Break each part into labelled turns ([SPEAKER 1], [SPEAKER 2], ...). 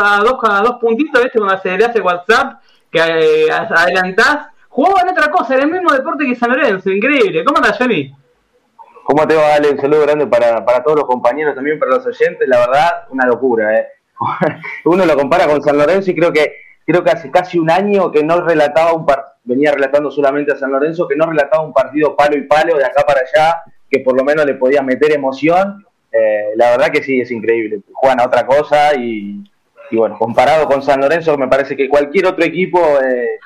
[SPEAKER 1] a dos, a dos puntitos, ¿viste? Cuando acelerás el WhatsApp, que eh, adelantás, jugaba en otra cosa, era el mismo deporte que San Lorenzo, increíble. ¿Cómo andas, Johnny?
[SPEAKER 2] ¿Cómo te va, Ale? Un saludo grande para, para todos los compañeros, también para los oyentes. La verdad, una locura, ¿eh? Uno lo compara con San Lorenzo y creo que creo que hace casi un año que no relataba un venía relatando solamente a San Lorenzo, que no relataba un partido palo y palo de acá para allá, que por lo menos le podía meter emoción. Eh, la verdad que sí, es increíble. Juegan a otra cosa y, bueno, comparado con San Lorenzo, me parece que cualquier otro equipo eh,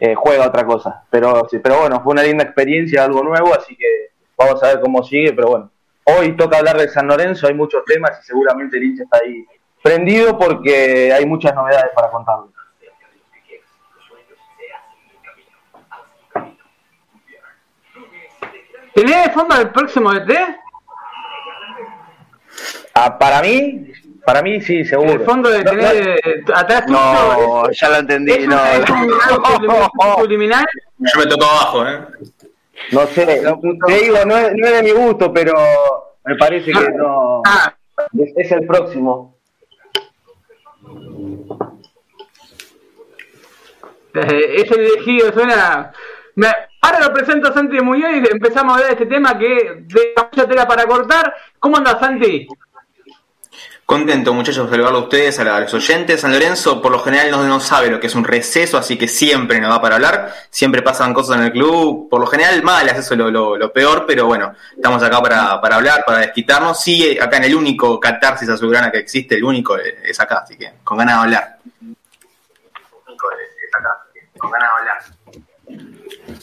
[SPEAKER 2] eh, juega otra cosa. Pero, sí, pero bueno, fue una linda experiencia, algo nuevo, así que vamos a ver cómo sigue. Pero bueno, hoy toca hablar de San Lorenzo, hay muchos temas y seguramente el hincha está ahí prendido porque hay muchas novedades para contarles.
[SPEAKER 1] ¿Tenés fondo del próximo DT?
[SPEAKER 2] Ah, para mí, para mí sí, seguro.
[SPEAKER 1] El fondo de tener atrás
[SPEAKER 2] No, ya lo entendí, no.
[SPEAKER 1] subliminal.
[SPEAKER 3] Yo me toco abajo, ¿eh?
[SPEAKER 2] No sé, te digo, no es, no es de mi gusto, pero me parece que no.
[SPEAKER 1] Ah.
[SPEAKER 2] Es el próximo.
[SPEAKER 1] Eh, es el elegido, suena. Me, ahora lo presento a Santi Muñoz y empezamos a hablar de este tema que de mucha tela para cortar. ¿Cómo andas, Santi?
[SPEAKER 3] Contento, muchachos, de saludarlo a ustedes, a los oyentes. San Lorenzo, por lo general, no, no sabe lo que es un receso, así que siempre nos da para hablar. Siempre pasan cosas en el club, por lo general malas, eso es lo, lo, peor, pero bueno, estamos acá para, para, hablar, para desquitarnos. Sí, acá en el único catarsis azulgrana que existe, el único es acá, así que con ganas de hablar. Único es acá, con ganas de hablar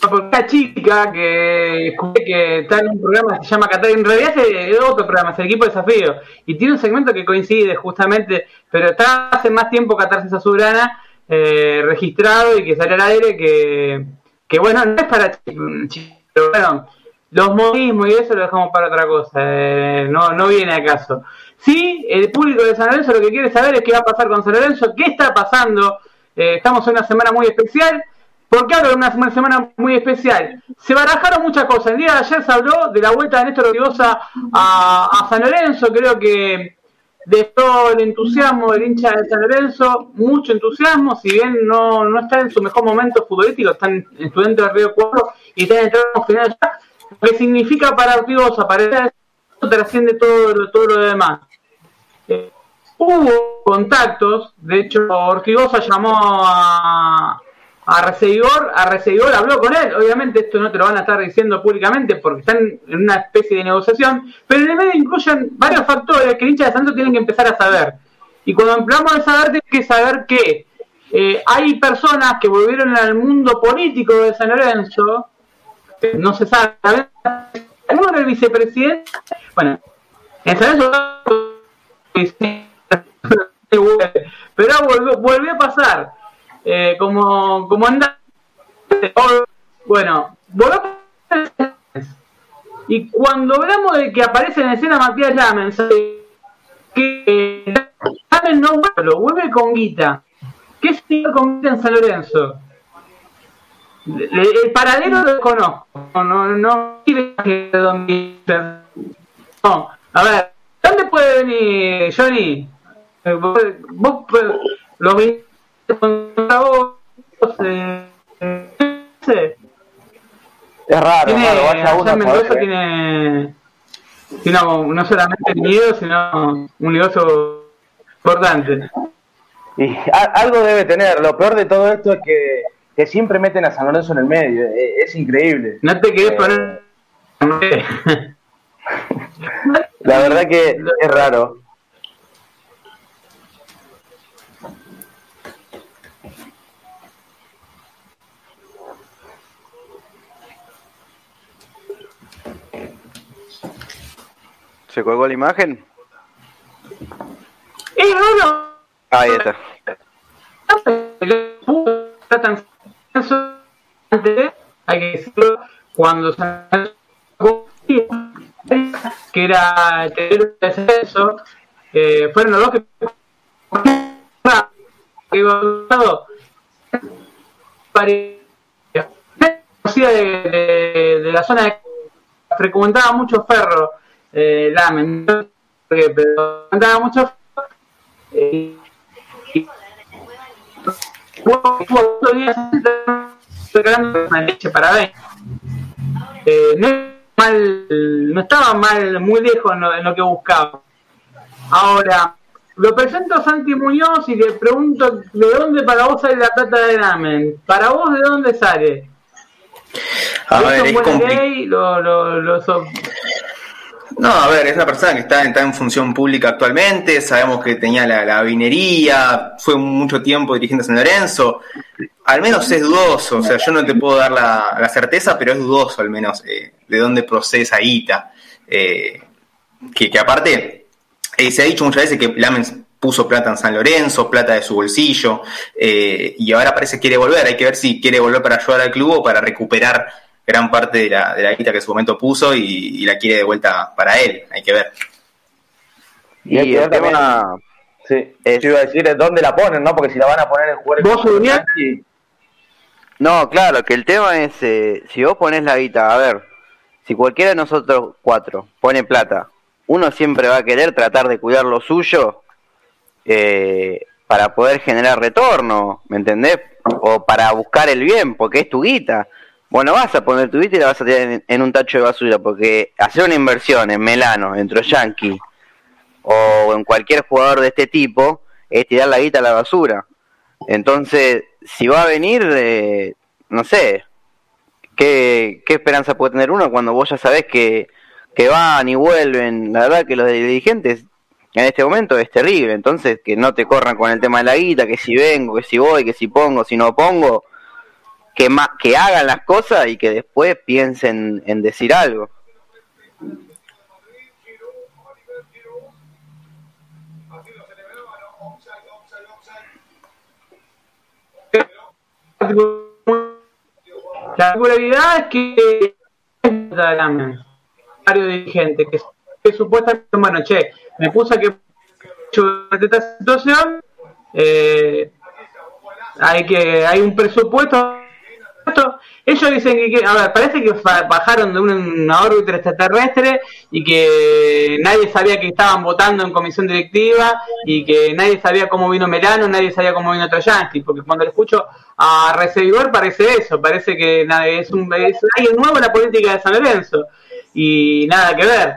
[SPEAKER 1] una chica que que está en un programa que se llama Qatar, en realidad es otro programa, es el equipo de desafío, y tiene un segmento que coincide justamente, pero está hace más tiempo Catarsis Azulgrana eh, registrado y que sale al aire que, que bueno, no es para pero bueno, los modismos y eso lo dejamos para otra cosa, eh, no, no viene a caso. Sí, el público de San Lorenzo lo que quiere saber es qué va a pasar con San Lorenzo, qué está pasando, eh, estamos en una semana muy especial, ¿Por qué hablo de una semana muy especial? Se barajaron muchas cosas. El día de ayer se habló de la vuelta de Néstor Ortigosa a, San Lorenzo. Creo que dejó el entusiasmo del hincha de San Lorenzo, mucho entusiasmo, si bien no, no está en su mejor momento futbolístico, están estudiantes de Río Cuatro y están en el final ya, lo que significa para Ortigosa, para eso trasciende todo, todo lo demás. Eh, hubo contactos, de hecho Ortigosa llamó a, a Recibidor, a Recibidor habló con él, obviamente esto no te lo van a estar diciendo públicamente porque están en una especie de negociación, pero en el medio incluyen varios factores que el hincha de Santos tienen que empezar a saber. Y cuando hablamos de saber, tienen que saber que eh, hay personas que volvieron al mundo político de San Lorenzo, no se sabe, uno era el vicepresidente, bueno, en San Lorenzo, pero volvió, volvió a pasar eh, como, como anda. Bueno, y cuando hablamos de que aparece en escena Matías Lamen, que Lamen no vuelve, vuelve con guita. ¿Qué es con guita en San Lorenzo? El, paralelo lo conozco. No, no, no, no. A ver, ¿dónde puede venir Johnny? Eh, vos, vos lo
[SPEAKER 2] es raro,
[SPEAKER 1] tiene,
[SPEAKER 2] raro.
[SPEAKER 1] Mendoza tiene, tiene no solamente miedo, sino un negocio importante.
[SPEAKER 2] Y algo debe tener. Lo peor de todo esto es que, que siempre meten a San Lorenzo en el medio. Es, es increíble.
[SPEAKER 1] No te querés poner.
[SPEAKER 2] La verdad que es raro. ¿Se colgó la imagen?
[SPEAKER 1] ¡Eh, no,
[SPEAKER 2] Ahí está.
[SPEAKER 1] Hay que decirlo, cuando se que era el descenso, eh, fueron los dos que de, de, de la zona de frecuentaba mucho ferro eh, lamen, pero andaba mucho eh, y una leche para ver. Eh, no, mal, no estaba mal, muy lejos en lo, en lo que buscaba. Ahora, lo presento a Santi Muñoz y le pregunto de dónde para vos sale la plata de Namen. ¿Para vos de dónde sale?
[SPEAKER 3] A ver, es complicado. Lo, lo, no, a ver, es una persona que está, en función pública actualmente, sabemos que tenía la, la vinería, fue mucho tiempo dirigente de San Lorenzo, al menos es dudoso, o sea, yo no te puedo dar la, certeza, pero es dudoso al menos eh, de dónde procede esa guita. Eh, que, que, aparte, eh, se ha dicho muchas veces que Lamens puso plata en San Lorenzo, plata de su bolsillo, y ahora parece que quiere volver, hay que ver si quiere volver para ayudar al club o para recuperar gran parte de la, de la guita que en su momento puso y, la quiere de vuelta para él, hay que ver.
[SPEAKER 2] Y, el tema, sí, yo iba a decir dónde la ponen, ¿no? Porque si la van a poner en jugar
[SPEAKER 1] ¿Vos
[SPEAKER 4] No, claro, que el tema es, eh, si vos pones la guita, a ver, si cualquiera de nosotros cuatro pone plata, uno siempre va a querer tratar de cuidar lo suyo eh, para poder generar retorno, ¿me entendés? O para buscar el bien, porque es tu guita. Bueno, vas a poner tu vida y la vas a tirar en, un tacho de basura, porque hacer una inversión en Melano, en Troyanqui, o en cualquier jugador de este tipo, es tirar la guita a la basura. Entonces, si va a venir, eh, no sé, ¿qué, ¿qué, esperanza puede tener uno cuando vos ya sabés que, que van y vuelven? La verdad que los dirigentes en este momento es terrible, entonces que no te corran con el tema de la guita, que si vengo, que si voy, que si pongo, si no pongo, que, que hagan las cosas y que después piensen en decir algo.
[SPEAKER 1] La regularidad es que varios dirigentes que, que supuestamente, bueno, che, me puse que esta situación, eh, hay que hay un presupuesto ellos dicen que, a ver, parece que bajaron de una órbita extraterrestre y que nadie sabía que estaban votando en comisión directiva y que nadie sabía cómo vino Melano, nadie sabía cómo vino Troyansky, porque cuando le escucho a Recibidor parece eso, parece que es, un, es alguien nuevo en la política de San Lorenzo y nada que ver.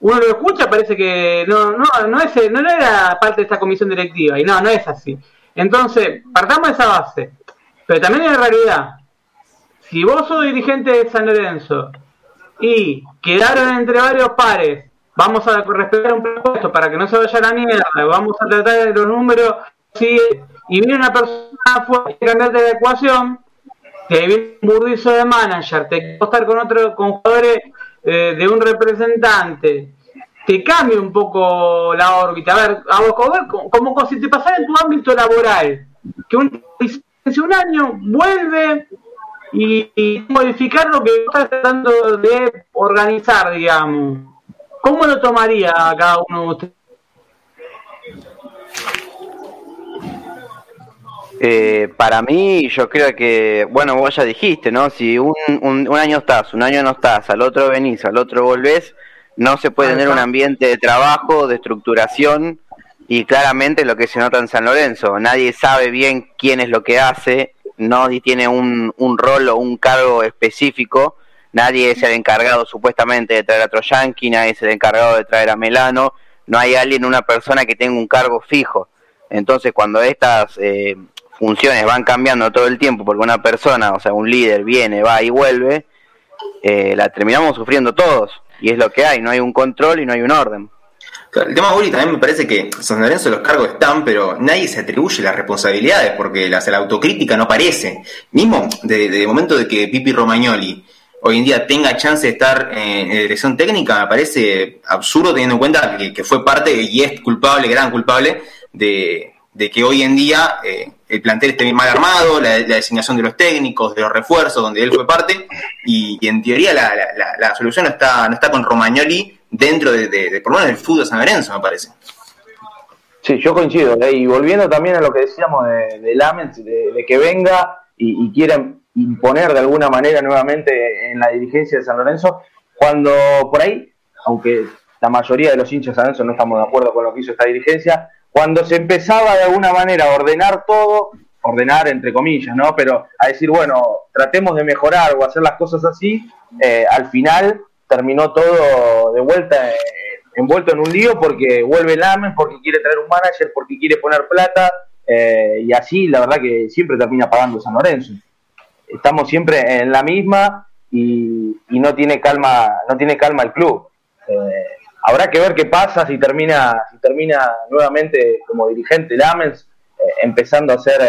[SPEAKER 1] Uno lo escucha, parece que no, no, no, es, no era parte de esta comisión directiva y no, no es así. Entonces, partamos de esa base. Pero también es realidad si vos sos dirigente de San Lorenzo y quedaron entre varios pares, vamos a respetar un presupuesto para que no se vaya a la mierda, vamos a tratar de los números, y viene una persona fuerte y cambiarte de ecuación, que viene un burdizo de manager, te quiero estar con otro, con jugadores eh, de un representante, te cambia un poco la órbita. A ver, a vos, como, como si te pasara en tu ámbito laboral, que un, un año vuelve y, modificar lo que está tratando de organizar, digamos. ¿Cómo lo tomaría cada uno de ustedes?
[SPEAKER 4] Eh, para mí, yo creo que, bueno, vos ya dijiste, ¿no? Si un, un, año estás, un año no estás, al otro venís, al otro volvés, no se puede tener un ambiente de trabajo, de estructuración y claramente lo que se nota en San Lorenzo. Nadie sabe bien quién es lo que hace, no tiene un, un rol o un cargo específico. Nadie es el encargado supuestamente de traer a Troyanqui, nadie es el encargado de traer a Melano. No hay alguien, una persona que tenga un cargo fijo. Entonces, cuando estas eh, funciones van cambiando todo el tiempo, porque una persona, o sea, un líder viene, va y vuelve, eh, la terminamos sufriendo todos. Y es lo que hay, no hay un control y no hay un orden
[SPEAKER 3] el tema Uri también me parece que San Lorenzo los cargos están, pero nadie se atribuye las responsabilidades porque la, la autocrítica no aparece. Mismo de, momento de que Pipi Romagnoli hoy en día tenga chance de estar en, dirección técnica, me parece absurdo teniendo en cuenta que, fue parte y es culpable, gran culpable, de, que hoy en día eh, el plantel esté mal armado, la, designación de los técnicos, de los refuerzos, donde él fue parte, y, en teoría la, la, solución no está, no está con Romagnoli dentro de, de, por lo menos del fútbol San Lorenzo, me parece.
[SPEAKER 2] Sí, yo coincido. ¿eh? Y volviendo también a lo que decíamos de, de de, que venga y, y quiera imponer de alguna manera nuevamente en la dirigencia de San Lorenzo, cuando por ahí, aunque la mayoría de los hinchas de San Lorenzo no estamos de acuerdo con lo que hizo esta dirigencia, cuando se empezaba de alguna manera a ordenar todo, ordenar entre comillas, ¿no? Pero a decir, bueno, tratemos de mejorar o hacer las cosas así, eh, al final terminó todo de vuelta eh, envuelto en un lío porque vuelve Lamen, porque quiere traer un manager, porque quiere poner plata, eh, y así la verdad que siempre termina pagando San Lorenzo. Estamos siempre en la misma y, no tiene calma, no tiene calma el club. Eh, habrá que ver qué pasa si termina, si termina nuevamente como dirigente Lamens, eh, empezando a hacer,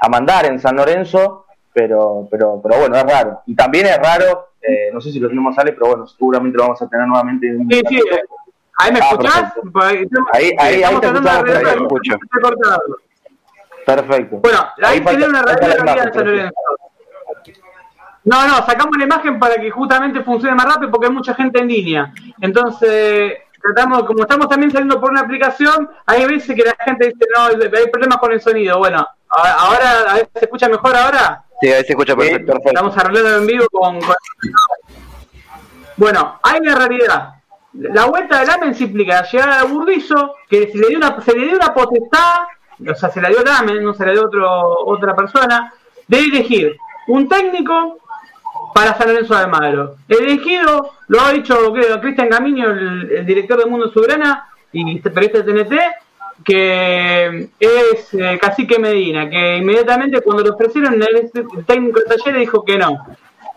[SPEAKER 2] a mandar en San Lorenzo, pero, pero, pero bueno, es raro. Y también es raro, no sé si lo tenemos sale, pero bueno, seguramente lo vamos a tener nuevamente. En
[SPEAKER 1] sí, sí. ¿Ahí me ah, escuchás?
[SPEAKER 2] Ahí, ahí, ahí te escucho. Perfecto.
[SPEAKER 1] Bueno, ahí, tiene una realidad de San Lorenzo. No, no, sacamos la imagen para que justamente funcione más rápido porque hay mucha gente en línea. Entonces, tratamos, como estamos también saliendo por una aplicación, hay veces que la gente dice, no, hay problemas con el sonido. Bueno, ahora, a ver, ¿se escucha mejor ahora?
[SPEAKER 4] Sí, ahí se escucha perfecto.
[SPEAKER 1] Estamos arreglando en vivo con... Bueno, hay una realidad. La vuelta del AMEN se implica llegar a Burdizo, que se le dio una, se le dio una potestad o sea, se la dio Lamen, no se la dio otro, otra persona, de elegir un técnico para San Lorenzo de Almagro. Elegido, lo ha dicho Cristian Camino, el, director de Mundo Soberana y periodista de TNT, que es eh, Cacique Medina, que inmediatamente cuando lo ofrecieron el, técnico de taller dijo que no.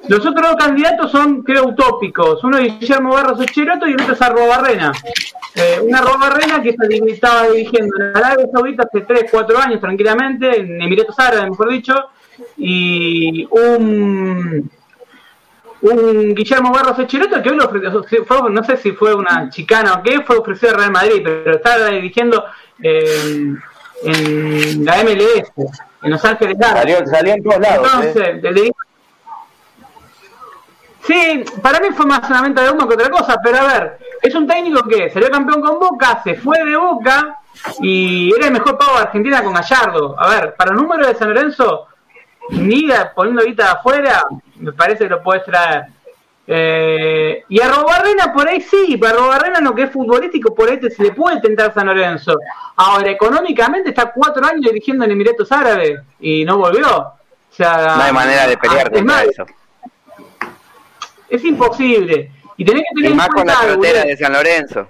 [SPEAKER 1] Los otros dos candidatos son, creo, utópicos. Uno es Guillermo Barros Echeroto y el otro es Arroba Barrena. Eh, una Arroba Barrena que estaba dirigiendo en Arabia Saudita hace 3, 4 años tranquilamente, en Emiratos Árabes, mejor dicho, y un, un Guillermo Barros Echeroto que hoy lo ofreció, no sé si fue una chicana o qué, fue ofrecido a Real Madrid, pero estaba dirigiendo eh, en la MLS, en Los Ángeles
[SPEAKER 2] Salió, salió en todos lados.
[SPEAKER 1] Entonces, ¿eh? Sí, para mí fue más una venta de humo que otra cosa, pero a ver, es un técnico que salió campeón con Boca, se fue de Boca y era el mejor pago de Argentina con Gallardo. A ver, para el número de San Lorenzo, ni poniendo guita afuera, me parece que lo puedes traer. Eh, y a Robarrena por ahí sí, para Robarrena lo que es futbolístico por ahí se le puede tentar San Lorenzo. Ahora, económicamente está cuatro años dirigiendo en Emiratos Árabes y no volvió. O sea,
[SPEAKER 4] no hay manera de pelear contra eso
[SPEAKER 1] es imposible. Y tenés que tener
[SPEAKER 4] y más con la carretera de San Lorenzo.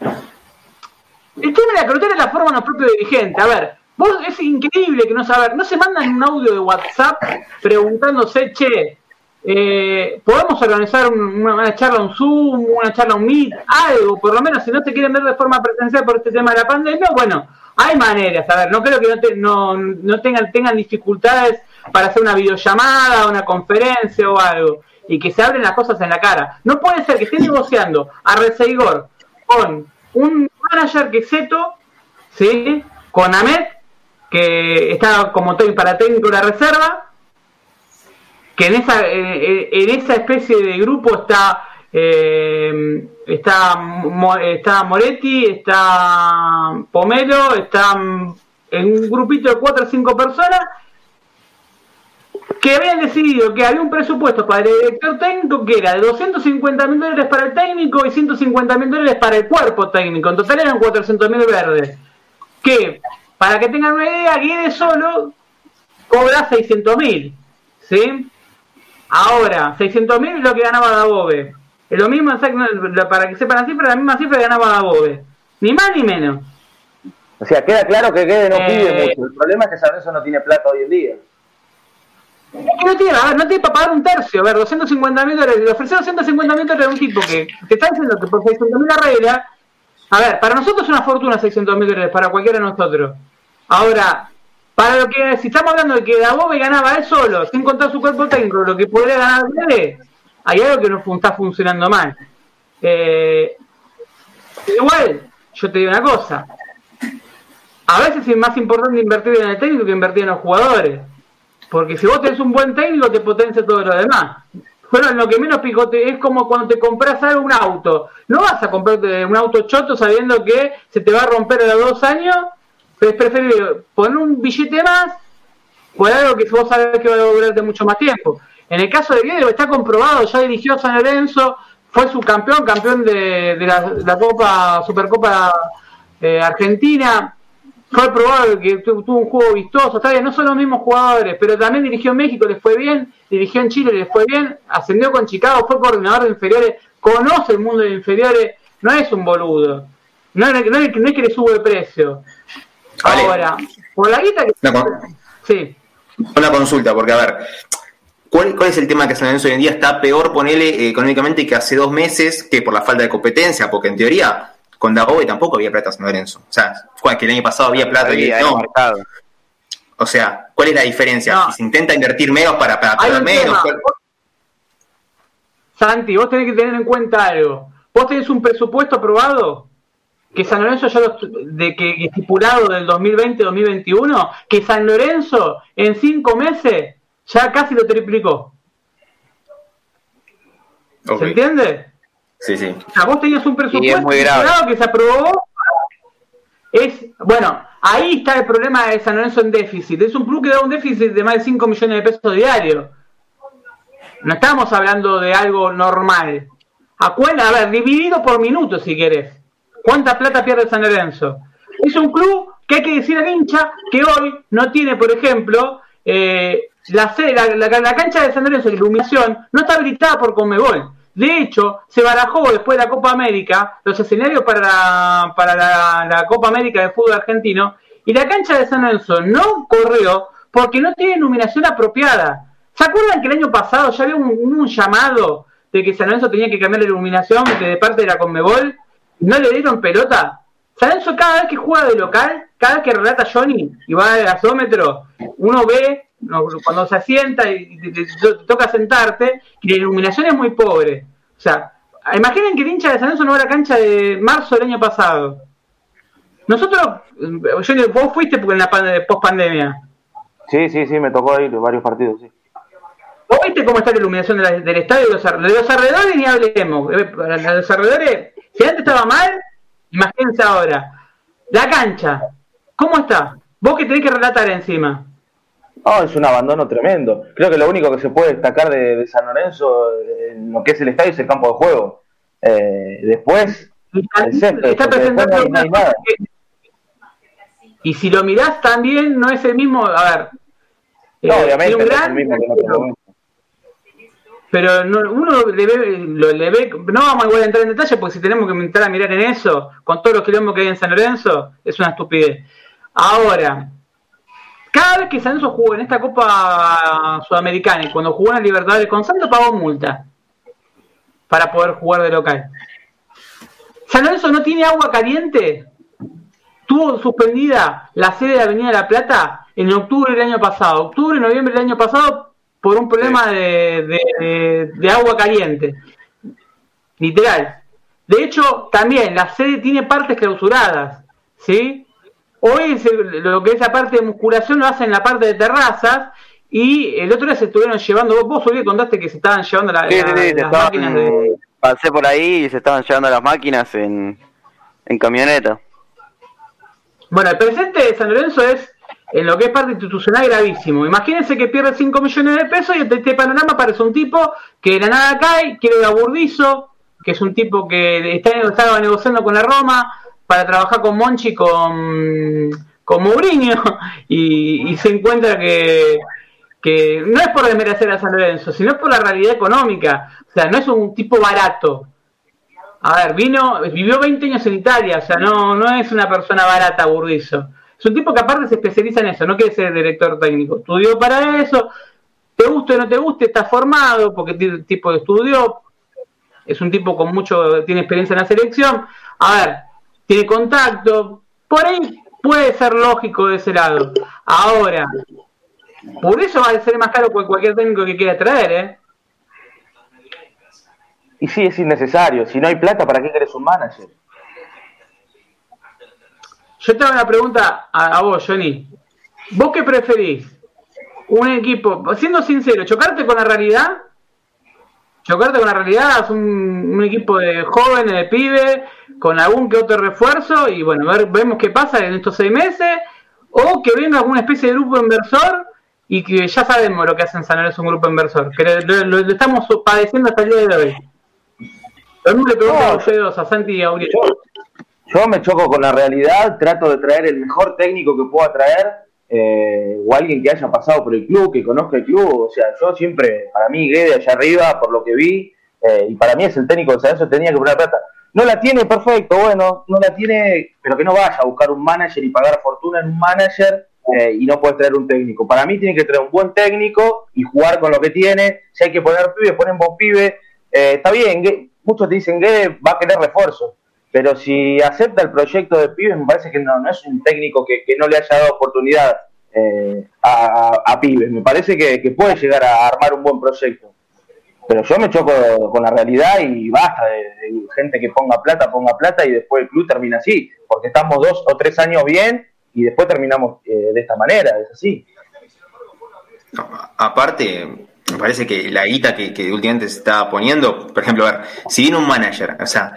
[SPEAKER 1] El tema de la carretera es la forma los propios dirigentes. A ver, vos es increíble que no saber, no se mandan un audio de WhatsApp preguntándose, che, eh, podemos organizar una, charla, un Zoom, una charla, un Meet, algo, por lo menos si no te quieren ver de forma presencial por este tema de la pandemia, bueno, hay maneras, a ver, no creo que no, te, no, no tengan, tengan dificultades para hacer una videollamada, una conferencia o algo y que se abren las cosas en la cara. No puede ser que esté negociando a Reseigor con un manager que Seto, ¿sí? con Ahmed, que está como para técnico de la reserva, que en esa, en esa especie de grupo está eh, está está Moretti, está Pomelo, está en un grupito de cuatro o cinco personas que habían decidido que había un presupuesto para el director técnico que era de 250 mil dólares para el técnico y 150 mil dólares para el cuerpo técnico. En total eran 400 mil verdes. Que, para que tengan una idea, Guides solo cobra 600 mil. ¿Sí? Ahora, 600 mil es lo que ganaba Dabove. Es lo mismo, para que sepan la cifra, la misma cifra que ganaba Dabove. Ni más ni menos.
[SPEAKER 2] O sea, queda claro que Guedes no pide eh, mucho. El problema es que San no tiene plata hoy en día
[SPEAKER 1] no tiene, a ver, no tiene para pagar un tercio, a ver, 250 mil dólares, le ofreció 250 mil dólares a un tipo que está diciendo que por 600 mil arregla, a ver, para nosotros es una fortuna 600 mil dólares, para cualquiera de nosotros. Ahora, para lo que, si estamos hablando de que Dabove ganaba él solo, sin contar su cuerpo técnico, lo que podría ganar él, hay algo que no está funcionando mal. Eh, igual, yo te digo una cosa, a veces es más importante invertir en el técnico que invertir en los jugadores. Porque si vos tenés un buen técnico, te potencia todo lo demás. Bueno, lo que menos picote es como cuando te compras algo, un auto. No vas a comprarte un auto choto sabiendo que se te va a romper a los dos años, es preferible poner un billete más por algo que vos sabés que va a durarte mucho más tiempo. En el caso de Guedes está comprobado, ya dirigió San Lorenzo, fue su campeón, campeón de, la, Copa, Supercopa eh, Argentina, fue probable que tuvo un juego vistoso, está bien, no son los mismos jugadores, pero también dirigió México, le fue bien, dirigió en Chile, le fue bien, ascendió con Chicago, fue coordinador de inferiores, conoce el mundo de inferiores, no es un boludo, no, es, no es que le sube el Ahora, por la guita que...
[SPEAKER 3] sí. Una consulta, porque a ver, ¿Cuál, ¿Cuál, es el tema que San Lorenzo hoy en día está peor, ponele eh, económicamente, que hace dos meses, que por la falta de competencia? Porque en teoría con Dagobe tampoco había plata San Lorenzo. O sea, que el año pasado había plata y no. O sea, ¿cuál es la diferencia? Si se intenta invertir menos para, para menos.
[SPEAKER 1] Santi, vos tenés que tener en cuenta algo. Vos tenés un presupuesto aprobado que San Lorenzo ya lo, de que estipulado del 2020-2021, que San Lorenzo en cinco meses ya casi lo triplicó. ¿Se entiende?
[SPEAKER 3] Sí, sí.
[SPEAKER 1] O sea, vos tenías un presupuesto que se aprobó. Es, bueno, ahí está el problema de San Lorenzo en déficit. Es un club que da un déficit de más de 5 millones de pesos diarios. No estamos hablando de algo normal. A, a ver, dividido por minuto si querés. ¿Cuánta plata pierde San Lorenzo? Es un club que hay que decir al hincha que hoy no tiene, por ejemplo, eh, la, la, la, cancha de San Lorenzo de iluminación no está habilitada por Conmebol. De hecho, se barajó después de la Copa América los escenarios para la, para la, Copa América de fútbol argentino y la cancha de San Lorenzo no corrió porque no tiene iluminación apropiada. ¿Se acuerdan que el año pasado ya había un, llamado de que San Lorenzo tenía que cambiar la iluminación de parte de la Conmebol? ¿No le dieron pelota? San Lorenzo cada vez que juega de local, cada vez que relata Johnny y va al gasómetro, uno ve cuando se asienta y te, toca sentarte, y la iluminación es muy pobre. O sea, imaginen que el hincha de San Lorenzo no va a la cancha de marzo del año pasado. Nosotros, yo, vos fuiste en la post pandemia.
[SPEAKER 2] Sí, sí, sí, me tocó ir varios partidos, sí.
[SPEAKER 1] ¿Vos viste cómo está la iluminación del estadio? De los, de los alrededores ni hablemos. Eh, los alrededores, si antes estaba mal, imagínense ahora. La cancha, ¿cómo está? Vos que tenés que relatar encima.
[SPEAKER 2] Oh, es un abandono tremendo. Creo que lo único que se puede destacar de, San Lorenzo en lo que es el estadio es el campo de juego. Eh, después, está presentando
[SPEAKER 1] Y si lo mirás también no es el mismo, a ver.
[SPEAKER 2] No, eh, obviamente no es el mismo que no
[SPEAKER 1] pero no, uno le ve, lo, le ve, no vamos a entrar en detalle porque si tenemos que entrar a mirar en eso, con todos los quilombos que hay en San Lorenzo, es una estupidez. Ahora, cada vez que San Lorenzo jugó en esta Copa Sudamericana y cuando jugó en la Libertadores con Santos pagó multa para poder jugar de local. San Lorenzo no tiene agua caliente. Tuvo suspendida la sede de Avenida de la Plata en octubre del año pasado. Octubre, noviembre del año pasado por un problema de, de agua caliente. Literal. De hecho, también la sede tiene partes clausuradas. ¿Sí? Hoy lo que es la parte de musculación lo hacen en la parte de terrazas y el otro día se estuvieron llevando, vos, vos contaste que se estaban llevando las máquinas de...
[SPEAKER 4] Pasé por ahí y se estaban llevando las máquinas en, en camioneta.
[SPEAKER 1] Bueno, el presente de San Lorenzo es, en lo que es parte institucional, gravísimo. Imagínense que pierde 5 millones de pesos y en este panorama aparece un tipo que de la nada cae, quiere ir a Burdizo, que es un tipo que está, estaba negociando con la Roma, para trabajar con Monchi con, con Mourinho y, se encuentra que, que no es por desmerecer a San Lorenzo, sino por la realidad económica. O sea, no es un tipo barato. A ver, vino, vivió 20 años en Italia, o sea, no, no es una persona barata, Burdizo. Es un tipo que aparte se especializa en eso, no quiere ser director técnico. Estudió para eso, te guste o no te guste, está formado, porque tiene tipo de estudio, es un tipo con mucho, tiene experiencia en la selección. A ver, tiene contacto, por ahí puede ser lógico de ese lado. Ahora, por eso va a ser más caro que cualquier técnico que quiera traer, ¿eh?
[SPEAKER 2] Y sí, es innecesario. Si no hay plata, ¿para qué querés un manager?
[SPEAKER 1] Yo te hago una pregunta a, a vos, Johnny. ¿Vos qué preferís? Un equipo, siendo sincero, chocarte con la realidad chocarte con la realidad, es un, equipo de jóvenes, de pibes, con algún que otro refuerzo, y bueno, ver, vemos qué pasa en estos seis meses, o que venga alguna especie de grupo inversor y que ya sabemos lo que hacen San es un grupo inversor, que lo, estamos padeciendo hasta el día de hoy. Lo mismo le pregunto a ustedes, a Santi y a Uriel.
[SPEAKER 2] yo me choco con la realidad, trato de traer el mejor técnico que pueda traer, eh, o alguien que haya pasado por el club, que conozca el club. O sea, yo siempre, para mí, Guede allá arriba, por lo que vi, eh, y para mí es el técnico de San tenía que poner plata. No la tiene, perfecto, bueno, no la tiene, pero que no vaya a buscar un manager y pagar fortuna en un manager eh, y no puede traer un técnico. Para mí tiene que traer un buen técnico y jugar con lo que tiene. Si hay que poner pibes, ponen buen pibe. está bien, muchos te dicen que va a querer refuerzo pero si acepta el proyecto de Pibes, me parece que no, es un técnico que, no le haya dado oportunidad eh, a, Pibes. Me parece que, puede llegar a armar un buen proyecto. Pero yo me choco con la realidad y basta de, gente que ponga plata, ponga plata y después el club termina así, porque estamos dos o tres años bien y después terminamos eh, de esta manera, es así.
[SPEAKER 3] aparte, me parece que la guita que, que últimamente se está poniendo, por ejemplo, a ver, si viene un manager, o sea,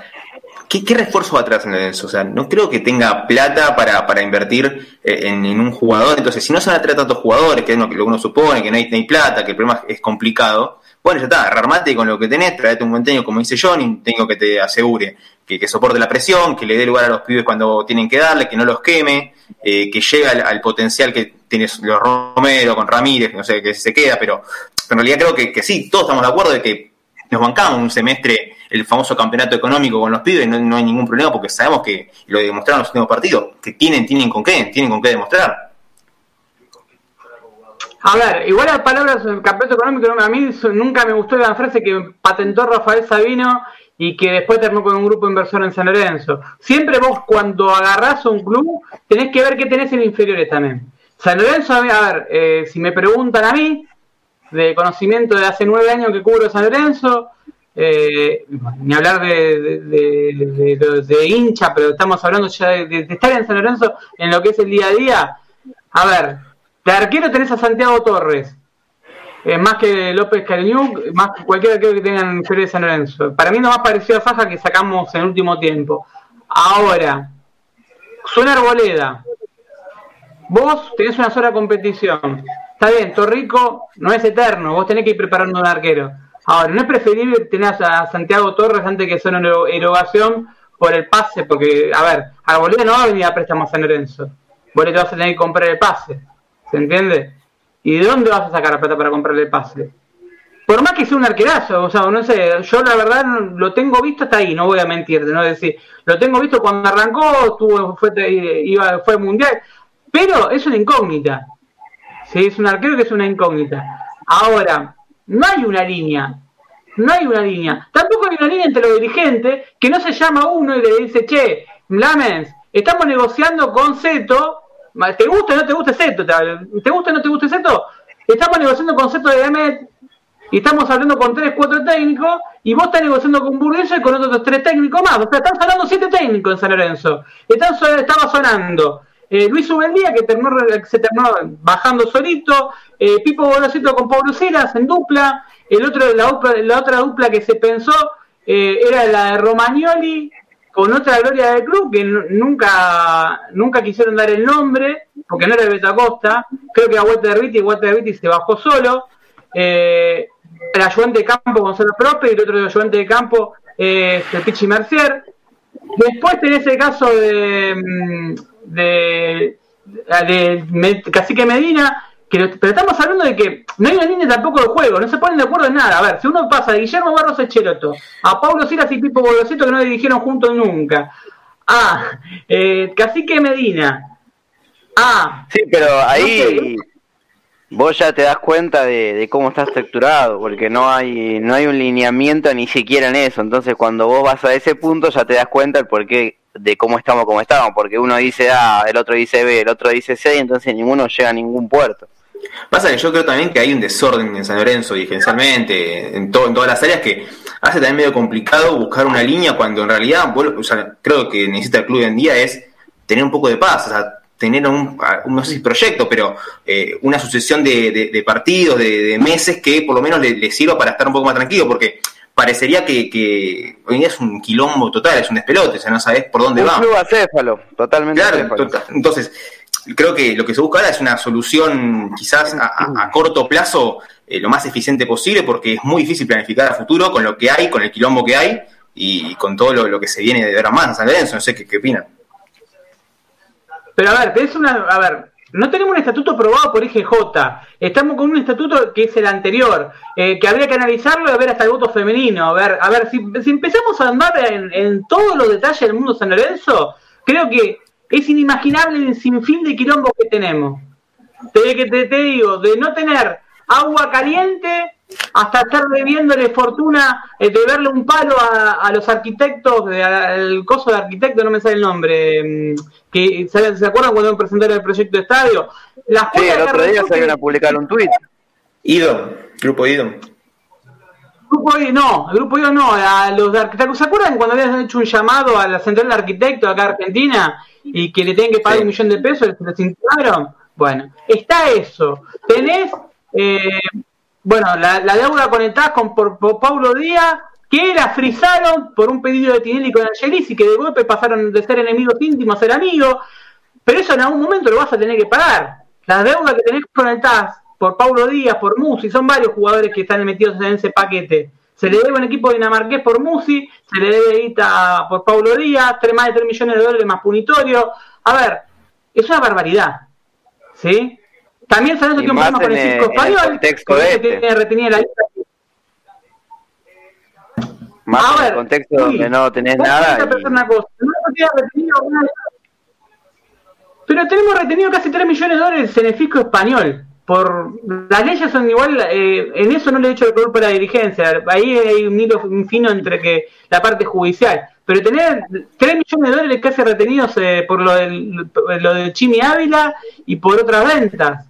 [SPEAKER 3] ¿Qué, refuerzo va a traer San Lorenzo? O sea, no creo que tenga plata para, para invertir eh, en, un jugador. Entonces, si no se van a traer tantos jugadores, que es lo que uno supone, que no hay, plata, que el problema es complicado, bueno, ya está, armate con lo que tenés, traete un buen técnico, como dice Johnny, tengo que te asegure que, que, soporte la presión, que le dé lugar a los pibes cuando tienen que darle, que no los queme, eh, que llegue al, potencial que tienes los Romero con Ramírez, no sé, que se queda, pero, en realidad creo que, que sí, todos estamos de acuerdo de que nos bancamos un semestre el famoso campeonato económico con los pibes, no, hay ningún problema porque sabemos que lo demostraron los últimos partidos, que tienen, tienen con qué, tienen con qué demostrar.
[SPEAKER 1] A ver, igual las palabras campeonato económico, a mí nunca me gustó la frase que patentó Rafael Sabino y que después terminó con un grupo inversor en San Lorenzo. Siempre vos cuando agarrás a un club tenés que ver qué tenés en inferiores también. San Lorenzo, a ver, eh, si me preguntan a mí, de conocimiento de hace nueve años que cubro San Lorenzo, eh, ni hablar de, de, hincha, pero estamos hablando ya de, estar en San Lorenzo en lo que es el día a día. A ver, de arquero tenés a Santiago Torres, eh, más que López Cariñuc, más que cualquier arquero que tengan en de San Lorenzo. Para mí no más parecido a Faja que sacamos en el último tiempo. Ahora, suena Arboleda. Vos tenés una sola competición. Está bien, Torrico no es eterno, vos tenés que ir preparando un arquero Ahora, ¿no es preferible tener a Santiago Torres antes que sea una erogación por el pase? Porque, a ver, a Bolivia no va a venir a préstamo a San Lorenzo. Vos te vas a tener que comprar el pase. ¿Se entiende? ¿Y de dónde vas a sacar la plata para comprar el pase? Por más que sea un arquerazo, o sea, no sé, yo la verdad lo tengo visto hasta ahí, no voy a mentirte, no decir, lo tengo visto cuando arrancó, tuvo, fue, iba, fue mundial, pero es una incógnita. Sí, es un arquero que es una incógnita. Ahora, no hay una línea. No hay una línea. Tampoco hay una línea entre los dirigentes que no se llama uno y le dice, che, Lamens, estamos negociando con Zeto. ¿Te gusta o no te gusta Zeto? ¿Te gusta o no te gusta Zeto? Estamos negociando con Zeto de Demet y estamos hablando con tres, cuatro técnicos y vos estás negociando con Burguesa y con otros tres técnicos más. O sea, están sonando siete técnicos en San Lorenzo. Están, estaba sonando eh, Luis Ubendía, que terminó, se terminó bajando solito, eh, Pipo Bolosito con Pablo Ceras en dupla, el otro, la, la otra dupla que se pensó eh, era la de Romagnoli con otra gloria del club que nunca nunca quisieron dar el nombre porque no era de Betacosta creo que a Walter Vitti Walter Vitti se bajó solo. El ayudante de campo Gonzalo Prope y el otro ayudante de campo es el Pichi Mercier. Después tenés el caso de mm, de, de, Cacique Medina, que, pero estamos hablando de que no hay una línea tampoco de juego, no se ponen de acuerdo en nada. A ver, si uno pasa de Guillermo Barros Echeloto a Pablo Silas y Pipo Bolosito que no dirigieron juntos nunca, a eh, Cacique Medina, a...
[SPEAKER 4] Sí, pero ahí... vos ya te das cuenta de, de, cómo está estructurado, porque no hay, no hay un lineamiento ni siquiera en eso. Entonces, cuando vos vas a ese punto, ya te das cuenta el por qué de cómo estamos como estamos, porque uno dice A, el otro dice B, el otro dice C, y entonces ninguno llega a ningún puerto.
[SPEAKER 3] Pasa que yo creo también que hay un desorden en San Lorenzo, dirigencialmente, en, todo, en todas las áreas, que hace también medio complicado buscar una línea cuando en realidad, o sea, creo que necesita el club hoy en día es tener un poco de paz, o sea, tener un, no sé si proyecto, pero eh, una sucesión de, partidos, de, meses que por lo menos le, le, sirva para estar un poco más tranquilo, porque parecería que, que, hoy en día es un quilombo total, es un despelote, o sea, no sabes por dónde va.
[SPEAKER 4] Un club acéfalo, totalmente
[SPEAKER 3] claro, entonces, creo que lo que se busca ahora es una solución quizás a, corto plazo eh, lo más eficiente posible, porque es muy difícil planificar a futuro con lo que hay, con el quilombo que hay, y, con todo lo, que se viene de ahora más a San Lorenzo, no sé qué, qué opinan.
[SPEAKER 1] Pero a ver, es una, a ver, no tenemos un estatuto aprobado por IGJ, estamos con un estatuto que es el anterior, eh, que habría que analizarlo y ver hasta el voto femenino, a ver, a ver si, empezamos a andar en, todos los detalles del mundo San Lorenzo, creo que es inimaginable el sinfín de quilombo que tenemos. Te, que te, digo, de no tener agua caliente hasta estar debiéndole fortuna eh, de verle un palo a, los arquitectos, al coso de arquitecto, no me sale el nombre, mm, que ¿se, acuerdan cuando presentaron el proyecto de estadio?
[SPEAKER 4] Las sí, el otro día salieron a publicar un tuit.
[SPEAKER 3] Ido, grupo Ido.
[SPEAKER 1] Grupo Ido, no, el grupo Ido no, a los de arquitectos. ¿Se acuerdan cuando habían hecho un llamado a la central de arquitectos acá en Argentina y que le tienen que pagar un millón de pesos? ¿Les intentaron? Bueno, está eso. Tenés, eh, bueno, la, deuda con el con por, Paulo Díaz, que la frisaron por un pedido de Tinelli con Angelis y que de golpe pasaron de ser enemigos íntimos a ser amigos. Pero eso en algún momento lo vas a tener que pagar. La deuda que tenés con el por Paulo Díaz, por Musi, son varios jugadores que están metidos en ese paquete. Se le debe un equipo dinamarqués por Musi, se le debe guita por Paulo Díaz, tres, más de 3 millones de dólares más punitorio. A ver, es una barbaridad. ¿sí? También sabemos que un problema con el circo español,
[SPEAKER 4] que este.
[SPEAKER 1] tiene retenida la lista.
[SPEAKER 4] Más en el contexto donde no tenés nada.
[SPEAKER 1] pero tenemos retenido casi 3 millones de dólares en el fisco español. Por las leyes son igual, eh, en eso no le he hecho el color para la dirigencia. Ahí hay un hilo fino entre que la parte judicial pero tener 3 millones de dólares casi retenidos eh, por lo, del, lo de Chimi Ávila y por otras ventas,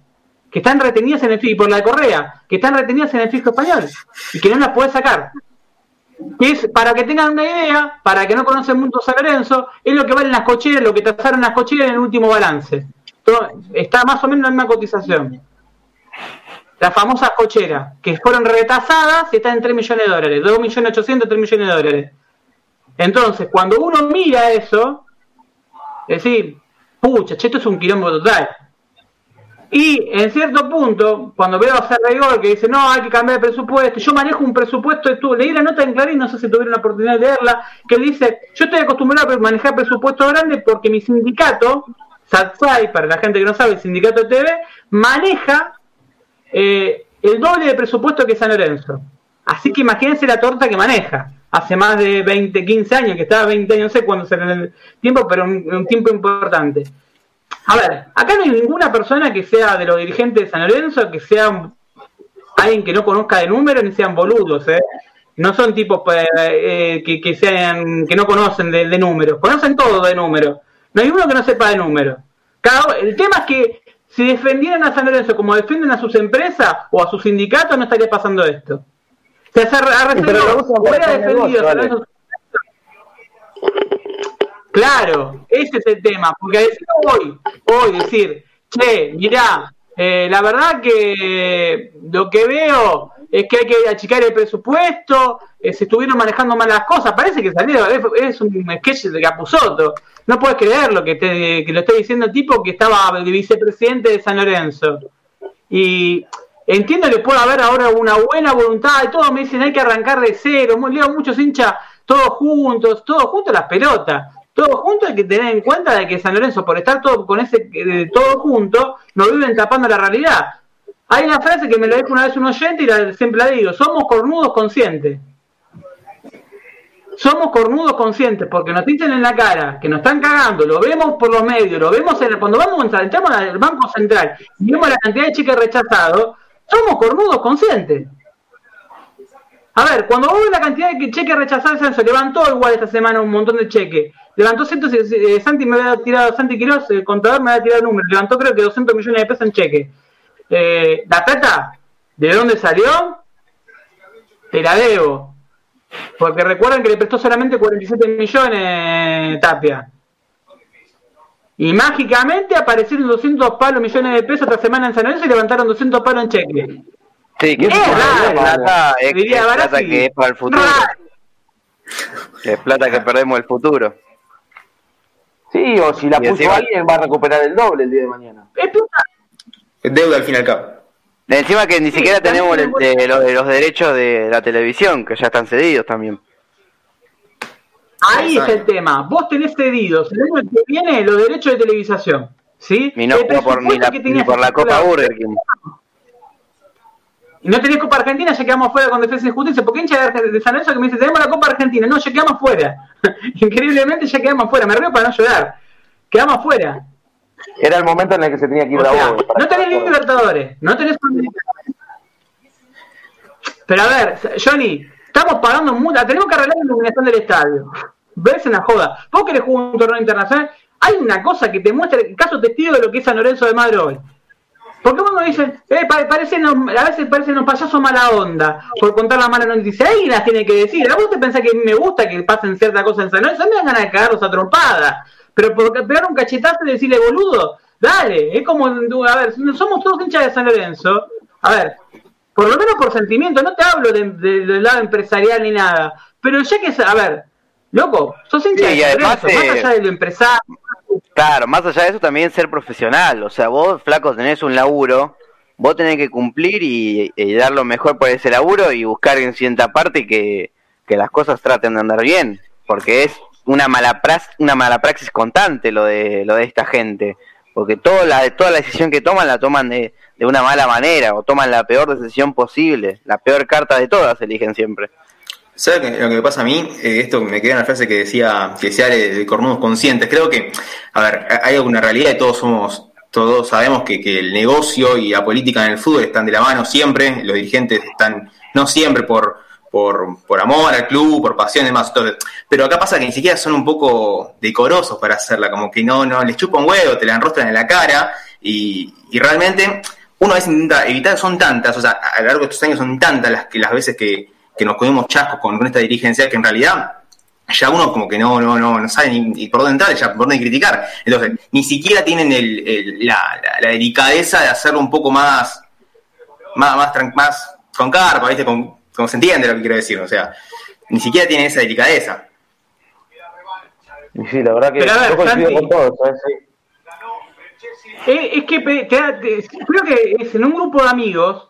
[SPEAKER 1] que están retenidas en el y por la de Correa, que están retenidas en el fisco español y que no las puede sacar. es, para que tengan una idea, para que no conocen mucho San Lorenzo, es lo que valen las cocheras, lo que tasaron las cocheras en el último balance. está más o menos en la misma cotización. Las famosas cocheras, que fueron retasadas, están en 3 millones de dólares, 2 millones 800, 3 millones de dólares. Entonces, cuando uno mira eso, es decir, pucha, esto es un quilombo total. Y en cierto punto, cuando veo a Sergio que dice, no, hay que cambiar el presupuesto, yo manejo un presupuesto, tú, leí la nota en Clarín, no sé si tuvieron la oportunidad de leerla, que dice, yo estoy acostumbrado a manejar presupuesto grande porque mi sindicato, SATSAI, para la gente que no sabe, el sindicato de TV, maneja eh, el doble de presupuesto que San Lorenzo. Así que imagínense la torta que maneja hace más de 20, 15 años, que estaba 20 años, no sé cuándo será el tiempo, pero un, un, tiempo importante. A ver, acá no hay ninguna persona que sea de los dirigentes de San Lorenzo, que sea alguien que no conozca de números ni sean boludos, ¿eh? No son tipos pues, eh, que, que, sean que no conocen de, números, conocen todo de números. No hay uno que no sepa de números. el tema es que si defendieran a San Lorenzo como defienden a sus empresas o a sus sindicatos, no estaría pasando esto. Se ha defendido. Claro, ese es el tema, porque decir hoy, hoy decir, che, mirá, eh, la verdad que lo que veo es que hay que achicar el presupuesto, eh, se estuvieron manejando mal las cosas, parece que salió, es, un sketch de Capuzoto, no puedes creer lo que, te, que lo está diciendo el tipo que estaba de vicepresidente de San Lorenzo. Y Entiendo que puede haber ahora una buena voluntad y todos me dicen hay que arrancar de cero. Leo muchos hinchas, todos juntos, todos juntos las pelotas. Todos juntos hay que tener en cuenta de que San Lorenzo, por estar todo con ese eh, todo junto, nos viven tapando la realidad. Hay una frase que me lo dijo una vez un oyente y siempre la digo, somos cornudos conscientes. Somos cornudos conscientes porque nos dicen en la cara que nos están cagando, lo vemos por los medios, lo vemos en, cuando vamos entramos al Banco Central y vemos la cantidad de chicas rechazados, somos cornudos conscientes. A ver, cuando vos la cantidad de cheques rechazados, se levantó igual esta semana un montón de cheques. Levantó cientos, eh, Santi me había tirado, Santi Quiroz, el contador me había tirado números. Levantó creo que 200 millones de pesos en cheques. Eh, la plata, ¿de dónde salió? Te la debo. Porque recuerden que le prestó solamente 47 millones Tapia. Y mágicamente aparecieron 200 palos millones de pesos esta semana en San Lorenzo y levantaron 200 palos en cheque.
[SPEAKER 4] Sí, que es, plata, es, plata que es para el futuro. Es plata que perdemos el futuro.
[SPEAKER 2] Sí, o si la puso alguien va a recuperar el doble el día de mañana.
[SPEAKER 3] Es plata. Deuda al fin y al cabo.
[SPEAKER 4] Encima que ni siquiera tenemos los, los derechos de la televisión, que ya están cedidos también.
[SPEAKER 1] Ahí es el tema. Vos tenés cedidos el año que viene los derechos de televisación. ¿sí?
[SPEAKER 4] Y no por, ni, la, ni por la Copa Burger King.
[SPEAKER 1] Y no tenés Copa Argentina, ya quedamos fuera con Defensa y Justicia. Porque hincha de San Lorenzo que me dice, tenemos la Copa Argentina. No, ya quedamos fuera. Increíblemente ya quedamos fuera. Me río para no llorar. Quedamos fuera.
[SPEAKER 2] Era el momento en el que se tenía que ir
[SPEAKER 1] a la No tenés ni Libertadores. No tenés Pero a ver, Johnny, estamos pagando mucho. Tenemos que arreglar la iluminación del estadio. Ves en la joda. Vos querés jugar un torneo internacional. Hay una cosa que te muestra el caso testigo de lo que es San Lorenzo de Madre hoy. Porque uno dice, eh, parece a veces parecen unos payasos mala onda por contar la mala noticia. Alguien las tiene que decir. A vos te pensás que me gusta que pasen ciertas cosas en San Lorenzo. Me dan ganas de cagarlos a trompada. Pero por pegar un cachetazo y decirle boludo, dale. Es como, a ver, somos todos hinchas de San Lorenzo. A ver, por lo menos por sentimiento, no te hablo del lado empresarial ni nada. Pero ya que, a ver, loco, sos hincha de San Lorenzo, más allá de lo empresario
[SPEAKER 4] Claro, más allá de eso también ser profesional. O sea, vos, flaco, tenés un laburo, vos tenés que cumplir y, dar lo mejor por ese laburo y buscar en cierta parte que, las cosas traten de andar bien. Porque es una mala, una mala praxis constante lo de, lo de esta gente. Porque toda la, toda la decisión que toman la toman de, de una mala manera o toman la peor decisión posible. La peor carta de todas eligen siempre.
[SPEAKER 3] ¿Sabes lo que me pasa a mí? Eh, esto me queda en la frase que decía, que decía de, cornudos conscientes. Creo que, a ver, hay alguna realidad y todos somos, todos sabemos que, el negocio y la política en el fútbol están de la mano siempre. Los dirigentes están, no siempre por, por, por amor al club, por pasión y demás. Pero acá pasa que ni siquiera son un poco decorosos para hacerla, como que no, no les chupa un huevo, te la enrostran en la cara y, y realmente uno a veces intenta evitar, son tantas, o sea, a lo largo de estos años son tantas las, que, las veces que que nos comimos chascos con, esta dirigencia que en realidad ya uno como que no, no, no, no sabe ni, por dónde entrar, ya por dónde criticar. Entonces, ni siquiera tienen el, la, la, delicadeza de hacerlo un poco más, más, más, más con carpa, ¿viste? Con, como se entiende lo que quiero decir, o sea, ni siquiera tienen esa delicadeza.
[SPEAKER 2] sí, la verdad que yo coincido con todos,
[SPEAKER 1] Es, que creo que es en un grupo de amigos eh,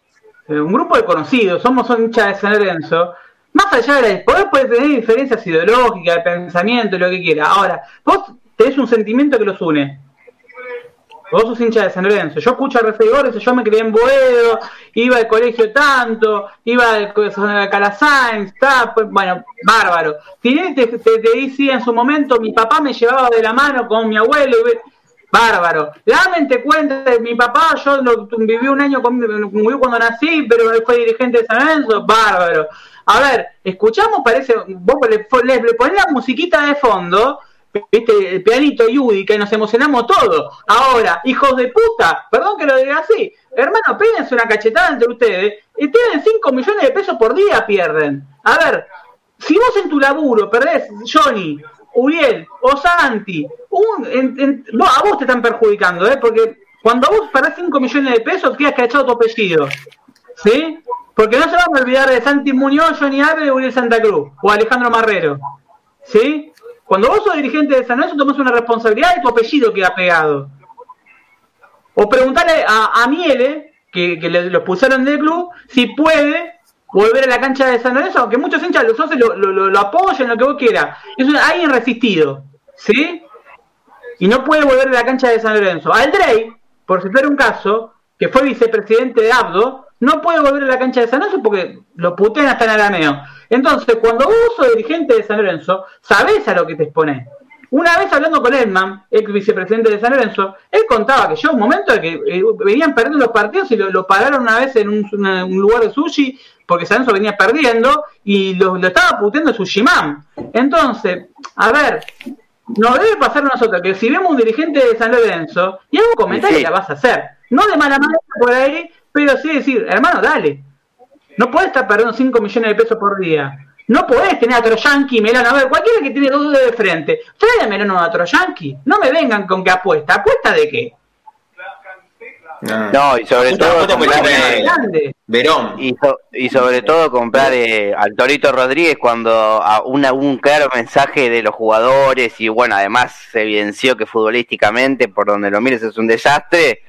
[SPEAKER 1] un grupo de conocidos, somos hinchas de San Lorenzo, más allá de la poder puede tener diferencias ideológicas, de pensamiento, lo que quiera. Ahora, vos tenés un sentimiento que los une. Vos sos hincha de San Lorenzo. Yo escucho a Refegores, yo me crié en Boedo, iba al colegio tanto, iba a Calasáenz, pues, bueno, bárbaro. Te, te, te, te, en su momento, mi papá me llevaba de la mano con mi abuelo. Y, Bárbaro. La mente cuenta, mi papá, yo lo, viví un año con, cuando nací, pero fue dirigente de San Lorenzo. Bárbaro. A ver, escuchamos, parece, vos le, le, la musiquita de fondo, viste, el pianito Yudi, que nos emocionamos todos. Ahora, hijos de puta, perdón que lo diga así, hermano, péguense una cachetada entre ustedes y tienen 5 millones de pesos por día, pierden. A ver, si vos en tu laburo perdés, Johnny, Uriel o Santi, un, a vos te están perjudicando, ¿eh? porque cuando vos perdés 5 millones de pesos, quedas cachado tu apellido. ¿Sí? Porque no se van a olvidar de Santi Muñoz, Johnny Abe, Uriel Santa Cruz o Alejandro Marrero. ¿Sí? Cuando vos sos dirigente de San Lorenzo, tomás una responsabilidad y tu apellido queda pegado. O preguntarle a, a Miele, que, que le, lo pusieron del club, si puede volver a la cancha de San Lorenzo, aunque muchos hinchas los lo, lo, lo, apoyen, lo que vos quieras. Es alguien resistido, ¿sí? Y no puede volver a la cancha de San Lorenzo. Aldrey, por citar un caso, que fue vicepresidente de Abdo, no puede volver a la cancha de San Lorenzo porque lo putean hasta en arameo. Entonces, cuando vos sos dirigente de San Lorenzo, sabés a lo que te exponés. Una vez hablando con Edman, ex vicepresidente de San Lorenzo, él contaba que llegó un momento de que eh, venían perdiendo los partidos y lo, pararon una vez en un, lugar de sushi porque San Lorenzo venía perdiendo y lo, estaba puteando Sushimán. Entonces, a ver, nos debe pasar a nosotros que si vemos un dirigente de San Lorenzo y algún comentario la vas a hacer. No de mala manera por ahí, pero sí decir, hermano, dale. No puedes estar perdiendo 5 millones de pesos por día. No podés tener a Troyanqui y Melano. A ver, cualquiera que tiene dos dedos de frente, trae a Melano a Troyanqui. No me vengan con que apuesta. ¿Apuesta de qué?
[SPEAKER 4] No, y sobre todo comprar, Verón. Y, sobre todo comprar eh, al Torito Rodríguez cuando a una, un claro mensaje de los jugadores y bueno, además se evidenció que futbolísticamente, por donde lo mires, es un desastre,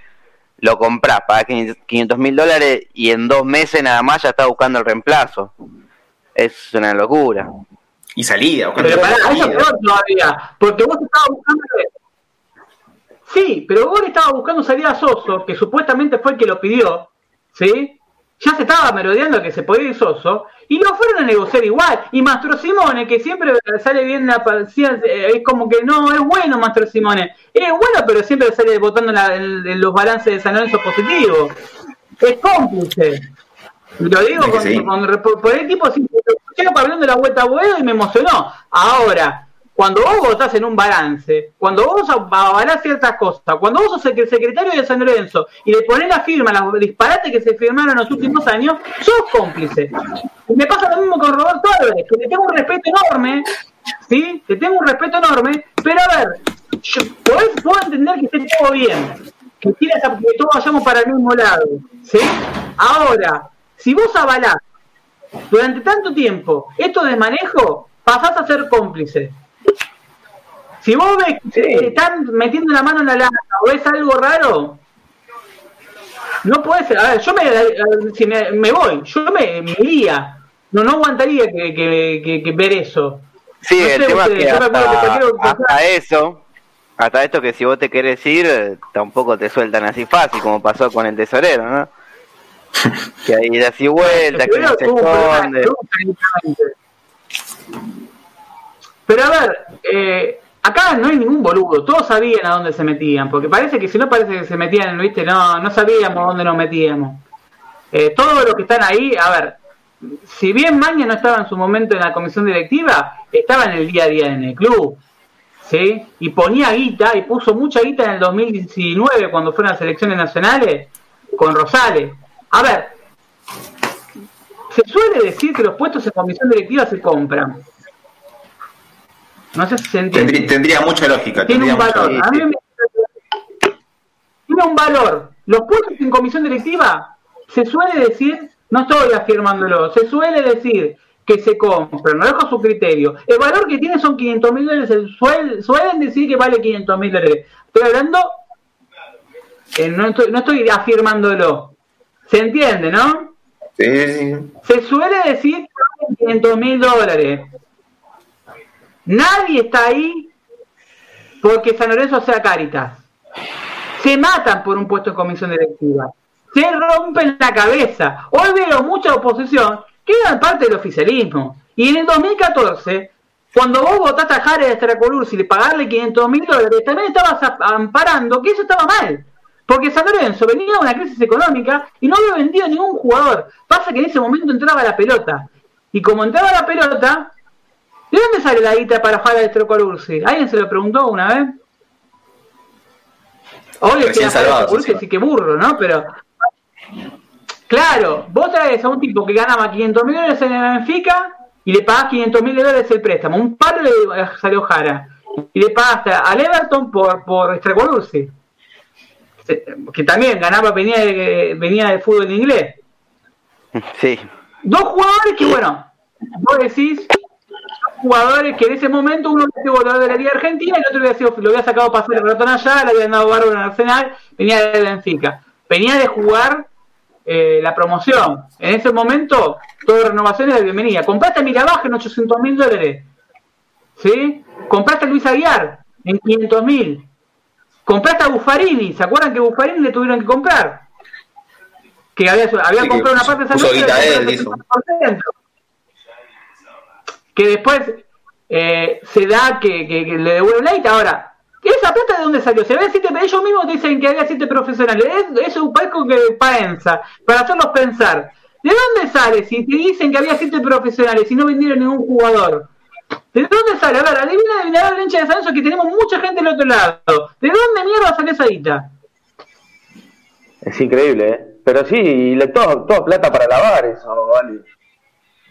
[SPEAKER 4] lo compras, para 500 mil dólares y en dos meses nada más ya está buscando el reemplazo es una locura.
[SPEAKER 3] y salida.
[SPEAKER 1] Pero para eso peor todavía, porque vos estabas buscando. Sí, pero vos estabas buscando salida a Soso, que supuestamente fue el que lo pidió, ¿sí? Ya se estaba merodeando que se podía ir Soso, y lo fueron a negociar igual. Y Mastro Simone, que siempre sale bien la eh, es como que no, es bueno Mastro Simone. Es bueno, pero siempre sale votando en, los balances de San Lorenzo positivos. Es cómplice. Lo digo con, por, el tipo, sí, hablando de la vuelta a y me emocionó. Ahora, cuando vos votás en un balance, cuando vos avalás ciertas cosas, cuando vos sos el secretario de San Lorenzo y le ponés la firma, los disparates que se firmaron en los últimos años, sos cómplice. Y me pasa lo mismo con Roberto Álvarez, que le tengo un respeto enorme, ¿sí? Le tengo un respeto enorme, pero a ver, yo puedo entender que esté todo bien, que, que todos vayamos para el mismo lado, ¿sí? Ahora, si vos avalás durante tanto tiempo esto de manejo, pasás a ser cómplice. Si vos ves que están metiendo la mano en la lana o ves algo raro, no puede ser. A ver, yo me, si me, voy, yo me, iría. No, no aguantaría que, que, ver eso.
[SPEAKER 4] Sí, el tema es que hasta, eso, hasta esto que si vos te querés ir, tampoco te sueltan así fácil, como pasó con el tesorero, ¿no? que ahí de así vuelta, que no se esconde.
[SPEAKER 1] Pero a ver, eh, acá no hay ningún boludo, todos sabían a dónde se metían, porque parece que si no parece que se metían, ¿viste? No, no sabíamos dónde nos metíamos. Eh, todos los que están ahí, a ver, si bien Maña no estaba en su momento en la comisión directiva, estaba en el día a día en el club, ¿sí? Y ponía guita, y puso mucha guita en el 2019 cuando fueron las elecciones nacionales con Rosales. A ver, se suele decir que los puestos en comisión directiva se compran. No sé si se entiende.
[SPEAKER 3] Tendría, mucha lógica.
[SPEAKER 1] Tiene un valor. Tiene un valor. Los puestos en comisión directiva se suele decir, no estoy afirmándolo, se suele decir que se compran, no dejo su criterio. El valor que tiene son 500 mil dólares, suelen decir que vale 500 mil dólares. Estoy hablando, eh, no, estoy, no estoy afirmándolo, ¿Se entiende, no?
[SPEAKER 3] Sí.
[SPEAKER 1] Se suele decir que 500 mil dólares. Nadie está ahí porque San Lorenzo sea Caritas. Se matan por un puesto en comisión directiva. Se rompen la cabeza. Hoy veo mucha oposición que en parte del oficialismo. Y en el 2014, cuando vos votaste a Jare de y le pagarle 500 mil dólares, también estabas amparando que eso estaba mal. Porque San Lorenzo venía de una crisis económica y no había vendido ningún jugador. Pasa que en ese momento entraba la pelota. Y como entraba la pelota, ¿de dónde sale la guita para jugar a Estrocolursi? ¿Alguien se lo preguntó una vez? Hoy le Ursi, sí que burro, ¿no? Pero. Claro, vos traes a un tipo que ganaba 500 mil dólares en el Benfica y le pagás 500 mil dólares el préstamo. Un palo le salió Jara. Y le pagaste al Everton por, por que también ganaba, venía venía de fútbol inglés.
[SPEAKER 4] Sí.
[SPEAKER 1] Dos jugadores que, bueno, vos decís, jugadores que en ese momento uno había sido volador de la Liga Argentina y el otro había sido, lo había sacado para hacer el ratón allá, le habían dado bárbaro en Arsenal, venía de Benfica. Venía de jugar eh, la promoción. En ese momento, todas renovaciones de bienvenida. Compraste a Mirabaj en 800 mil dólares. ¿Sí? Compraste a Luis Aguiar en 500 mil. Compraste a Buffarini, ¿se acuerdan que Buffarini le tuvieron que comprar? Que había, había comprado una parte de esa Que después eh, se da que, le devuelve ley. Ahora, ¿esa plata de dónde salió? Se ve siete, ellos mismos dicen que había siete profesionales. Es, un país que piensa, para hacerlos pensar. ¿De dónde sale si te dicen que había siete profesionales y no vendieron ningún jugador? ¿De dónde sale? A ver, adivina, adivina la hincha de San que tenemos mucha gente del otro lado. ¿De dónde mierda sale esa guita?
[SPEAKER 2] Es increíble, ¿eh? Pero sí, le todo, toda plata para lavar eso, vale.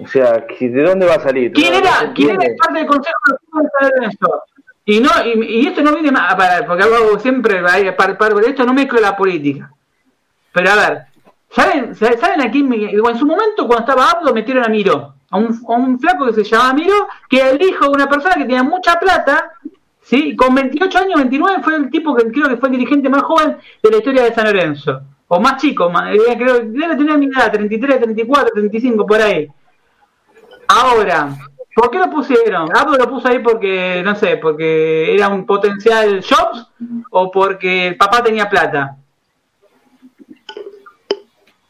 [SPEAKER 2] O sea, ¿de dónde va a salir?
[SPEAKER 1] ¿Quién era, ¿quién era parte del Consejo de esto? Y, no, y, esto no viene más, para, porque hago siempre, para, para, esto no mezclo la política. Pero a ver, ¿saben, ¿saben a quién? en su momento, cuando estaba Abdo, metieron a Miro a un, flaco que se llamaba Miro, que era el hijo de una persona que tenía mucha plata, ¿sí? con 28 años, 29, fue el tipo que creo que fue el dirigente más joven de la historia de San Lorenzo. O más chico, eh, creo que debe tener mi edad, 33, 34, 35, por ahí. Ahora, ¿Por qué lo pusieron? Abdo lo puso ahí porque, no sé, porque era un potencial Jobs o porque el papá tenía plata.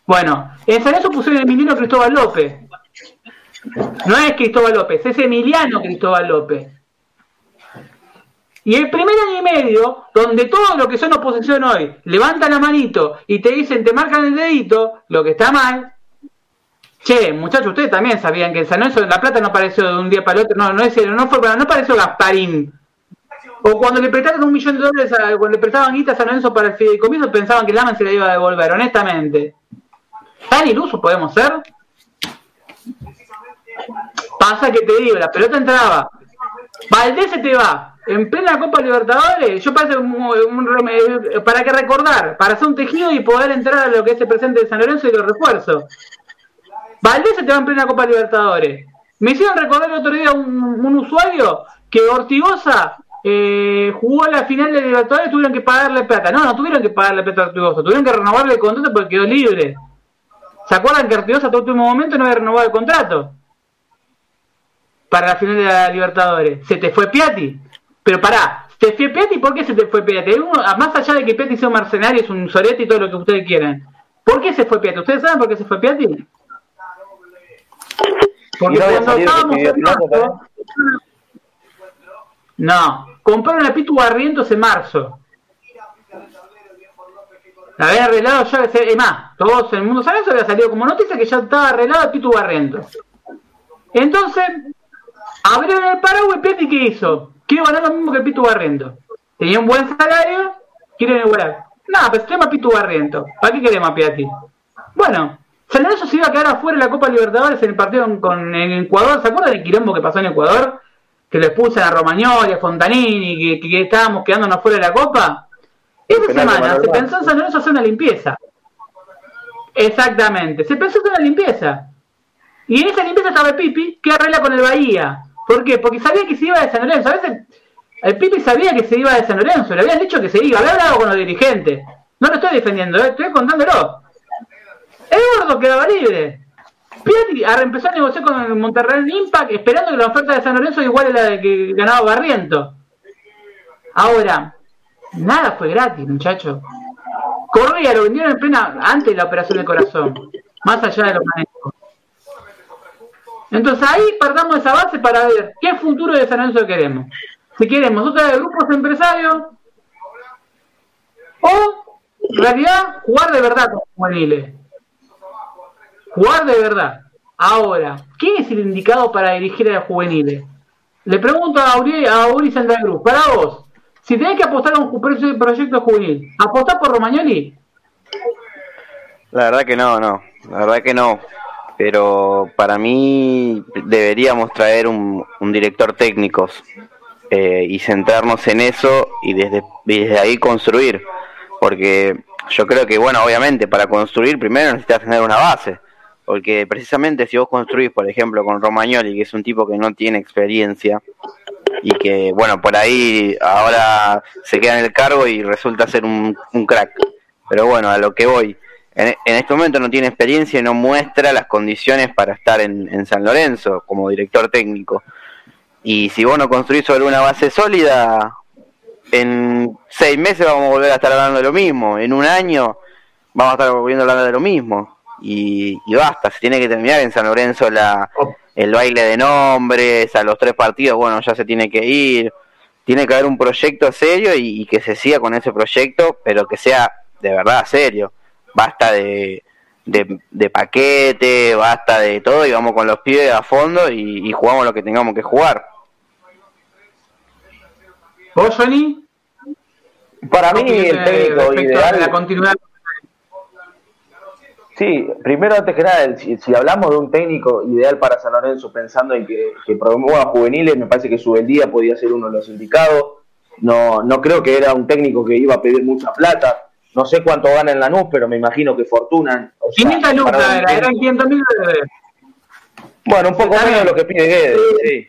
[SPEAKER 1] Bueno, en San Lorenzo pusieron Emiliano Cristóbal López. No es Cristóbal López, es Emiliano Cristóbal López. Y el primer año y medio, donde todo lo que son oposición hoy levantan la manito y te dicen, te marcan el dedito, lo que está mal. Che, muchachos, ustedes también sabían que San Lorenzo La Plata no apareció de un día para el otro, no, no, es, no fue no apareció Gasparín. O cuando le prestaron un millón de dólares, a, cuando le prestaban guita a San Lorenzo para el fideicomiso, pensaban que Laman se la iba a devolver, honestamente. ¿Tan iluso podemos ser? Pasa que te digo, la pelota entraba. Valdés se te va, en plena Copa Libertadores, yo parece para que recordar, para hacer un tejido y poder entrar a lo que es el presente de San Lorenzo y los refuerzos. Valdés se te va en plena Copa Libertadores. Me hicieron recordar el otro día un, usuario que Ortigosa eh, jugó a la final de Libertadores y tuvieron que pagarle plata. No, no tuvieron que pagarle plata a Ortigosa, tuvieron que renovarle el contrato porque quedó libre. ¿Se acuerdan que Ortigosa hasta el último momento no había renovado el contrato? Para la final de la Libertadores. Se te fue Piatti. Pero pará, ¿te fue Piatti? ¿Por qué se te fue Piatti? más allá de que Piatti sea un mercenario, es un sorete y todo lo que ustedes quieran. ¿Por qué se fue Piatti? ¿Ustedes saben por qué se fue Piatti? Porque cuando estábamos en marzo... No, compraron a Pitu Barrientos en marzo. La había arreglado ya, es más, todos en el mundo saben eso había salido como noticia que ya estaba arreglado Pitu Barrientos. Entonces, abrieron el paraguas y Piatti ¿qué hizo? quiero ganar lo mismo que Pitu Barriento. Tenía un buen salario, quieren igualar. No, pues se llama Pitu Barriento. ¿Para qué queremos a Piatti? Bueno, San Lorenzo se iba a quedar afuera de la Copa Libertadores en el partido con, en Ecuador. ¿Se acuerdan del quilombo que pasó en Ecuador? Que lo expulsan a Romagnoli, a Fontanini, que, que, estábamos quedándonos fuera de la Copa. Esa semana se pensó en San Lorenzo hacer una limpieza. Exactamente, se pensó hacer una limpieza. Y en esa limpieza estaba el Pipi, que arregla con el Bahía. ¿Por qué? Porque sabía que se iba de San Lorenzo. A veces el Pipi sabía que se iba de San Lorenzo, le habían dicho que se iba, había hablado con los dirigentes. No lo estoy defendiendo, ¿eh? estoy contándolo. Eduardo quedaba libre. Piatti empezó a negociar con el Monterrey Impact esperando que la oferta de San Lorenzo igual a la que ganaba Barriento. Ahora, nada fue gratis, muchacho. Correa lo vendieron en plena antes de la operación de corazón, más allá de los manejos. Entonces ahí partamos esa base para ver qué futuro de San Lorenzo queremos. Si queremos otra de grupos empresarios o en realidad jugar de verdad con juveniles. Jugar de verdad. Ahora, ¿quién es el indicado para dirigir a los juveniles? Le pregunto a Uri, a Uri Santa Cruz, para vos, si tenés que apostar a un proyecto juvenil, ¿apostás por Romagnoli?
[SPEAKER 4] La verdad que no, no. La verdad que no pero para mí deberíamos traer un, director técnico eh, y centrarnos en eso y desde, desde ahí construir, porque yo creo que, bueno, obviamente para construir primero necesitas tener una base, porque precisamente si vos construís, por ejemplo, con Romagnoli, que es un tipo que no tiene experiencia, y que, bueno, por ahí ahora se queda en el cargo y resulta ser un, crack. Pero bueno, a lo que voy, en, este momento no tiene experiencia y no muestra las condiciones para estar en, San Lorenzo como director técnico. Y si vos no construís sobre una base sólida, en seis meses vamos a volver a estar hablando de lo mismo. En un año vamos a estar volviendo a hablar de lo mismo. Y, basta, se tiene que terminar en San Lorenzo la, el baile de nombres, a los tres partidos, bueno, ya se tiene que ir. Tiene que haber un proyecto serio y que se siga con ese proyecto, pero que sea de verdad serio basta de, de, paquete, basta de todo y vamos con los pies a fondo y, jugamos lo que tengamos que jugar.
[SPEAKER 1] ¿Vos, Johnny?
[SPEAKER 2] Para mí el técnico ideal... La continuidad. Sí, primero antes que nada, si, hablamos de un técnico ideal para San Lorenzo pensando en que, que promueva juveniles, me parece que Subeldía podía ser uno de los indicados. No, no creo que era un técnico que iba a pedir mucha plata. No sé cuánto gana en la NUS, pero me imagino que Fortuna.
[SPEAKER 1] O 500 lucas, eran 500 mil
[SPEAKER 2] Bueno, un poco menos de lo que pide Guedes, sí.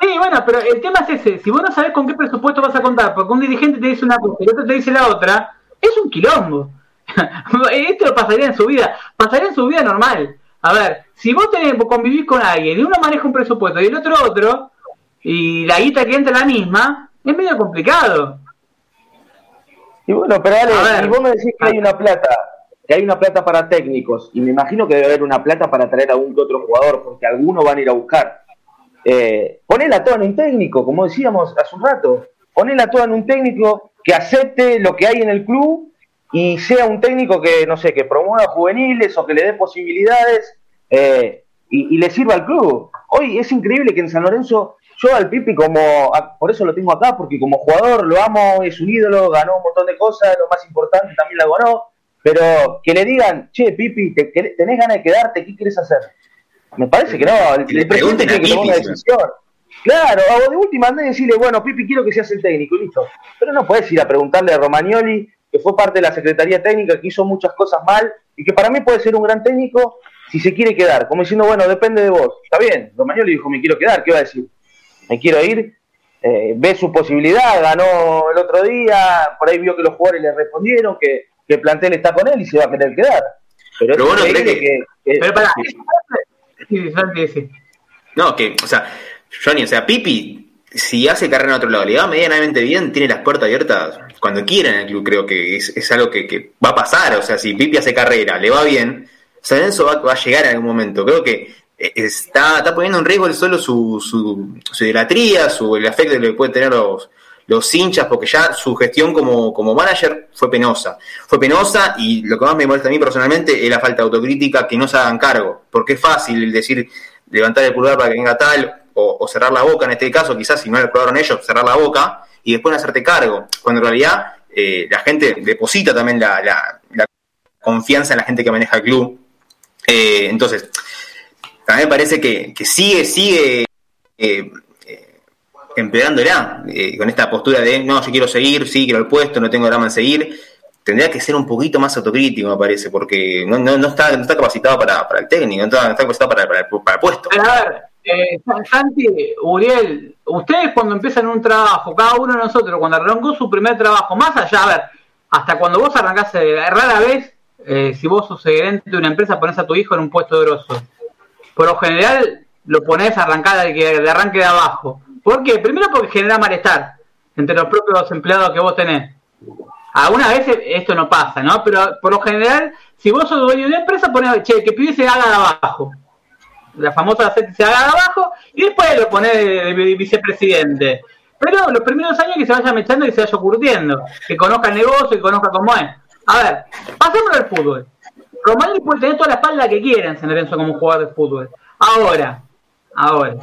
[SPEAKER 1] Sí, bueno, pero el tema es ese. Si vos no sabés con qué presupuesto vas a contar, porque un dirigente te dice una cosa y el otro te dice la otra, es un quilombo. Esto lo pasaría en su vida. Pasaría en su vida normal. a ver, si vos tenés, convivís con alguien y uno maneja un presupuesto y el otro otro, y la guita que entra la misma, es medio complicado.
[SPEAKER 2] Y bueno, pero Ale, si vos me decís que hay una plata, que hay una plata para técnicos, y me imagino que debe haber una plata para traer a un que otro jugador, porque algunos van a ir a buscar. Eh, ponela toda en un técnico, como decíamos hace un rato, ponela toda en un técnico que acepte lo que hay en el club y sea un técnico que, no sé, que promueva juveniles o que le dé posibilidades eh, y, le sirva al club. Hoy es increíble que en San Lorenzo, yo al Pipi como, por eso lo tengo acá, porque como jugador lo amo, es un ídolo, ganó un montón de cosas, lo más importante también la ganó, pero que le digan, che, Pipi, ¿tenés ganas de quedarte? ¿Qué quieres hacer? Me parece que no, el, presidente tiene que tomar una decisión. Claro, o de última andá y decirle, bueno, Pipi, quiero que seas el técnico, y listo. Pero no puedes ir a preguntarle a Romagnoli, que fue parte de la Secretaría Técnica, que hizo muchas cosas mal, y que para mí puede ser un gran técnico si se quiere quedar, como diciendo, bueno, depende de vos. Está bien, Romagnoli dijo, me quiero quedar, ¿qué va a decir? Me quiero ir, eh, ve su posibilidad, ganó el otro día, por ahí vio que los jugadores le respondieron, que, el plantel está con él y se va a querer quedar.
[SPEAKER 3] Pero, Pero bueno, que, Pero para... No, que, o sea, Johnny, o sea, Pipi, si hace carrera en otro lado, le va medianamente bien, tiene las puertas abiertas cuando quiera en el club, creo que es, algo que, va a pasar, o sea, si Pipi hace carrera, le va bien, San Lorenzo va, a llegar en algún momento, creo que eh, está, está poniendo en riesgo solo su, su, su idolatría, su, el afecto que pueden tener los, los hinchas, porque ya su gestión como, como manager fue penosa. Fue penosa y lo que más me molesta a mí personalmente es la falta de autocrítica, que no se hagan cargo, porque es fácil decir levantar el pulgar para que venga tal, o, cerrar la boca en este caso, quizás si no lo probaron ellos, cerrar la boca y después no hacerte cargo, cuando en realidad eh, la gente deposita también la, la, confianza en la gente que maneja el club. Eh, entonces, también me parece que, sigue, sigue eh, empeorándola con esta postura de no, yo quiero seguir, sí, quiero el puesto, no tengo drama en seguir tendría que ser un poquito más autocrítico, me parece, porque no, no, está, no está capacitado para, para el técnico, no está, capacitado para, para, el, puesto.
[SPEAKER 1] a ver, eh, Santi, Uriel, ustedes cuando empiezan un trabajo, cada uno de nosotros, cuando arrancó su primer trabajo, más allá, a ver, hasta cuando vos arrancás, eh, rara vez, eh, si vos sos gerente de una empresa, pones a tu hijo en un puesto grosso. Por lo general, lo pones a arrancar de, de arranque de abajo. ¿Por qué? Primero porque genera malestar entre los propios empleados que vos tenés. Algunas veces esto no pasa, ¿no? Pero por lo general, si vos sos dueño de una empresa, pones, che, que pibe se haga de abajo. La famosa se haga abajo y después lo pones de, vicepresidente. Pero los primeros años que se vaya mechando y se vaya curtiendo, que conozca el negocio, que conozca cómo es. A ver, pasemos al fútbol. Román puede tener toda la espalda que quiera en San Lorenzo como jugador de fútbol. Ahora, ahora.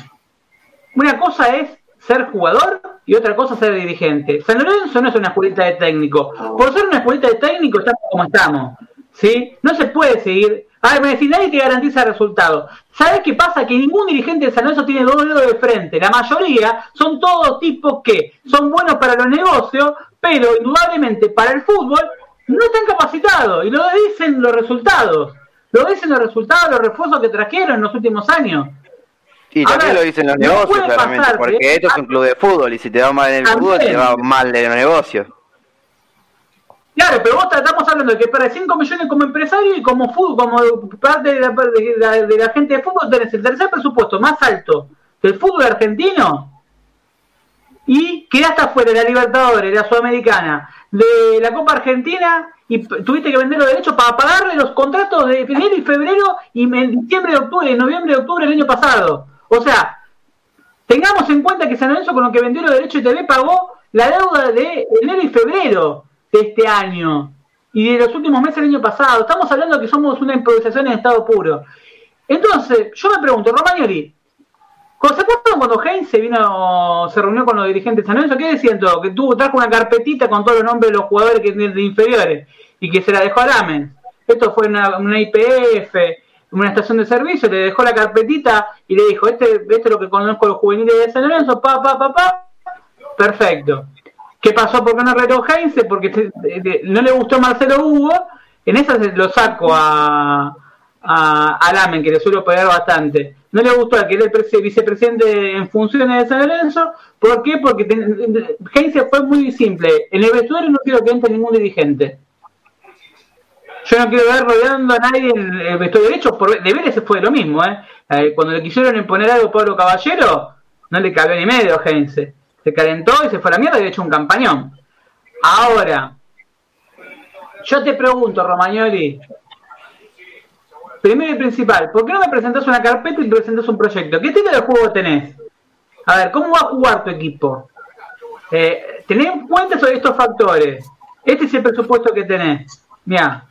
[SPEAKER 1] Una cosa es ser jugador y otra cosa ser dirigente. San Lorenzo no es una escuelita de técnico. Por ser una escuelita de técnico estamos como estamos. ¿sí? No se puede seguir. A ver, me decís, nadie te garantiza resultados. ¿Sabes qué pasa? Que ningún dirigente de San Lorenzo tiene dos dedos de frente. La mayoría son todos tipos que son buenos para los negocios, pero indudablemente para el fútbol no están capacitados. Y lo dicen los resultados. Lo dicen los resultados, los refuerzos que trajeron en los últimos años.
[SPEAKER 4] Y también lo dicen los negocios, claramente, porque esto es un club de fútbol y si te va mal en el fútbol, te va mal en los negocios.
[SPEAKER 1] Claro, pero vos estamos hablando de que para 5 millones como empresario y como fútbol, como parte de la, de, la, gente de fútbol tenés el tercer presupuesto más alto del fútbol argentino y quedaste afuera de la Libertadores, de la Sudamericana, de la Copa Argentina y tuviste que vender los derechos para pagarle los contratos de enero y febrero y en diciembre octubre, en noviembre octubre del año pasado. O sea, tengamos en cuenta que San Lorenzo con lo que vendió los derechos de TV pagó la deuda de enero y febrero de este año y de los últimos meses del año pasado. Estamos hablando que somos una improvisación en estado puro. Entonces, yo me pregunto, Romagnoli, ¿se acuerdan cuando Heinz se vino, se reunió con los dirigentes de San Lorenzo? ¿Qué decían todo? Que tuvo trajo una carpetita con todos los nombres de los jugadores que de inferiores y que se la dejó a Lamen. Esto fue una, una IPF, una estación de servicio, le dejó la carpetita y le dijo, este, este es lo que conozco los juveniles de San Lorenzo, pa, pa, pa, pa, perfecto. ¿Qué pasó? ¿Por qué no retó Heinze? Porque no le gustó Marcelo Hugo, en esa lo saco a, a, Lamen, que le suelo pegar bastante. No le gustó a que era el vicepresidente en funciones de San Lorenzo. ¿Por qué? Porque Heinze fue muy simple. En el vestuario no quiero que entre ningún dirigente. Yo no quiero ver rodeando a nadie en el vestuario derecho, por de Vélez fue lo mismo, ¿eh? ¿eh? Cuando le quisieron imponer algo a Pablo Caballero, no le cabió ni medio, gente. Se calentó y se fue a la mierda y había hecho un campañón. Ahora, yo te pregunto, Romagnoli, primero y principal, ¿por qué no me presentas una carpeta y me presentas un proyecto? ¿Qué tipo de juego tenés? A ver, ¿cómo va a jugar tu equipo? Eh, tenés en cuenta sobre estos factores. Este es el presupuesto que tenés. Mira,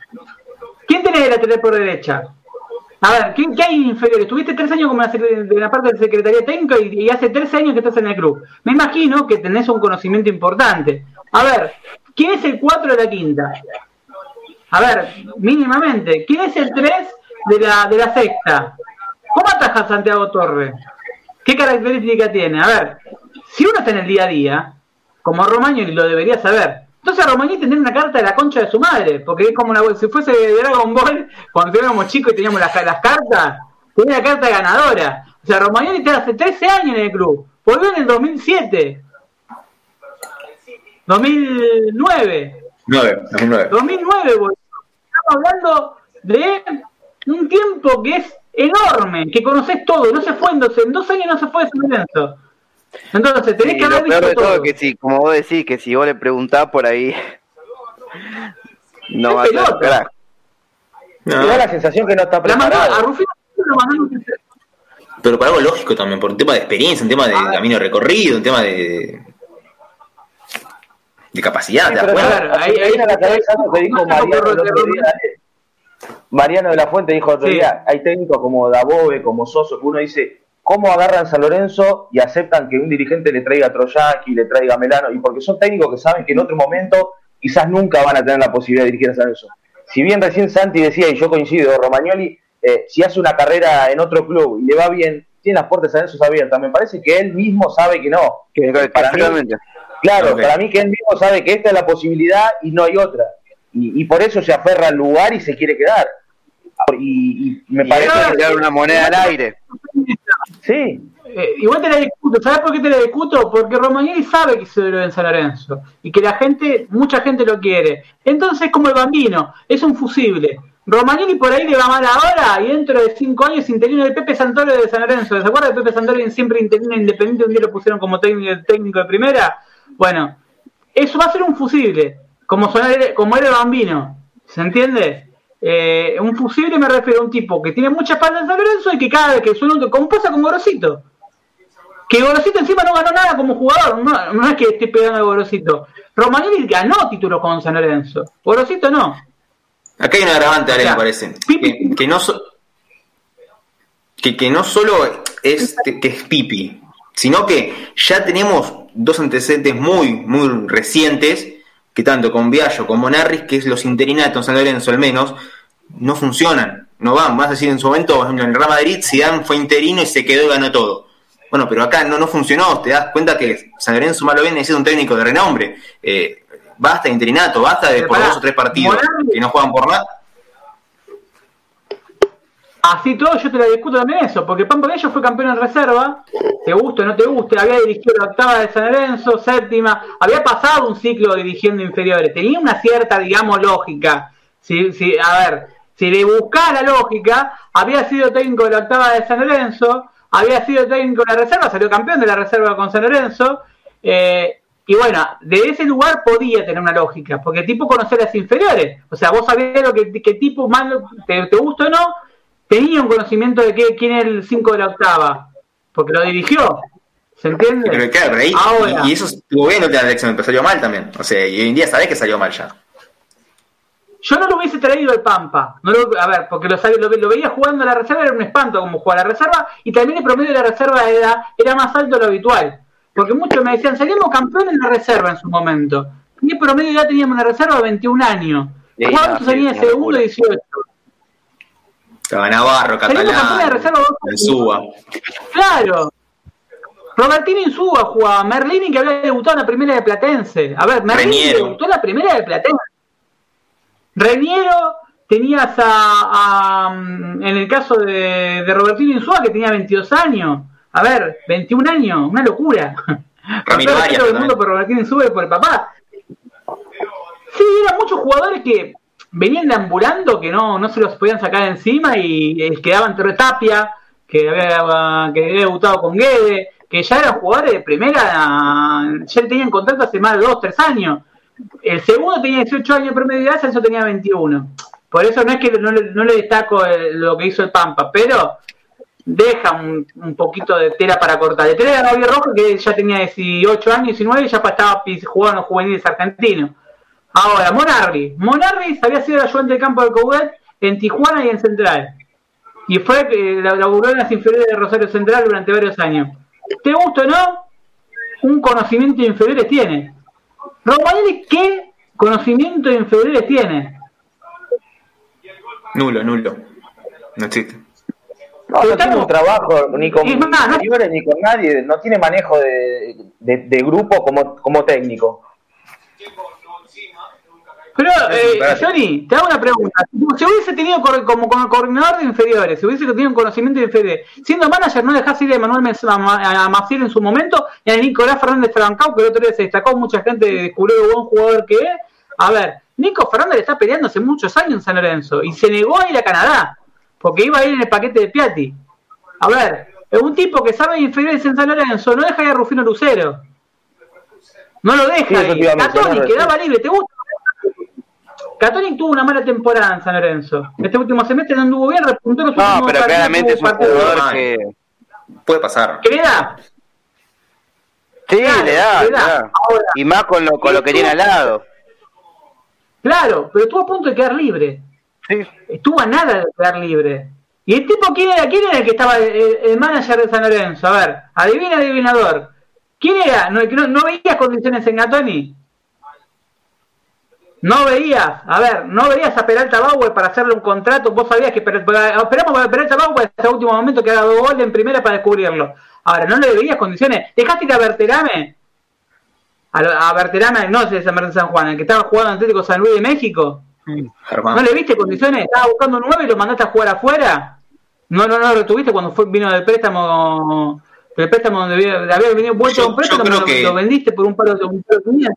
[SPEAKER 1] ¿quién tenés de lateral por derecha? A ver, ¿qué, hay inferior? Estuviste tres años como la, de la parte de Secretaría Técnica y, hace tres años que estás en el club. Me imagino que tenés un conocimiento importante. A ver, ¿quién es el 4 de la quinta? A ver, mínimamente, ¿quién es el 3 de la, de la sexta? ¿Cómo ataja Santiago Torres? ¿Qué característica tiene? A ver, si uno está en el día a día, como Romagnoli lo debería saber. Entonces Romagnoli tendría una carta de la concha de su madre, porque es como una, si fuese de Dragon Ball, cuando éramos chicos y teníamos las, las cartas, tenía la carta ganadora. O sea, Romagnoli está hace 13 años en el club, volvió en el 2007. 2009.
[SPEAKER 3] 9, 2009.
[SPEAKER 1] 2009, boludo. Estamos hablando de un tiempo que es enorme, que conoces todo, no se fue en dos, en dos años no se fue de San Lorenzo. Entonces tenés
[SPEAKER 4] Sí,
[SPEAKER 1] que haber
[SPEAKER 4] lo peor
[SPEAKER 1] visto
[SPEAKER 4] de todo
[SPEAKER 1] todo.
[SPEAKER 4] es que si, como vos decís, que si vos le preguntás por ahí, no
[SPEAKER 1] Es
[SPEAKER 4] va a
[SPEAKER 1] pelota.
[SPEAKER 4] estar
[SPEAKER 3] No,
[SPEAKER 2] Me da la sensación que no está
[SPEAKER 1] La mandó, a
[SPEAKER 2] preparado.
[SPEAKER 1] Rufino lo mandaron
[SPEAKER 3] pero para algo lógico también, por un tema de experiencia, un tema de camino recorrido, un tema de. de capacidad,
[SPEAKER 2] Sí,
[SPEAKER 3] ¿te das
[SPEAKER 2] pero
[SPEAKER 3] cuenta?
[SPEAKER 1] Claro, ahí- ahí-
[SPEAKER 2] viene a la cabeza que dijo
[SPEAKER 1] no,
[SPEAKER 2] Mariano el otro día. Mariano de la Fuente dijo otro
[SPEAKER 1] Sí.
[SPEAKER 2] día, hay técnicos como Dabove, como Soso, que uno dice, ¿cómo agarran San Lorenzo y aceptan que un dirigente le traiga a Troyaki, le traiga a Melano? Y porque son técnicos que saben que en otro momento quizás nunca van a tener la posibilidad de dirigir a San Lorenzo. Si bien recién Santi decía, y yo coincido, Romagnoli, eh, si hace una carrera en otro club y le va bien, tiene las puertas de San Lorenzo abiertas. Me parece que él mismo sabe que no.
[SPEAKER 4] Que,
[SPEAKER 2] mí-. Claro, para mí que él mismo sabe que esta es la posibilidad y no hay otra. Y, y por eso se aferra al lugar y se quiere quedar. Y, y me
[SPEAKER 4] Y
[SPEAKER 2] parece que...
[SPEAKER 4] una moneda al aire.
[SPEAKER 2] Sí,
[SPEAKER 1] Eh, igual te la discuto, ¿sabes por qué te la discuto? Porque Romagnoli sabe que se debe en San Lorenzo y que la gente, mucha gente lo quiere. Entonces, como el bambino, es un fusible. Romagnoli por ahí le va mal ahora y dentro de cinco años interino de Pepe Santoro de San Lorenzo. ¿Se acuerda de Pepe Santoro siempre interino independiente? Un día lo pusieron como técnico, técnico de primera. Bueno, eso va a ser un fusible, como, sonar- como era el bambino. ¿Se entiende? Eh, un fusible me refiero a un tipo que tiene mucha espalda en San Lorenzo y que cada vez que suena un como pasa con Gorosito. Que Gorosito encima no ganó nada como jugador, no, no es que esté pegando a Gorosito. Romagnoli ganó títulos con San Lorenzo, Gorosito no.
[SPEAKER 3] Acá hay un agravante, Ale, me parece. Que, que no so- que, que no solo es que es Pipi, sino que ya tenemos dos antecedentes muy, muy recientes, que tanto con Viallo como Narris, que es los interinatos en San Lorenzo al menos, no funcionan, no van. Vas a decir en su momento, por ejemplo, en el Real Madrid, Zidane fue interino y se quedó y ganó todo. Bueno, pero acá no, no funcionó, te das cuenta que San Lorenzo malo bien necesita un técnico de renombre. Eh, basta de interinato, basta de
[SPEAKER 1] Pero
[SPEAKER 3] por dos o tres partidos
[SPEAKER 1] Morales-
[SPEAKER 3] que no juegan por nada.
[SPEAKER 1] Así todo yo te la discuto también eso, porque Pampa Bello fue campeón en reserva, te guste o no te guste, había dirigido la octava de San Lorenzo, séptima, había pasado un ciclo dirigiendo inferiores, tenía una cierta, digamos, lógica. Si, si, a ver, si le buscaba la lógica, había sido técnico de la octava de San Lorenzo, había sido técnico de la reserva, salió campeón de la reserva con San Lorenzo, eh, y bueno, de ese lugar podía tener una lógica, porque el tipo conocía las inferiores, o sea, vos sabías lo que, tipo malo, te, te gusta o no, tenía un conocimiento de qué, quién es el 5 de la octava, porque lo dirigió. ¿Se entiende?
[SPEAKER 3] Pero claro, pero ahí,
[SPEAKER 1] Ahora,
[SPEAKER 3] y, y eso estuvo bien la elección, pero salió mal también. O sea, y hoy en día sabés que salió mal ya.
[SPEAKER 1] yo no lo hubiese traído el Pampa. No lo- a ver, porque lo, sabía- lo, lo veía jugando a la reserva, era un espanto como jugaba a la reserva, y también el promedio de la reserva era, era más alto de lo habitual. Porque muchos me decían, salimos campeones en la reserva en su momento. Y el promedio ya teníamos en la reserva 21 años.
[SPEAKER 4] Sí,
[SPEAKER 1] ¿Cuántos
[SPEAKER 4] no, sí,
[SPEAKER 1] salían
[SPEAKER 4] una
[SPEAKER 1] de segundo
[SPEAKER 4] locura.
[SPEAKER 1] y 18?
[SPEAKER 3] Estaba Navarro,
[SPEAKER 1] de
[SPEAKER 3] Catalán,
[SPEAKER 1] reserva
[SPEAKER 3] Insúa.
[SPEAKER 1] Claro. Robertino Insúa jugaba, Merlini que había debutado en la primera de Platense. A ver, Merlini
[SPEAKER 3] Reñero.
[SPEAKER 1] debutó en la primera de Platense. Reñero, tenías a, a, mm, en el caso de, de Robertino Insúa que tenía 22 años. A ver, 21 años, una locura.
[SPEAKER 3] Ramiro
[SPEAKER 1] Con todo el
[SPEAKER 3] Arias
[SPEAKER 1] mundo por Robertino Insúa y por el papá. Sí, eran muchos jugadores que venían deambulando que no, no se los podían sacar encima y, eh, quedaban Tapia, que había, que debutado con Guede, que ya eran jugadores de primera, ya tenían contrato hace más de 2, 3 años. El segundo tenía 18 años promedio de edad, eso tenía 21. Por eso no es que no le, destaco lo que hizo el Pampa, pero deja un, poquito de tela para cortar. De tela de Gabriel Rojo, que ya tenía 18 años, 19, y ya estaba jugando juveniles argentinos. Ahora, Monarri. Monarri había sido el ayudante de campo de Coudet en Tijuana y en Central. Y fue que laburó en las inferiores de Rosario Central durante varios años. ¿Te gusta o no? Un conocimiento de inferiores tiene. Romanelli, ¿qué conocimiento de inferiores tiene?
[SPEAKER 3] Nulo, nulo. No existe.
[SPEAKER 2] No, no tiene un trabajo ni con inferiores ni con nadie. No tiene manejo de, de grupo como, como técnico.
[SPEAKER 1] Pero, eh, Johnny, te hago una pregunta. Si hubiese tenido como, coordinador de inferiores, si hubiese tenido un conocimiento de inferiores, siendo manager, no dejás ir a Manuel a Maciel en su momento y a Nicolás Fernández Francao, que el otro día se destacó, mucha gente descubrió lo buen jugador que es. A ver, Nico Fernández está peleando hace muchos años en San Lorenzo y se negó a ir a Canadá porque iba a ir en el paquete de Piatti. A ver, es un tipo que sabe inferiores en San Lorenzo, no deja ir a Rufino Lucero. No lo deja. Sí, ir. quedaba libre, ¿te gusta? Católico tuvo una mala temporada en San Lorenzo. Este último semestre no anduvo bien, repuntó los
[SPEAKER 4] No, pero claramente es un jugador que
[SPEAKER 3] puede pasar.
[SPEAKER 1] ¿Qué le da?
[SPEAKER 4] Sí, le da. y más con lo, con lo que tiene al lado.
[SPEAKER 1] Claro, pero estuvo a punto de quedar libre. Sí. Estuvo a nada de quedar libre. ¿Y el tipo quién era? ¿Quién era el que estaba el, manager de San Lorenzo? A ver, adivina, adivinador. ¿Quién era? ¿No, no, no veías condiciones en Gatoni? No veías, a ver, no veías a Peralta Bauer para hacerle un contrato. Vos sabías que esperamos a Peralta Bauer hasta el último momento que haga dos goles en primera para descubrirlo. Ahora, no le veías condiciones. Dejaste que a Berterame, a, a Berterame, no sé, San Martín San Juan, el que estaba jugando en Atlético San Luis de México. ¿No le viste condiciones? Estaba buscando un nueve y lo mandaste a jugar afuera. No, no, no lo retuviste cuando fue, vino del préstamo, del préstamo donde había, había venido vuelto a un préstamo, lo, lo, vendiste por un paro de un paro de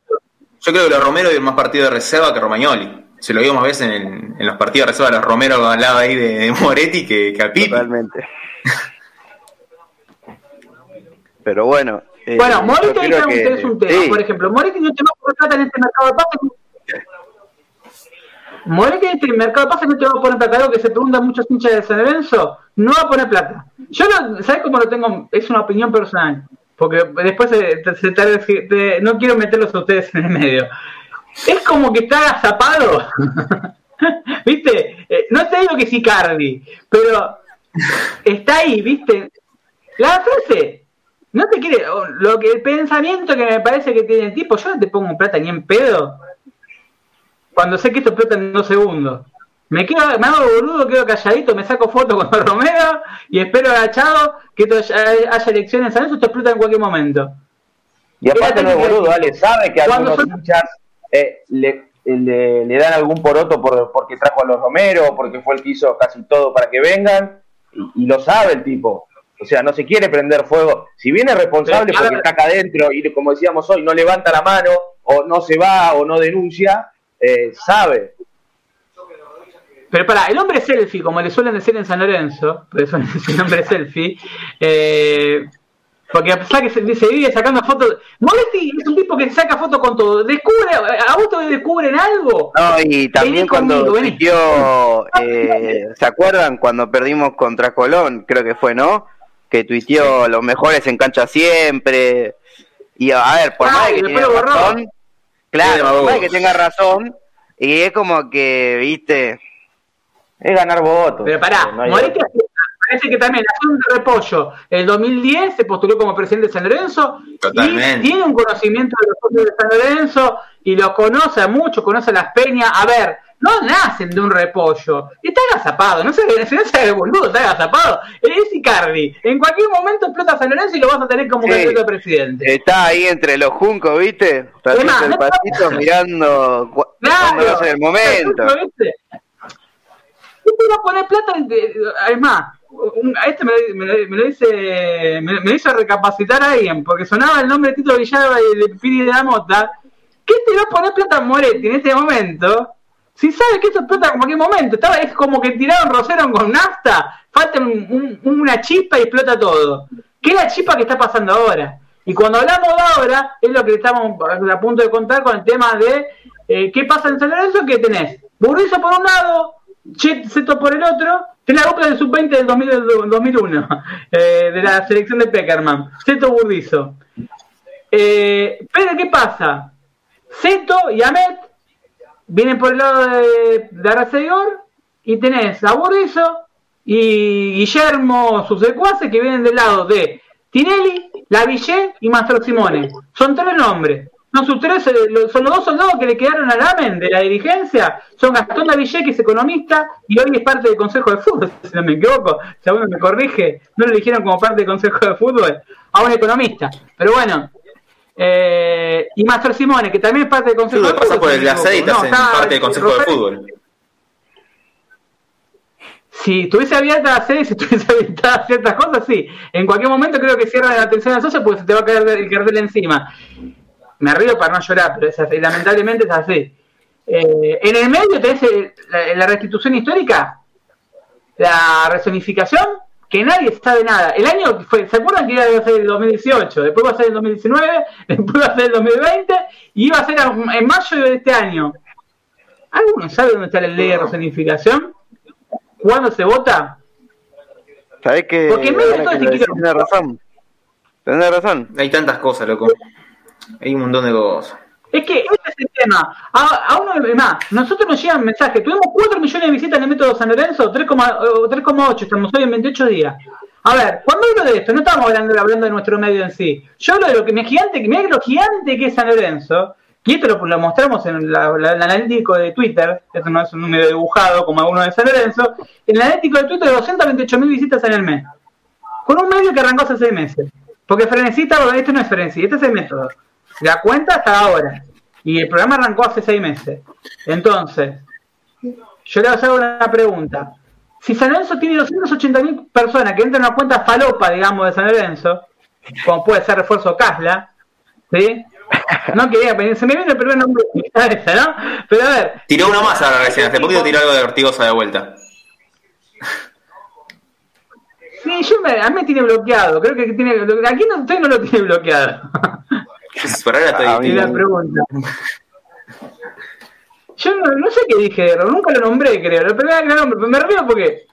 [SPEAKER 3] yo creo que los Romero dio más partido de reserva que Romagnoli. Se lo vio más veces en, en los partidos de reserva los Romero al lado ahí de, Moretti que, que a Pipi.
[SPEAKER 4] Totalmente. Pero bueno.
[SPEAKER 1] Eh, bueno, Moretti ahí que... es un tema. Por ejemplo, Moretti no te va a poner plata en este mercado de pases. Moretti en este mercado de pases no te va a poner plata. Algo que se pregunta muchos hinchas de San Lorenzo. No va a poner plata. Yo no, ¿sabes cómo lo tengo? Es una opinión personal. Porque después se, no quiero meterlos a ustedes en el medio. Es como que está agazapado. ¿Viste? Eh, no te digo que sí Cardi, pero está ahí, ¿viste? La frase, no te quiere, lo que el pensamiento que me parece que tiene el tipo, yo no te pongo plata ni en pedo. Cuando sé que esto explota en dos segundos. Me quedo, me hago boludo, quedo calladito, me saco foto con Romero y espero agachado que haya, elecciones en eso esto explota en cualquier momento.
[SPEAKER 2] Y aparte no es boludo, Ale, sabe que algunos hinchas eh, le, le, dan algún poroto por, porque trajo a los Romero, porque fue el que hizo casi todo para que vengan, y, lo sabe el tipo. O sea, no se quiere prender fuego. Si viene responsable porque está acá adentro y como decíamos hoy, no levanta la mano, o no se va, o no denuncia, eh, sabe.
[SPEAKER 1] Pero para, el hombre selfie, como le suelen decir en San Lorenzo, por eso es el hombre selfie, eh, porque a pesar que se, vive sacando fotos, Moletti es un tipo que saca fotos con todo, descubre, a vos te descubren algo.
[SPEAKER 4] No, y también cuando tuiteó, eh, ¿se acuerdan cuando perdimos contra Colón? Creo que fue, ¿no? Que tuiteó los mejores en cancha siempre. Y a ver, por más que tenga razón, claro, por más que tenga razón, y es como que, viste,
[SPEAKER 2] es ganar votos.
[SPEAKER 1] Pero pará, Moretti parece que también hace un repollo. El 2010 se postuló como presidente de San Lorenzo y tiene un conocimiento de los socios de San Lorenzo y los conoce a muchos, conoce a las peñas. A ver, no nacen de un repollo. Está agazapado, no sé, si no se boludo, está agazapado. Es Icardi. En cualquier momento explota San Lorenzo y lo vas a tener como candidato de presidente.
[SPEAKER 4] Está ahí entre los juncos, ¿viste? Está el pasito mirando cuando va a ser el momento.
[SPEAKER 1] ¿Qué va a poner plata? Además, este me, lo dice, me, hizo recapacitar a alguien, porque sonaba el nombre de Tito Villalba y de Piri de la Mota. ¿Qué te va a poner plata Moretti en este momento? Si sabe que eso explota en cualquier momento, estaba, es como que tiraron rosero con nafta, falta un- un- una chispa y explota todo. ¿Qué es la chispa que está pasando ahora? Y cuando hablamos de ahora, es lo que estamos a punto de contar con el tema de eh, qué pasa en San Lorenzo, que tenés Burrizo por un lado, Chet Seto por el otro, es la dupla del sub-20 del 2000 del 2001, eh, de la selección de Peckerman, Seto Burrizo. Eh, pero ¿qué pasa? Seto y Amet vienen por el lado de, de Aracegor y tenés a Burrizo y Guillermo, sus secuaces, que vienen del lado de Tinelli, Lavillé y Mastro Simone. Son tres nombres. No, sus tres, eh, son los dos soldados que le quedaron al AMEN de la dirigencia. Son Gastón Lavillé, que es economista, y hoy es parte del Consejo de Fútbol, si no me equivoco. Si alguno me corrige, no lo eligieron como parte del Consejo de Fútbol, a un economista. Pero bueno, eh, y Mastro Simone, que también es parte del Consejo
[SPEAKER 3] Fútbol
[SPEAKER 1] de
[SPEAKER 3] pasa
[SPEAKER 1] Fútbol.
[SPEAKER 3] por
[SPEAKER 1] si
[SPEAKER 3] el
[SPEAKER 1] no me equivoco.
[SPEAKER 3] Glacé y te
[SPEAKER 1] No,
[SPEAKER 3] parte del Consejo de Fútbol.
[SPEAKER 1] Si estuviese abierta la sede, si estuviese habilitada ciertas cosas, sí. En cualquier momento creo que cierran la atención al socio porque se te va a caer el cartel encima. Me río para no llorar, pero es así, lamentablemente es así. Eh, en el medio tenés eh, la, la restitución histórica, la resonificación, que nadie sabe nada. El año fue, ¿se acuerdan que iba a ser el 2018? Después va a ser el 2019, después va a ser el 2020 y iba a ser en mayo de este año. ¿Alguno sabe dónde está la ley de resonificación? ¿Cuándo se vota?
[SPEAKER 4] ¿Sabés que,
[SPEAKER 1] Porque en medio de todo
[SPEAKER 4] que
[SPEAKER 1] este
[SPEAKER 4] razón? Tenés razón.
[SPEAKER 3] Hay tantas cosas, loco. Hay un montón de cosas.
[SPEAKER 1] Es que ese es el tema. A, a uno más, nosotros nos llegan mensajes. Tuvimos 4 millones de visitas en el método San Lorenzo, 3,8 o 3,8, estamos hoy en 28 días. A ver, cuando hablo de esto, no estamos hablando, hablando de nuestro medio en sí. Yo hablo de lo que me gigante, que lo gigante que es San Lorenzo, y esto lo, lo mostramos en el analítico de Twitter, esto no es un número dibujado como alguno de San Lorenzo, en el analítico de Twitter 228 mil visitas en el mes. Con un medio que arrancó hace 6 meses. Porque Frenesita, esto no es Frenesí, este es el método. La cuenta hasta ahora. Y el programa arrancó hace seis meses. Entonces, yo le hago una pregunta. Si San Lorenzo tiene 280.000 personas que entran a una cuenta falopa, digamos, de San Lorenzo, como puede ser refuerzo Casla, ¿sí? No quería se me viene el primer nombre de esa, ¿no? Pero a ver,
[SPEAKER 3] Tiró uno más ahora recién. Hace poquito tiró algo de Ortigosa de vuelta.
[SPEAKER 1] sí, yo me, a mí me tiene bloqueado. Creo que tiene. Aquí no, usted no lo tiene bloqueado.
[SPEAKER 3] Ahora estoy.
[SPEAKER 4] Ah,
[SPEAKER 1] Y la pregunta. Yo no, no sé qué dije, nunca lo nombré, creo. Lo primero que lo nombré, pero me río porque.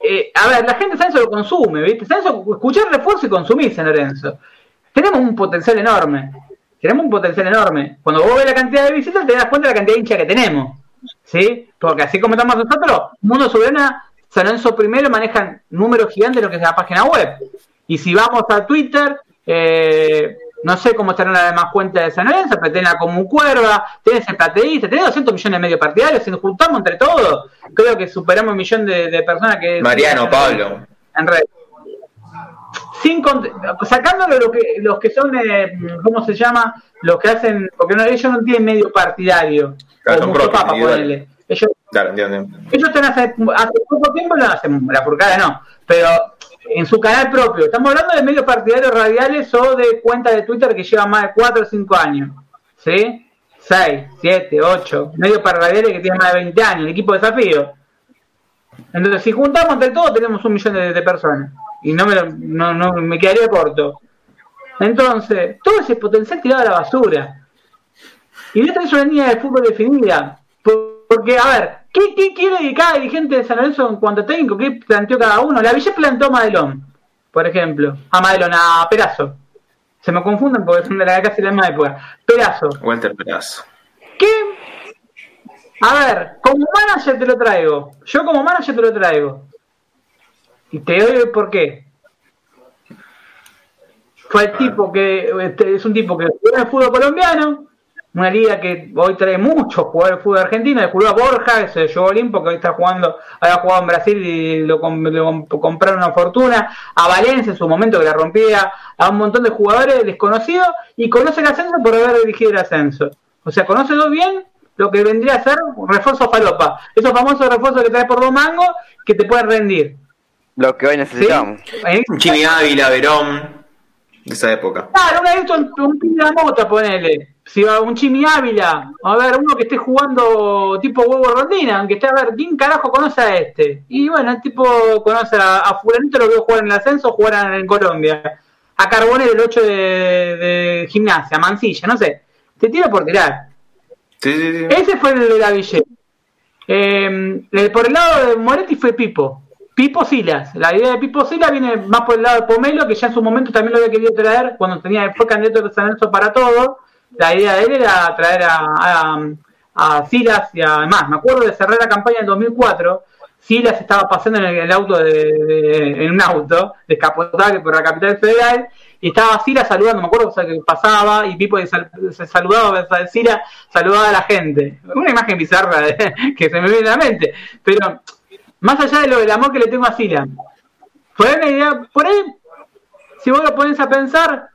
[SPEAKER 1] eh, a ver, la gente San Lorenzo lo consume, ¿viste? San Lorenzo, escuchar refuerzo y consumir San Lorenzo. Tenemos un potencial enorme. Tenemos un potencial enorme. Cuando vos ves la cantidad de visitas, te das cuenta de la cantidad de hinchas que tenemos. ¿Sí? Porque así como estamos nosotros, Mundo Soberana, San Lorenzo primero manejan números gigantes de lo que es la página web. Y si vamos a Twitter, eh, no sé cómo estarán las demás cuentas de San Lorenzo, pero tenés la Comu Cuerva, tenés el Plateísta, tenés 200 millones y medio partidarios, si nos juntamos entre todos, creo que superamos un millón de, de personas que...
[SPEAKER 3] Mariano, Pablo.
[SPEAKER 1] En red. Sin lo que, los que son, eh, ¿cómo se llama? Los que hacen, porque no, ellos no tienen medio partidario,
[SPEAKER 3] Claro, son propios,
[SPEAKER 1] papa,
[SPEAKER 3] individuales.
[SPEAKER 1] ponele. Ellos
[SPEAKER 3] Claro, entiendo.
[SPEAKER 1] ellos están hace, hace poco tiempo lo hacen, la furcada no, pero en su canal propio. Estamos hablando de medios partidarios radiales o de cuentas de Twitter que llevan más de 4 o 5 años. ¿Sí? 6, 7, 8. Medios radiales que tienen más de 20 años. El equipo de desafío. Entonces, si juntamos entre todos, tenemos un millón de, personas. Y no me, lo- no, no me quedaría corto. Entonces, todo ese potencial tirado a la basura. Y esta es una línea de fútbol definida. Por- Porque, a ver, ¿qué, qué quiere cada dirigente de San Lorenzo en cuanto a técnico? ¿Qué planteó cada uno? La Villa plantó a Madelón, por ejemplo. A Madelón, a Perazo. Se me confunden porque son de la casi la misma época. Perazo.
[SPEAKER 3] Walter Perazo.
[SPEAKER 1] ¿Qué? A ver, como manager te lo traigo. Yo como manager te lo traigo. Y te doy por qué. Fue el tipo que este, es un tipo que jugó en el fútbol colombiano, una liga que hoy trae muchos jugadores de fútbol argentino, jugó a Borja, que se llevó Olimpo, que hoy está jugando, había jugado en Brasil y lo, com- lo com- compraron una fortuna, a Valencia en su momento que la rompía, a un montón de jugadores desconocidos y conoce el ascenso por haber dirigido el ascenso. O sea, conoce muy bien lo que vendría a ser un refuerzo falopa. Esos famosos refuerzos que traes por dos mangos que te pueden rendir.
[SPEAKER 4] Lo que hoy
[SPEAKER 1] ¿sí?
[SPEAKER 4] necesitamos.
[SPEAKER 3] Jimmy Ávila, Verón. De esa época.
[SPEAKER 1] Claro, una vez un, un pibe de la mota, ponele. Si va un Chimi Ávila, a ver, uno que esté jugando tipo huevo rondina, aunque esté a ver, ¿quién carajo conoce a este? Y bueno, el tipo conoce a, a Fulanito, lo veo jugar en el ascenso, jugar en Colombia. A Carbonero, el 8 de, de gimnasia, Mancilla, no sé. Te tiro por tirar.
[SPEAKER 3] Sí, sí, sí.
[SPEAKER 1] Ese fue el de la Ville. Eh, el- por el lado de Moretti fue Pipo. Pipo Silas. La idea de Pipo Silas viene más por el lado de Pomelo, que ya en su momento también lo había querido traer cuando tenía fue candidato de San Lorenzo para todo. La idea de él era traer a, a, a Silas y además, me acuerdo de cerrar la campaña en 2004. Silas estaba pasando en el, auto de, en un auto descapotable por la capital federal y estaba Silas saludando, me acuerdo o sea, que pasaba y Pipo se saludaba, Silas saludaba a la gente. Una imagen bizarra que se me viene a la mente. Pero más allá de lo del amor que le tengo a Silas, por ahí, una idea- por ahí, si vos lo pones a pensar,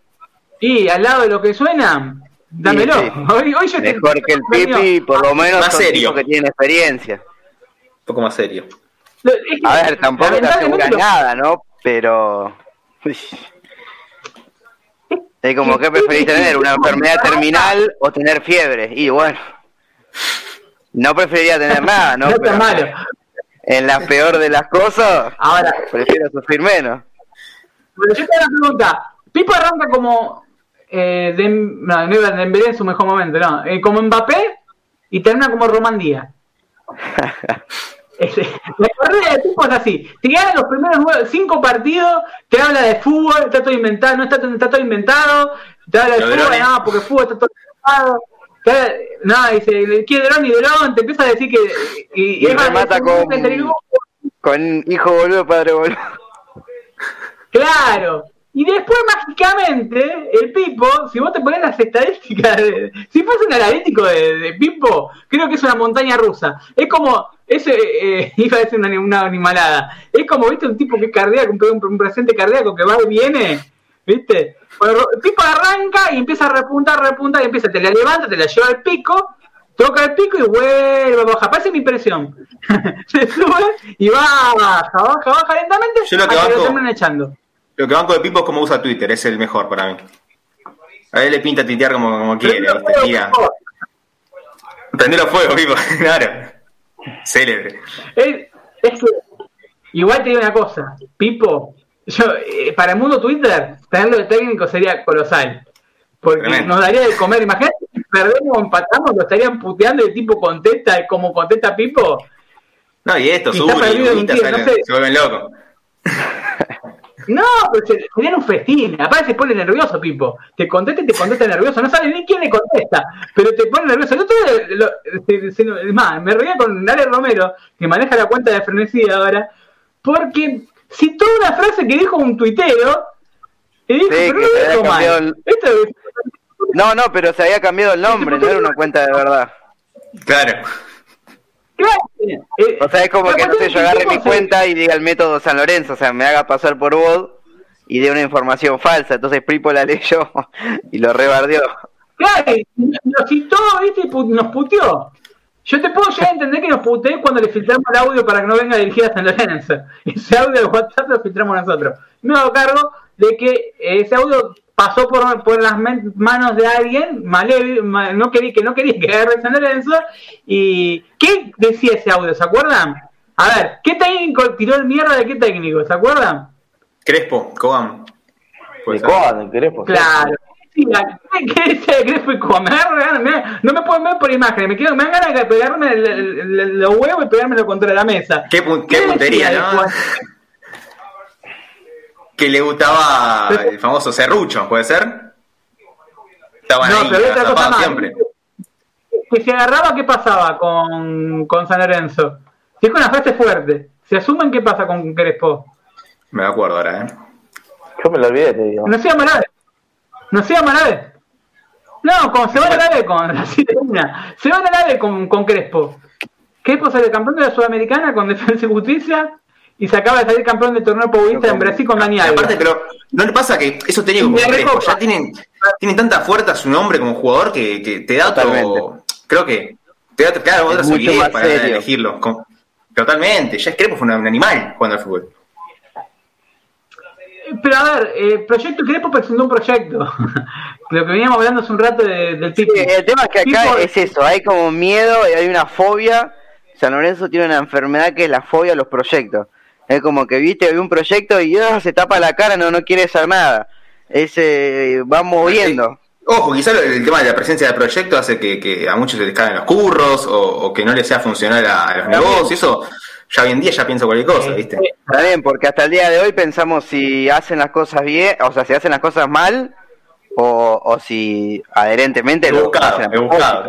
[SPEAKER 1] y al lado de lo que suena, dámelo.
[SPEAKER 4] Sí, sí.
[SPEAKER 1] Hoy, hoy yo te-
[SPEAKER 4] Mejor que el Pipi, por lo menos
[SPEAKER 3] Más serio.
[SPEAKER 4] que tienen experiencia.
[SPEAKER 3] Un poco más serio.
[SPEAKER 1] Lo- es que,
[SPEAKER 4] A ver, tampoco te aseguran
[SPEAKER 1] lo-
[SPEAKER 4] nada, ¿no? Pero... uy. Es como que preferís tener una enfermedad terminal o tener fiebre. Y bueno, no preferiría tener nada, ¿no?
[SPEAKER 1] No está
[SPEAKER 4] Pero
[SPEAKER 1] malo.
[SPEAKER 4] en la peor de las cosas,
[SPEAKER 1] Ahora,
[SPEAKER 4] prefiero sufrir menos.
[SPEAKER 1] Pero yo te hago una pregunta. Pipo arranca como. Eh, Dem- no, no iba a Dembélé en su mejor momento, no. Eh, como Mbappé y termina como Román Díaz. Este, la carrera de Pipo es así. Te gana los primeros nueve, cinco partidos, te habla de fútbol, está todo inventado, no está, está todo inventado. Te habla de fútbol, no, porque fútbol está todo inventado. No, dice, ¿quién Drón y Drón? Te empieza a decir que. Y,
[SPEAKER 4] Y remata
[SPEAKER 1] un
[SPEAKER 4] con- Con hijo boludo, padre boludo.
[SPEAKER 1] Claro. Y después, mágicamente, el Pipo, si vos te pones las estadísticas, de- si fuese un analítico de, de Pipo, creo que es una montaña rusa. Es como, ese, eh, iba a decir una, una animalada, es como, viste, un tipo que es cardíaco, un, presente cardíaco que va y viene, viste. Bueno, el Pipo arranca y empieza a repuntar, repuntar, y empieza, te la levanta, te la lleva al pico, toca el pico y vuelve a bajar. Parece mi impresión. Se sube y baja, baja, baja lentamente
[SPEAKER 3] Yo lo que
[SPEAKER 1] lo echando.
[SPEAKER 3] Lo que banco de Pipo es como usa Twitter, es el mejor para mí. A él le pinta tuitear como, como quiere, ¿viste? Tira. Prendelo fuego, Pipo, claro. Célebre.
[SPEAKER 1] Es, es que, igual te digo una cosa, Pipo, yo, eh, para el mundo Twitter, tenerlo de técnico sería colosal. Porque
[SPEAKER 3] Tremendo.
[SPEAKER 1] nos daría de comer. Imagínate, si perdemos o empatamos, lo estarían puteando y el tipo contesta como contesta Pipo.
[SPEAKER 3] No, y esto,
[SPEAKER 1] Y no sé.
[SPEAKER 3] se vuelven locos.
[SPEAKER 1] No, pero se- serían un festín. Aparte se pone nervioso, Pipo. Te contesta y te contesta nervioso. No sabe ni quién le contesta, pero te pone nervioso. Otro día, lo- se- se- es más, me reía con Ale Romero, que maneja la cuenta de Frenesí ahora, porque citó una frase que dijo un tuitero y dijo,
[SPEAKER 4] Sí,
[SPEAKER 1] pero
[SPEAKER 4] que
[SPEAKER 1] no
[SPEAKER 4] se
[SPEAKER 1] lo
[SPEAKER 4] había
[SPEAKER 1] dijo
[SPEAKER 4] cambiado
[SPEAKER 1] mal.
[SPEAKER 4] el-
[SPEAKER 1] Esto es-
[SPEAKER 4] No, no, pero se había cambiado el nombre, no era una cuenta de verdad.
[SPEAKER 3] Claro.
[SPEAKER 1] Claro, eh,
[SPEAKER 4] O sea, es como que no sé, yo agarre mi cuenta y diga el método San Lorenzo, o sea, me haga pasar por vos y dé una información falsa. Entonces Pripo la leyó y lo rebardeó.
[SPEAKER 1] Claro, nos citó, ¿viste? Nos puteó. Yo te puedo llegar a entender que nos puteé cuando le filtramos el audio para que no venga dirigida a San Lorenzo. Ese audio de WhatsApp lo filtramos nosotros. Me hago cargo de que ese audio pasó por, por las manos de alguien malevi- ma- no quería, que no quería que agarre San Lorenzo. ¿Y qué decía ese audio? ¿Se acuerdan? A ver, ¿qué técnico tiró el mierda de qué técnico? ¿Se acuerdan?
[SPEAKER 3] Crespo, Cobam. Puede
[SPEAKER 2] ¿De
[SPEAKER 3] ser.
[SPEAKER 2] cuándo? ¿Querés? Pues,
[SPEAKER 1] Claro. Sí, la- ¿Qué dice que fue comer? Me- No me pueden ver por imagen. Me, quiero, me dan ganas de pegarme los huevos y pegármelo contra la mesa.
[SPEAKER 3] Qué, pu- qué
[SPEAKER 1] decía
[SPEAKER 3] puntería, ¿no? Que le gustaba el famoso serrucho, ¿puede ser? Estaban
[SPEAKER 1] No,
[SPEAKER 3] ahí,
[SPEAKER 1] pero otra cosa más.
[SPEAKER 3] siempre.
[SPEAKER 1] Que se agarraba, ¿qué pasaba con, con San Lorenzo? Si es con una frase fuerte. ¿Se asumen qué pasa con Crespo?
[SPEAKER 3] Me acuerdo ahora, ¿eh?
[SPEAKER 2] Yo me lo olvidé, te digo.
[SPEAKER 1] No sea Marave. No sea Marave. No, con, se van a la ave con. Se van a la ave con, con Crespo. Crespo sale campeón de la Sudamericana con Defensa y Justicia y se acaba de salir campeón del torneo paulista en Brasil con Dani
[SPEAKER 3] Y
[SPEAKER 1] Alves.
[SPEAKER 3] aparte, pero ¿no le pasa que eso técnico
[SPEAKER 1] Y
[SPEAKER 3] como Crespo ya tienen, tienen tanta fuerza su nombre como jugador que, que te da otro. Creo que te da claro, otra
[SPEAKER 4] más
[SPEAKER 3] para
[SPEAKER 4] serio.
[SPEAKER 3] elegirlo. Con- totalmente, ya es Crespo fue un, un animal jugando al fútbol.
[SPEAKER 1] Pero a ver, el proyecto Crepo presentó un proyecto. Lo que veníamos hablando hace un rato del
[SPEAKER 4] tipo. el tema es que acá es eso, hay como miedo y hay una fobia. San Lorenzo tiene una enfermedad que es la fobia a los proyectos. Es como que viste, hay un proyecto y ya se tapa la cara, no, no quiere hacer nada. Ese va moviendo.
[SPEAKER 3] Ojo, quizás el tema de la presencia del proyecto hace que, a muchos se les caigan los curros o, que no les sea funcional a, los negocios. Eso ya hoy en día ya pienso cualquier cosa, ¿viste?
[SPEAKER 4] Está bien, porque hasta el día de hoy pensamos si hacen las cosas bien, o sea, si hacen las cosas mal o, o si adherentemente
[SPEAKER 3] lo hacen claro.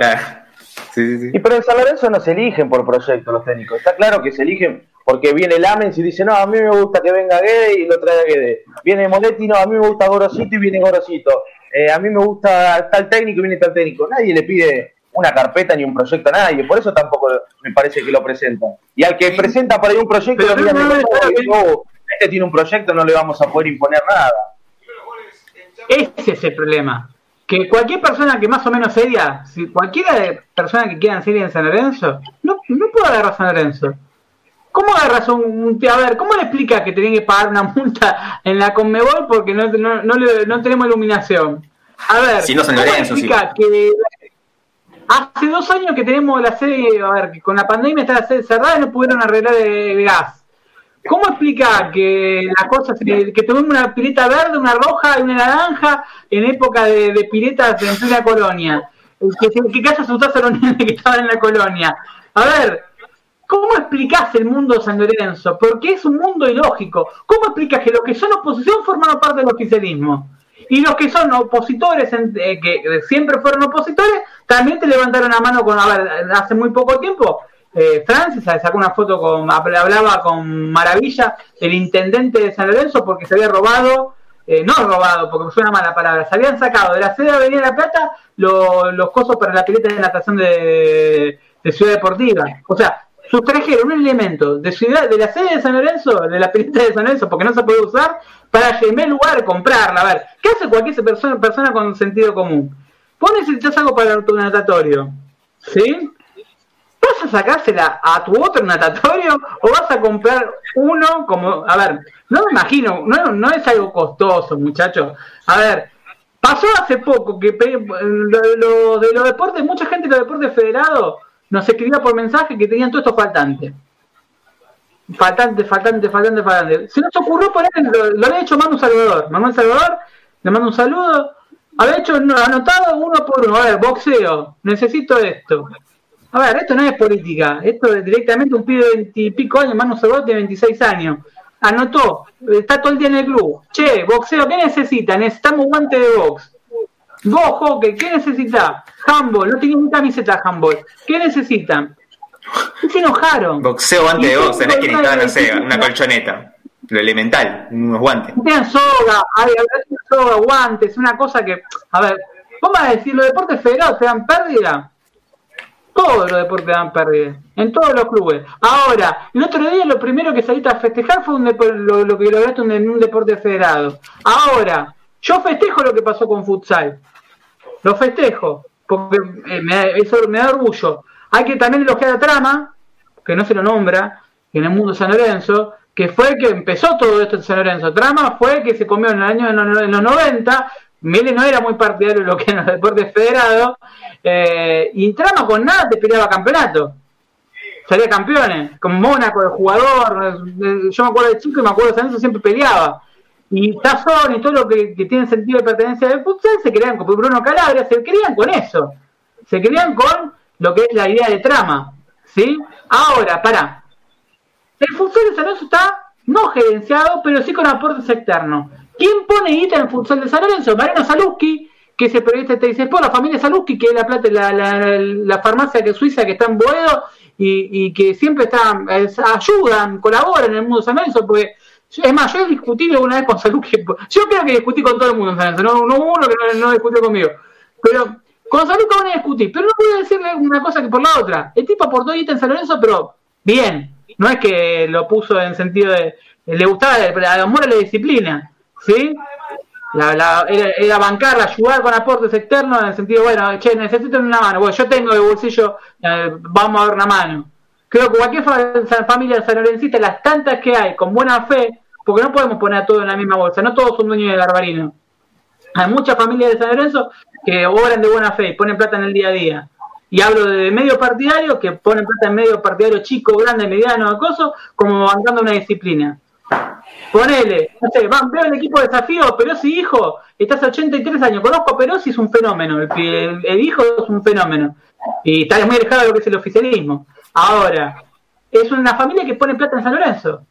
[SPEAKER 2] Sí, sí, Y pero en San Lorenzo no se eligen por proyecto los técnicos. Está claro que se eligen porque viene Lamens y dice, no, a mí me gusta que venga Gay y lo trae Gay. Viene Moletti, no, a mí me gusta Gorosito y viene Gorosito. Eh, a mí me gusta tal técnico y viene tal técnico. Nadie le pide una carpeta ni un proyecto a nadie, por eso tampoco me parece que lo presenta. Y al que presenta para ir un proyecto, no, este tiene un proyecto, no le vamos a poder imponer nada.
[SPEAKER 1] Ese es el problema. Que cualquier persona que más o menos seria, si cualquiera persona que quiera seria en San Lorenzo, no, no puede agarrar a San Lorenzo. ¿Cómo agarras un, A ver, ¿cómo le explicas que tienen que pagar una multa en la Conmebol porque no, no, no, tenemos iluminación? A ver,
[SPEAKER 3] si no ¿cómo le explica
[SPEAKER 1] que hace dos años que tenemos la sede, a ver, que con la pandemia está la sede cerrada y no pudieron arreglar el gas? ¿Cómo explica que las cosas, que, tuvimos una pileta verde, una roja y una naranja en época de, de piletas en plena colonia? Que, que casi asustaste a los niños que estaban en la colonia. A ver, ¿Cómo explicás el mundo de San Lorenzo? Porque es un mundo ilógico. ¿Cómo explicas que los que son oposición forman parte del oficialismo? Y los que son opositores, eh, que siempre fueron opositores, también te levantaron la mano con, a ver, hace muy poco tiempo, eh, Francis sacó una foto con, hablaba con maravilla el intendente de San Lorenzo porque se había robado, eh, no robado, porque fue una mala palabra, se habían sacado de la sede de Avenida La Plata los cosos para la pileta de natación de, de Ciudad Deportiva. O sea, sustrajeron un elemento de ciudad de la sede de San Lorenzo, de la pileta de San Lorenzo, porque no se puede usar, para en el lugar comprarla. A ver, ¿qué hace cualquier persona, persona con sentido común? Vos necesitas algo para tu natatorio, ¿sí? ¿Vas a sacársela a tu otro natatorio o vas a comprar uno como, a ver, no me imagino, no, no es algo costoso, muchachos. A ver, pasó hace poco que lo, de los deportes, mucha gente de los deportes federados nos escribía por mensaje que tenían todos estos faltantes. Faltante, faltante, faltante, faltante. Se nos ocurrió poner, lo, lo había hecho Manu Salvador. Manuel Salvador, le mando un saludo. Había hecho anotado uno por uno. A ver, boxeo, necesito esto. A ver, esto no es política. Esto es directamente un pibe de veintipico años. Manu Salvador tiene 26 años. Anotó, está todo el día en el club. Che, boxeo, ¿qué necesita? Necesitamos guante de box. Vos, hockey, ¿qué necesita? Handball, no tiene ni camiseta handball. ¿Qué necesitan? se enojaron.
[SPEAKER 3] Boxeo antes de vos, tenés que necesitar, no sé, una colchoneta. Lo elemental, unos guantes.
[SPEAKER 1] Tenían soga, hay, soga, guantes, una cosa que. A ver, vamos a decir, los deportes federados te dan pérdida. Todos los deportes dan pérdida, en todos los clubes. Ahora, el otro día lo primero que saliste a festejar fue un lo, lo, que lograste en un deporte federado. Ahora, yo festejo lo que pasó con futsal. Lo festejo, porque eh, me, eso me da orgullo. Hay que también elogiar a Trama, que no se lo nombra, en el mundo San Lorenzo, que fue el que empezó todo esto en San Lorenzo. Trama fue que se comió en el año en los 90. Mele no era muy partidario de lo que eran los deportes federados. Eh, y Trama con nada te peleaba campeonato. Salía campeones, como Mónaco, el jugador. Eh, yo me acuerdo de chico y me acuerdo de San Lorenzo siempre peleaba y Tazón y todo lo que, tiene sentido de pertenencia del futsal se crean con Bruno Calabria, se crean con eso, se crean con lo que es la idea de trama, ¿sí? Ahora, para, el futsal de San está no gerenciado, pero sí con aportes externos. ¿Quién pone guita en el futsal de San Lorenzo? Mariano Saluski, que es el periodista de dice, por la familia Saluski, que es la plata, la, la, farmacia que suiza que está en Boedo y, y que siempre está, ayudan, colaboran en el mundo de San Lorenzo, porque es más, yo he discutido una vez con Salud, yo creo que discutí con todo el mundo, no, no hubo uno que no, discutió conmigo. Pero con Salud van a discutir, pero no a decirle una cosa que por la otra. El tipo aportó guita en San Lorenzo, pero bien. No es que lo puso en sentido de. Le gustaba, el amor a la disciplina, ¿sí? La, la, era, era, bancarla, ayudar con aportes externos en el sentido, bueno, che, necesito una mano. Bueno, yo tengo de bolsillo, eh, vamos a dar una mano. Creo que cualquier familia sanlorencista, las tantas que hay, con buena fe, porque no podemos poner a todo en la misma bolsa, no todos son dueños de Garbarino. Hay muchas familias de San Lorenzo que obran de buena fe y ponen plata en el día a día. Y hablo de medio partidario que ponen plata en medio partidario chico, grande, mediano, acoso, como bancando una disciplina. Ponele, no sé, van, veo el equipo de desafío, Perosi hijo, estás a 83 años, conozco a Perosi, es un fenómeno, el, hijo es un fenómeno. Y está muy alejado de lo que es el oficialismo. Ahora, es una familia que pone plata en San Lorenzo.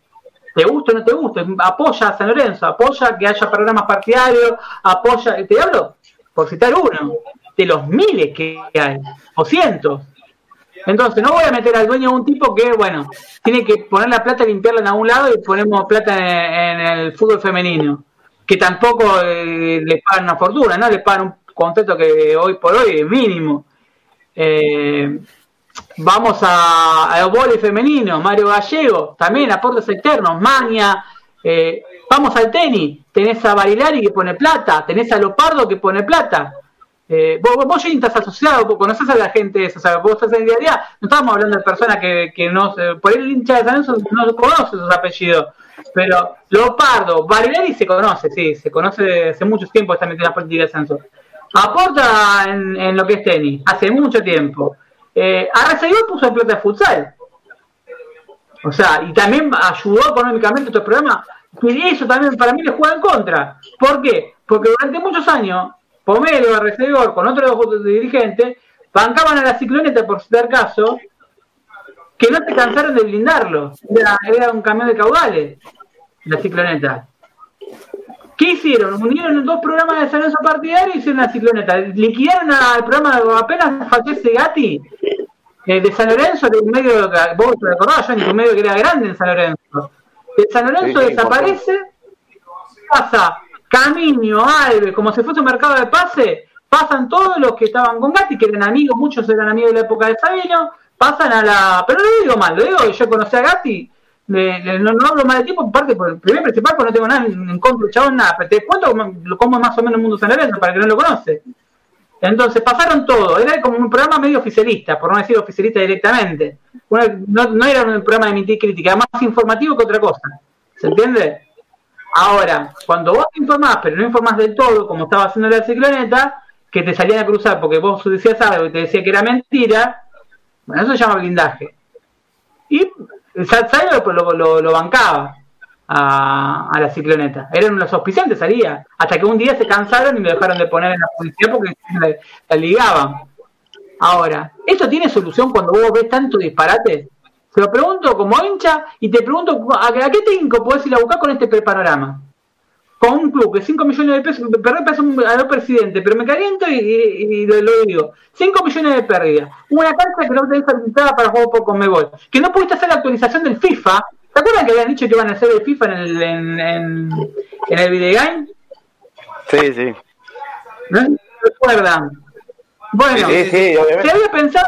[SPEAKER 1] Te gusta o no te gusta, apoya a San Lorenzo, apoya que haya programas partidarios, apoya, te hablo, por citar uno, de los miles que hay, o cientos. Entonces, no voy a meter al dueño de un tipo que, bueno, tiene que poner la plata, limpiarla en algún lado y ponemos plata en, el fútbol femenino, que tampoco eh, le pagan una fortuna, ¿no? Le pagan un contrato que hoy por hoy es mínimo. Eh, vamos a, al femenino, Mario Gallego, también aportes externos, Maña, eh, vamos al tenis, tenés a Barilari que pone plata, tenés a Lopardo que pone plata. Eh, vos, vos, estás asociado, vos conoces a la gente esa, o sea, vos estás en el día a día, no estamos hablando de personas que, que no, por el hincha de San no conoce sus apellidos, pero Lopardo, Barilari se conoce, sí, se conoce hace mucho tiempo, está metido en la política de Santos. Aporta en, en, lo que es tenis, hace mucho tiempo. Eh, Arrecibo puso en plata de futsal. O sea, y también ayudó económicamente a estos programas. Y eso también para mí le juega en contra. ¿Por qué? Porque durante muchos años Pomelo, Arrecedor, con otros dirigentes, bancaban a la cicloneta, por citar caso, que no se cansaron de blindarlo. Era, un camión de caudales, la cicloneta. ¿Qué hicieron? Unieron dos programas de salud partidario y hicieron la cicloneta. Liquidaron al programa, apenas fallece Gatti, eh, de San Lorenzo, de medio, vos te recordás, yo en un medio que era grande en San Lorenzo. De San Lorenzo desaparece, pasa Camino, Alves, como si fuese un mercado de pase, pasan todos los que estaban con Gatti, que eran amigos, muchos eran amigos de la época de Sabino, pasan a la. Pero no lo digo mal, lo digo, yo conocí a Gatti, no, hablo mal de tiempo, en parte por el primer principal, porque no tengo nada en contra chabón, nada, pero te cuento cómo, más o menos el mundo San Lorenzo, para que no lo conoce. Entonces pasaron todo, era como un programa medio oficialista, por no decir oficialista directamente. no, no, era un programa de emitir crítica, era más informativo que otra cosa. ¿Se entiende? Ahora, cuando vos te informás, pero no informás del todo, como estaba haciendo la cicloneta, que te salían a cruzar porque vos decías algo y te decía que era mentira, bueno, eso se llama blindaje. Y Sayo lo, lo, lo, bancaba a, la cicloneta. Eran los auspiciantes, salía. Hasta que un día se cansaron y me dejaron de poner en la policía porque la, ligaban. Ahora, ¿eso tiene solución cuando vos ves tanto disparate? Te lo pregunto como hincha y te pregunto, ¿a, qué técnico podés ir a buscar con este panorama? Con un club que 5 millones de pesos, perdón, peso a los presidente, pero me caliento y, lo, digo. 5 millones de pérdidas. Una cancha que no tenés habilitada para jugar por Conmebol. Que no pudiste hacer la actualización del FIFA. ¿Te acuerdas que habían dicho que iban a hacer el FIFA en el, en, en, en el videogame?
[SPEAKER 4] Sí, sí.
[SPEAKER 1] ¿No recuerdan? Bueno, sí, sí, se había pensado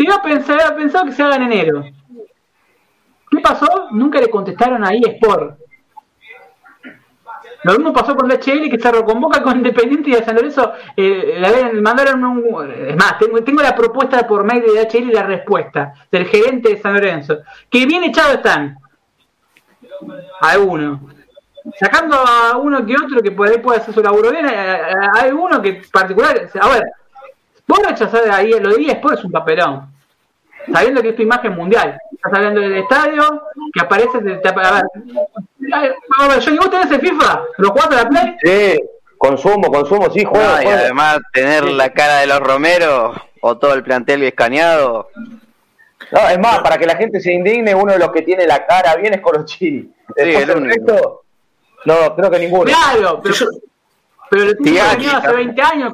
[SPEAKER 1] si iba a pensar, pensado que se haga en enero. ¿Qué pasó? Nunca le contestaron a eSport. Lo mismo pasó con DHL que se reconvoca con Independiente y de San Lorenzo. Eh, le mandaron un. Es más, tengo, tengo, la propuesta por mail de DHL y la respuesta del gerente de San Lorenzo. Que bien echado están. A uno. Sacando a uno que otro que por ahí puede hacer su laburo bien, hay uno que particular. A ver, Vos rechazar ahí lo de después es un papelón. Sabiendo que es tu imagen mundial. Estás hablando del estadio, que aparece. a ver, a ver, yo, ¿vos tenés el FIFA? ¿Lo jugás a la Play?
[SPEAKER 2] Sí, consumo, consumo, sí, juego.
[SPEAKER 4] y además, tener la cara de los Romero o todo el plantel escaneado.
[SPEAKER 2] No, es más, para que la gente se indigne, uno de los que tiene la cara bien es Colochini. Sí, el único. no, creo que ninguno.
[SPEAKER 1] Claro, pero, pero lo tuvo hace 20 años.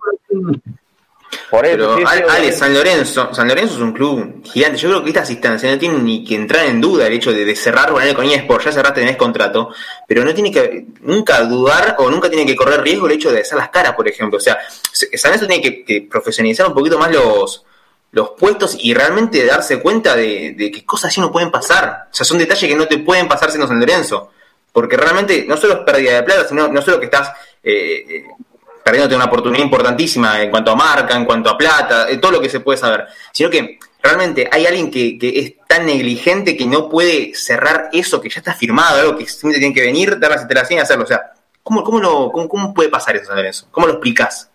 [SPEAKER 3] Por eso, Pero, Ale, San Lorenzo, San Lorenzo es un club gigante. Yo creo que estas instancias no tienen ni que entrar en duda el hecho de, cerrar con con eSport, ya cerraste, tenés contrato, pero no tiene que nunca dudar o nunca tiene que correr riesgo el hecho de hacer las caras, por ejemplo. O sea, San Lorenzo tiene que, profesionalizar un poquito más los, los puestos y realmente darse cuenta de, que cosas así no pueden pasar. O sea, son detalles que no te pueden pasar siendo San Lorenzo. Porque realmente no solo es pérdida de plata, sino no solo que estás eh, eh perdiéndote una oportunidad importantísima en cuanto a marca, en cuanto a plata, todo lo que se puede saber, sino que realmente hay alguien que, que, es tan negligente que no puede cerrar eso que ya está firmado, algo que simplemente tiene que venir, dar las instalaciones y hacerlo. O sea, ¿cómo, cómo, lo, cómo, cómo puede pasar eso, eso? ¿Cómo lo explicas?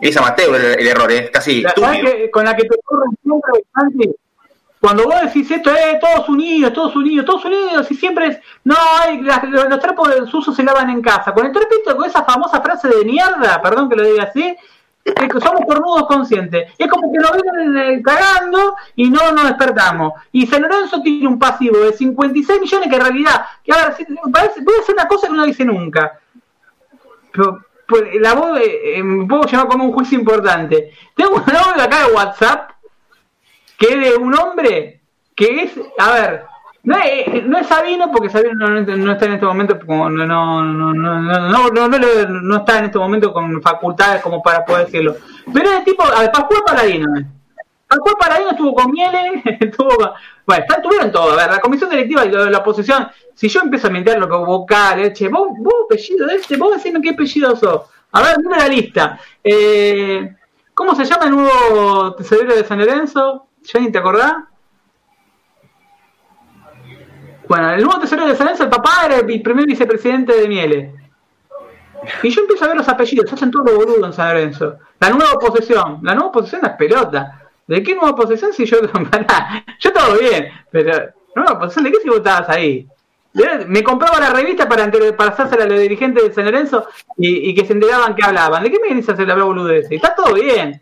[SPEAKER 3] Es amateur el, el error, es casi
[SPEAKER 1] La que con la que te corren siempre, cuando vos decís esto, eh, todos unidos, todos unidos, todos unidos, y siempre es, no, hay, las- los, trapos uso se lavan en casa. Con el trapito, con esa famosa frase de mierda, perdón que lo diga así, es que somos cornudos conscientes. Es como que nos vienen eh, cagando y no nos despertamos. Y San Lorenzo tiene un pasivo de 56 millones que en realidad, que a ver, si- parece, voy a hacer una cosa que no dice nunca. Pero, pues, la voz, eh, eh, puedo llevar como un juicio importante. Tengo un audio acá de WhatsApp que de un hombre que es, a ver, no es, no es Sabino porque Sabino no, no- está en este momento no no no no no, no, está en este momento con facultades como para poder decirlo. Pero es tipo, a ver, Pascual Paladino. eh. Pascual Paladino estuvo con Miele, estuvo con- bueno, están, tuvieron todo, a ver, la comisión directiva y la, oposición, si yo empiezo a mentir lo que vocal, eh, vos, vos apellido de este, vos decime qué apellido sos. A ver, mira la lista. Eh, ¿Cómo se llama el nuevo tesorero de San Lorenzo? Jenny, ¿te acordás? Bueno, el nuevo tesorero de San Lorenzo, el papá era el primer vicepresidente de Miele. Y yo empiezo a ver los apellidos, se hacen todos los boludos en San Lorenzo. La nueva oposición, la nueva oposición es pelota. ¿De qué nueva oposición si yo yo todo bien, pero nueva oposición, ¿de qué si vos estabas ahí? Me compraba la revista para, para hacerse a los dirigentes de San Lorenzo y, y que se enteraban que hablaban. ¿De qué me venís a hacer la boludez? Está todo bien.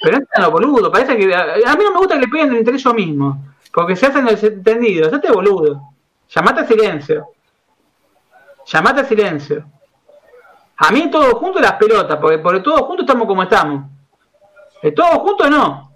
[SPEAKER 1] Pero no están los boludos, parece que. A mí no me gusta que le peguen entre ellos mismos. Porque se hacen los entendidos. Este boludo. Llamate a silencio. Llamate a silencio. A mí todos juntos las pelotas, porque por el todos juntos estamos como estamos. El todos juntos no.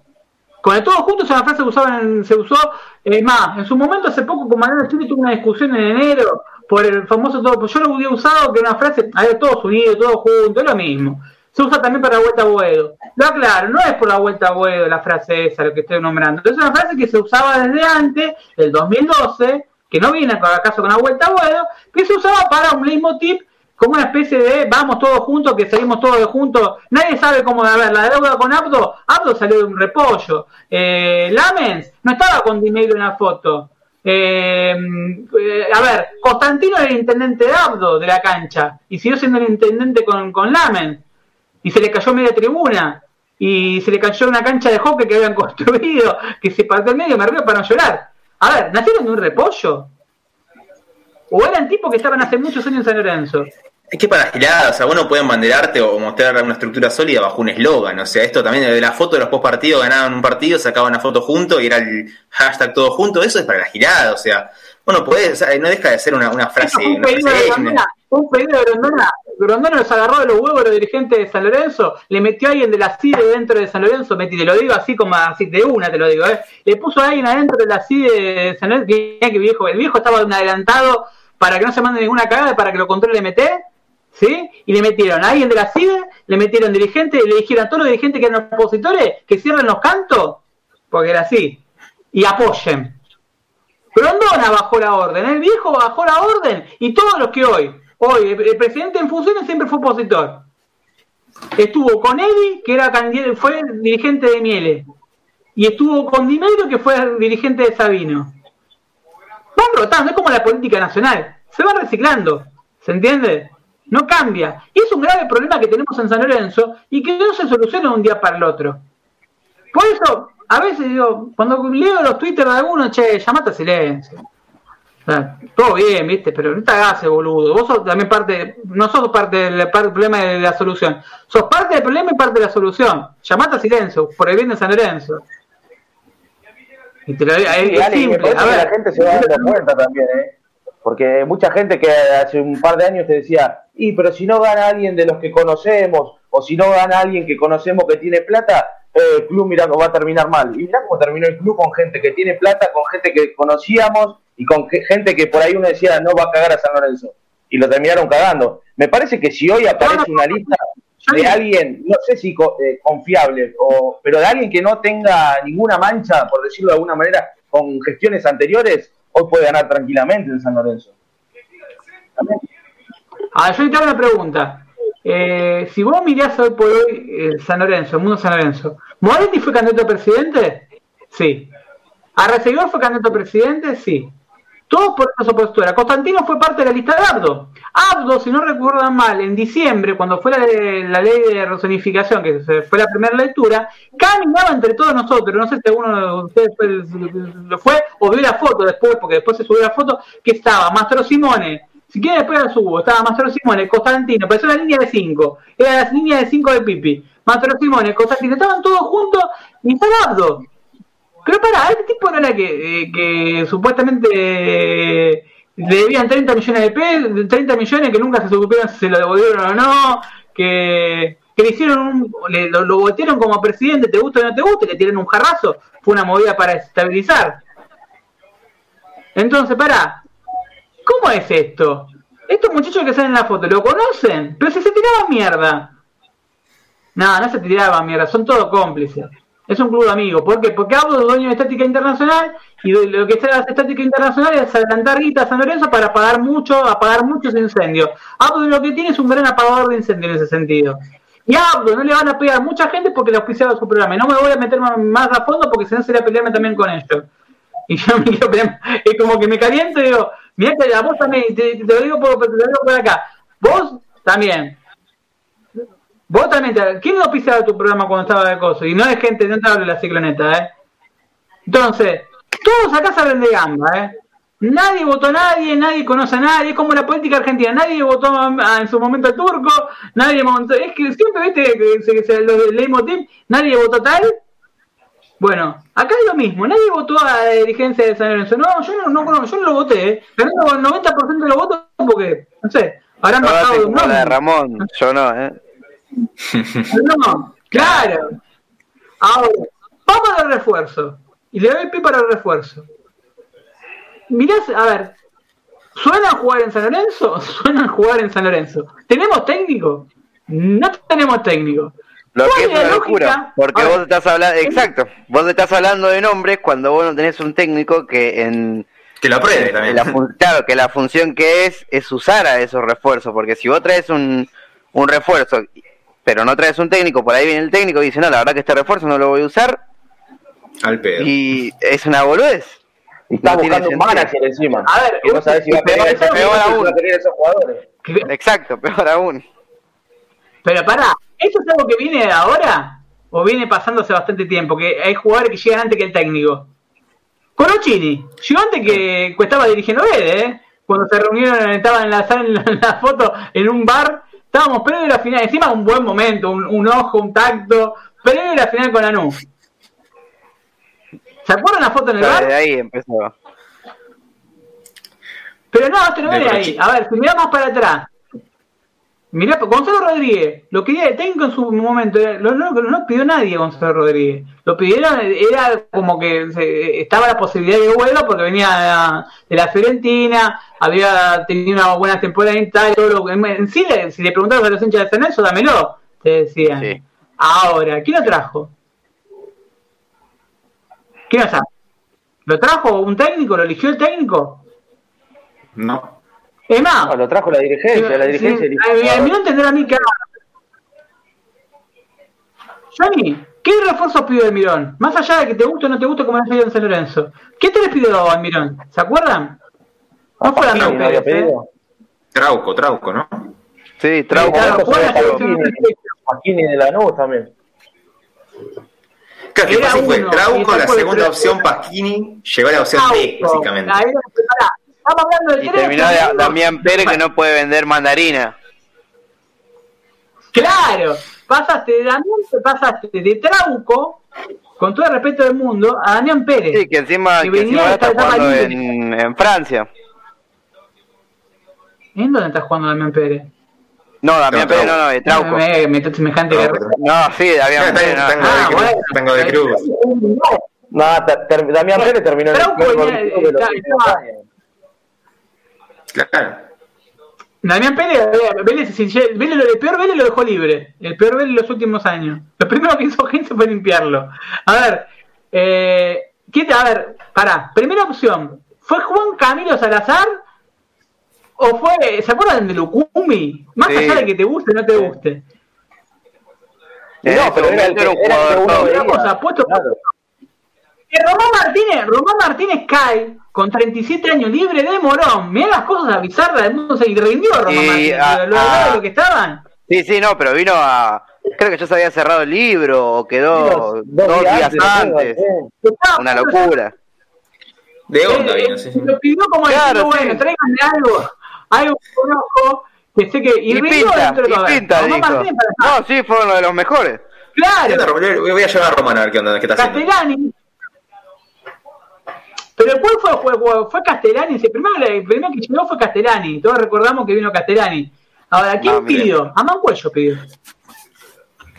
[SPEAKER 1] Con el todos juntos es una frase que usaban, se usó, es más, en su momento hace poco con Mariano Stili tuvo una discusión en enero por el famoso todo, pues yo lo hubiera usado que una frase, a ver, todos unidos, todos juntos, es lo mismo. Se usa también para la vuelta a Boedo. No, claro, no es por la vuelta a Boedo la frase esa, lo que estoy nombrando. Es una frase que se usaba desde antes, del 2012, que no viene acaso con la vuelta a Boedo, que se usaba para un leitmotiv como una especie de vamos todos juntos, que salimos todos juntos. Nadie sabe cómo, a ver, la deuda con Abdo, Abdo salió de un repollo. Eh, Lamens no estaba con dinero en la foto. Eh, eh, a ver, Constantino era el intendente de Abdo de la cancha y siguió siendo el intendente con, con Lamens y se le cayó media tribuna y se le cayó una cancha de hockey que habían construido que se partió en medio, me río para no llorar. A ver, ¿nacieron de un repollo? ¿O eran tipos que estaban hace muchos años en San Lorenzo?
[SPEAKER 3] Es que para girar, o sea, uno puede embanderarte o mostrar una estructura sólida bajo un eslogan. O sea, esto también de la foto de los post partidos ganaban un partido, sacaban una foto junto y era el hashtag todo junto. Eso es para la girada, o sea, bueno, puede, o sea, no deja de ser una, una frase.
[SPEAKER 1] Fue un
[SPEAKER 3] una
[SPEAKER 1] pedido
[SPEAKER 3] frase
[SPEAKER 1] de Grondona, fue un pedido de Grondona. Grondona los agarró de los huevos los dirigentes de San Lorenzo, le metió a alguien de la CIDE dentro de San Lorenzo, metí, te lo digo así como así de una, te lo digo, ¿eh? le puso a alguien adentro de la CIDE de San Lorenzo, que que viejo, el viejo estaba adelantado para que no se mande ninguna cagada, para que lo controle MT, ¿sí? Y le metieron a alguien de la CIDE, le metieron dirigentes, le dijeron a todos los dirigentes que eran opositores que cierren los cantos, porque era así, y apoyen. Grondona bajó la orden, el viejo bajó la orden y todos los que hoy, hoy, el, presidente en funciones siempre fue opositor. Estuvo con Evi, que era fue dirigente de Miele, y estuvo con Dinero, que fue dirigente de Sabino. Van rotando, es como la política nacional, se va reciclando, ¿se entiende? No cambia. Y es un grave problema que tenemos en San Lorenzo y que no se soluciona de un día para el otro. Por eso, a veces digo, cuando leo los twitters de algunos, che, llamate a silencio. O sea, todo bien, viste, pero no te hagas boludo. Vos sos también parte, no sos parte del, parte del problema de la solución. Sos parte del problema y parte de la solución. Llamate a silencio, por el bien de San Lorenzo. Y te lo
[SPEAKER 2] Sí,
[SPEAKER 1] es simple. A ver,
[SPEAKER 2] la gente se va dando cuenta también, ¿eh? Porque mucha gente que hace un par de años te decía, y pero si no gana alguien de los que conocemos, o si no gana alguien que conocemos que tiene plata, eh, el club mira cómo va a terminar mal. Y mirá cómo terminó el club con gente que tiene plata, con gente que conocíamos y con que- gente que por ahí uno decía no va a cagar a San Lorenzo. Y lo terminaron cagando. Me parece que si hoy aparece una lista de alguien, no sé si co- eh, confiable, o, pero de alguien que no tenga ninguna mancha, por decirlo de alguna manera, con gestiones anteriores, hoy puede ganar tranquilamente en San Lorenzo.
[SPEAKER 1] A ver, yo te hago una pregunta. Eh, si vos mirás hoy por hoy eh, San Lorenzo, el mundo San Lorenzo, ¿Moretti fue candidato a presidente? Sí. Arrecibidor fue candidato a presidente, sí. Todos por esa postura. Constantino fue parte de la lista de Abdo. Abdo, si no recuerdan mal, en diciembre, cuando fue la, la ley de resonificación, que fue la primera lectura, caminaba entre todos nosotros. No sé si alguno de ustedes lo fue o vio la foto después, porque después se subió la foto, que estaba Mastro Simone. Si después la subo, estaba Mastro Simone, Constantino, parecía una línea de cinco. Era la línea de cinco de Pipi. Mastro Simone, Constantino, estaban todos juntos y estaba Abdo. Pero para, este tipo no era que, eh, que supuestamente eh, le debían 30 millones de pesos, 30 millones que nunca se supieron si se lo devolvieron o no, que, que le hicieron un, le, lo, lo votaron como presidente, te gusta o no te gusta, le tiran un jarrazo, fue una movida para desestabilizar. Entonces, para, ¿cómo es esto? Estos muchachos que salen en la foto, ¿lo conocen? Pero si se tiraban mierda. No, no se tiraban mierda, son todos cómplices. Es un club de amigos. ¿Por qué? Porque hablo de dueño de estática internacional y lo que está estática internacional es adelantar guita a San Lorenzo para apagar mucho, apagar muchos incendios. Abdo lo que tiene es un gran apagador de incendios en ese sentido. Y a Abdo no le van a pegar mucha gente porque le auspiciaba su programa. Y no me voy a meter más a fondo porque si no sería pelearme también con ellos. Y yo me quiero pelear. Es como que me caliento y digo, mira vos también, te, lo digo por, te lo digo por acá. Vos también. Vos también, te, ¿quién no pisaba tu programa cuando estaba de coso? Y no es gente, no te hablo de la cicloneta, ¿eh? Entonces, todos acá saben de gamba, ¿eh? Nadie votó a nadie, nadie conoce a nadie, es como la política argentina, nadie votó en su momento turco, nadie montó, es que siempre, viste, se, se, los leitmotiv, nadie votó tal. Bueno, acá es lo mismo, nadie votó a la dirigencia de San Lorenzo, no, yo no, no, yo no lo voté, ¿eh? ganando el 90% de los votos porque, no sé, habrán
[SPEAKER 4] No,
[SPEAKER 1] bajado
[SPEAKER 4] así
[SPEAKER 1] un
[SPEAKER 4] la de
[SPEAKER 1] nombre.
[SPEAKER 4] Ramón, yo no, ¿eh?
[SPEAKER 1] No, claro. Ahora, vamos al refuerzo. Y le doy pie para el refuerzo. Mirá, a ver, ¿suenan jugar en San Lorenzo? Suenan jugar en San Lorenzo. ¿Tenemos técnico? No tenemos técnico.
[SPEAKER 4] Lo
[SPEAKER 1] ¿Cuál
[SPEAKER 4] que es una
[SPEAKER 1] lógica?
[SPEAKER 4] locura, porque vos estás hablando, exacto, vos estás hablando de nombres cuando vos no tenés un técnico que en
[SPEAKER 3] Que lo apruebe también.
[SPEAKER 4] la fun- claro, que la función que es es usar a esos refuerzos, porque si vos traes un, un refuerzo, pero no traes un técnico, por ahí viene el técnico y dice, no, la verdad que este refuerzo no lo voy a usar,
[SPEAKER 3] Al pedo.
[SPEAKER 4] y es una boludez.
[SPEAKER 2] Y está
[SPEAKER 4] No
[SPEAKER 2] buscando un manager encima.
[SPEAKER 1] A ver,
[SPEAKER 2] que no sabes si va a querer esos jugadores.
[SPEAKER 4] Exacto, peor aún.
[SPEAKER 1] Pero pará, ¿eso es algo que viene de ahora? ¿O viene pasando hace bastante tiempo? Que hay jugadores que llegan antes que el técnico. Colochini, llegó antes que, estaba dirigiendo él, ¿eh? Cuando se reunieron, estaban en la sala, en la, en la foto, en un bar, estábamos previo a la final, encima un buen momento, un, un ojo, un tacto, previo a la final con Lanú. ¿Se acuerdan la foto en el bar?
[SPEAKER 4] de ahí empezó.
[SPEAKER 1] Pero no, este no viene ahí. A ver, si mirá más para atrás. Mirá, Gonzalo Rodríguez, lo quería de técnico en su momento, lo- no, no lo pidió nadie Gonzalo Rodríguez. Lo pidieron, era como que se- estaba la posibilidad de vuelo porque venía de la, de la Fiorentina, había tenido una buena temporada en Italia, todo lo, en, en sí, si le preguntabas a los hinchas de San Lorenzo, dámelo, te decían.
[SPEAKER 4] Sí.
[SPEAKER 1] Ahora, ¿quién lo trajo? ¿Quién lo trajo? ¿Lo trajo un técnico? ¿Lo eligió el técnico?
[SPEAKER 3] No.
[SPEAKER 1] Es más,
[SPEAKER 2] No, lo trajo la dirigencia, la dirigencia
[SPEAKER 1] a- a mí entender a que Johnny, ¿qué refuerzos pidió el Mirón? Más allá de que te guste o no te guste como le pidió en San Lorenzo. ¿Qué te le pidió al Mirón? ¿Se acuerdan? No fue
[SPEAKER 2] Sí,
[SPEAKER 1] Damián
[SPEAKER 2] no
[SPEAKER 1] ¿eh?
[SPEAKER 3] Trauco, Trauco, ¿no?
[SPEAKER 4] Sí, Trauco.
[SPEAKER 2] Trauco
[SPEAKER 1] la
[SPEAKER 2] Pacini.
[SPEAKER 1] de-
[SPEAKER 2] de Lanús también.
[SPEAKER 3] Claro, que fue.
[SPEAKER 1] y
[SPEAKER 3] Trauco, la segunda opción, Pasquini, llegó a la opción
[SPEAKER 1] Auto.
[SPEAKER 3] básicamente.
[SPEAKER 1] Estamos hablando del
[SPEAKER 4] Y terminó de. Damián Pérez que no puede vender mandarina.
[SPEAKER 1] Claro, pasaste de Damián, pasaste de Trauco, con todo el respeto del mundo, a Damián Pérez.
[SPEAKER 4] Sí, que encima,
[SPEAKER 1] Que
[SPEAKER 4] que encima
[SPEAKER 1] de
[SPEAKER 4] está jugando en, en Francia.
[SPEAKER 1] ¿En dónde está jugando Damián Pérez?
[SPEAKER 4] No, Damián
[SPEAKER 3] No,
[SPEAKER 4] Pérez no, no, de Trauco.
[SPEAKER 1] Me, me, me semejante guerrero.
[SPEAKER 4] No, sí, Damián Pérez no.
[SPEAKER 3] Tango
[SPEAKER 1] Ah,
[SPEAKER 3] de Cruz.
[SPEAKER 1] bueno.
[SPEAKER 3] Tango de Cruz.
[SPEAKER 2] No, Damián Pérez terminó en el
[SPEAKER 1] Trauco
[SPEAKER 2] club
[SPEAKER 1] venía-
[SPEAKER 2] deportivo de los
[SPEAKER 1] está-
[SPEAKER 2] últimos
[SPEAKER 1] estaba-
[SPEAKER 2] años.
[SPEAKER 3] Claro.
[SPEAKER 1] Damián Pérez, eh, Vélez, si- Vélez lo de peor Vélez lo dejó libre. El peor Vélez en los últimos años. Lo primero que hizo Gente fue limpiarlo. A ver, eh, ¿qué te- a ver, pará. Primera opción, ¿fue Juan Camilo Salazar? ¿O fue, ¿se acuerdan de Lucumi? Más
[SPEAKER 4] Sí.
[SPEAKER 1] allá de que te guste o no te guste.
[SPEAKER 4] En
[SPEAKER 2] No, pero era el
[SPEAKER 4] era un
[SPEAKER 2] era el que
[SPEAKER 4] jugador
[SPEAKER 2] uno
[SPEAKER 4] top.
[SPEAKER 2] veía.
[SPEAKER 1] Una cosa, puesto-
[SPEAKER 2] Claro.
[SPEAKER 1] Que Román Martínez, Román Martínez cae con 37 años libre de Morón. Mirá las cosas bizarras del mundo. Se rindió Román
[SPEAKER 4] Y
[SPEAKER 1] Martínez.
[SPEAKER 4] a-
[SPEAKER 1] lo,
[SPEAKER 4] a-
[SPEAKER 1] lo que estaban.
[SPEAKER 4] Sí, sí, no, pero vino a. Creo que ya se había cerrado el libro o quedó dos, días antes.
[SPEAKER 2] sí.
[SPEAKER 4] Una
[SPEAKER 1] de-
[SPEAKER 4] locura.
[SPEAKER 3] De onda
[SPEAKER 1] Eh,
[SPEAKER 3] vino, sí, sí.
[SPEAKER 1] Lo pidió como
[SPEAKER 4] Claro, sí.
[SPEAKER 1] bueno, tráiganme algo, algo que conozco, que sé que. Y,
[SPEAKER 4] pinta,
[SPEAKER 1] dentro de
[SPEAKER 4] y pinta,
[SPEAKER 1] Román
[SPEAKER 4] dijo. No, sí, fue uno de los mejores.
[SPEAKER 3] ¿Qué onda,
[SPEAKER 1] Claro?
[SPEAKER 3] Voy a llevar a Román a ver qué onda, qué está haciendo.
[SPEAKER 1] Pero ¿cuál fue el juego? Fue Castellani. El primero, el primero que llegó fue Castellani. Todos recordamos que vino Castellani. Ahora, ¿quién
[SPEAKER 4] Ah,
[SPEAKER 1] pidió? A Mancuello pidió.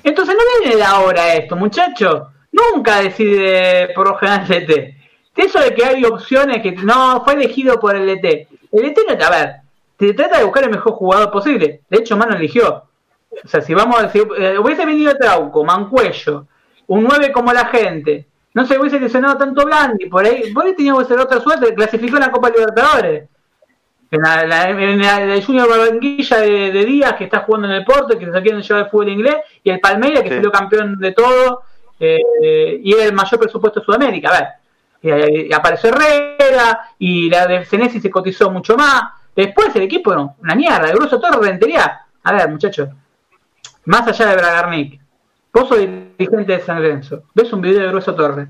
[SPEAKER 1] Entonces no viene de ahora esto, muchacho. Nunca decide por lo general el ET. Eso de que hay opciones que no fue elegido por el ET. El ET no te, a ver, te trata de buscar el mejor jugador posible. De hecho, Mano eligió. O sea, si vamos a decir, eh, hubiese venido Trauco, Mancuello, un 9 como la gente, no se hubiese lesionado tanto Blandi, por ahí, por ahí tenía que ser otra suerte, clasificó en la Copa Libertadores. En la, la- en la- la Junior Barranquilla de, de Díaz, que está jugando en el Porto, que se quieren llevar el fútbol inglés, y el Palmeiras, que
[SPEAKER 4] Sí.
[SPEAKER 1] salió campeón de todo, eh, eh, y era el mayor presupuesto de Sudamérica. A ver, y, y apareció Herrera, y la de Senesi se cotizó mucho más. Después el equipo, no, una mierda, el grueso todo rentería. A ver, muchachos, más allá de Bragarnik, vos sos dirigente de San Lorenzo, ves un video de Grueso Torres.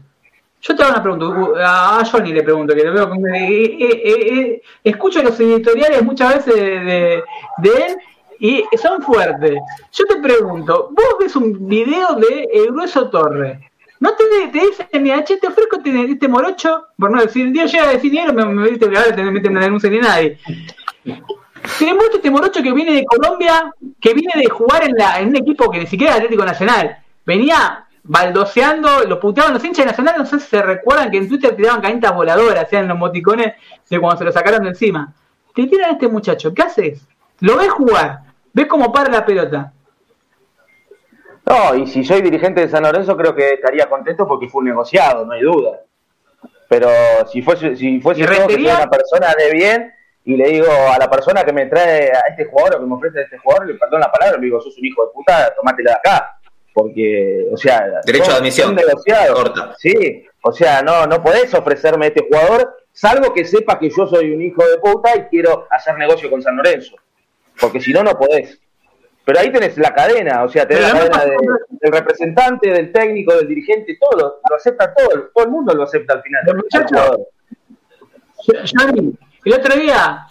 [SPEAKER 1] Yo te hago una pregunta, a Johnny le pregunto, que lo veo, con- eh, eh, eh, escucho los editoriales muchas veces de, él y son fuertes. Yo te pregunto, vos ves un video de El Grueso Torres, ¿no te, te dicen, mira, che, te ofrezco este, este morocho? Por no decir, Dios llega a decir dinero, me, me ahora te meten una denuncia ni nadie. Demuestra este morocho que viene de Colombia, que viene de jugar en, la, en un equipo que ni siquiera es Atlético Nacional. Venía baldoseando, lo puteaban los hinchas de Nacional, no sé si se recuerdan que en Twitter tiraban canitas voladoras, hacían los moticones de cuando se lo sacaron de encima. Te tiran a este muchacho, ¿qué haces? Lo ves jugar, ves cómo para la pelota.
[SPEAKER 2] No, y si soy dirigente de San Lorenzo creo que estaría contento porque fue un negociado, no hay duda. Pero si fuese, si fuese una persona de bien y le digo a la persona que me trae a este jugador o que me ofrece a este jugador, le perdón la palabra, le digo, sos un hijo de puta, tomátela de acá. Porque, o sea,
[SPEAKER 3] Derecho
[SPEAKER 2] son-
[SPEAKER 3] de admisión.
[SPEAKER 2] son negociados.
[SPEAKER 3] Corta.
[SPEAKER 2] Sí, o sea, no, no podés ofrecerme a este jugador, salvo que sepas que yo soy un hijo de puta y quiero hacer negocio con San Lorenzo. Porque si no, no podés. Pero ahí tenés la cadena, o sea, tenés
[SPEAKER 1] Pero
[SPEAKER 2] la cadena de- del representante, del técnico, del dirigente, todo, lo acepta todo, todo el mundo lo acepta al final.
[SPEAKER 1] Pero, el otro día,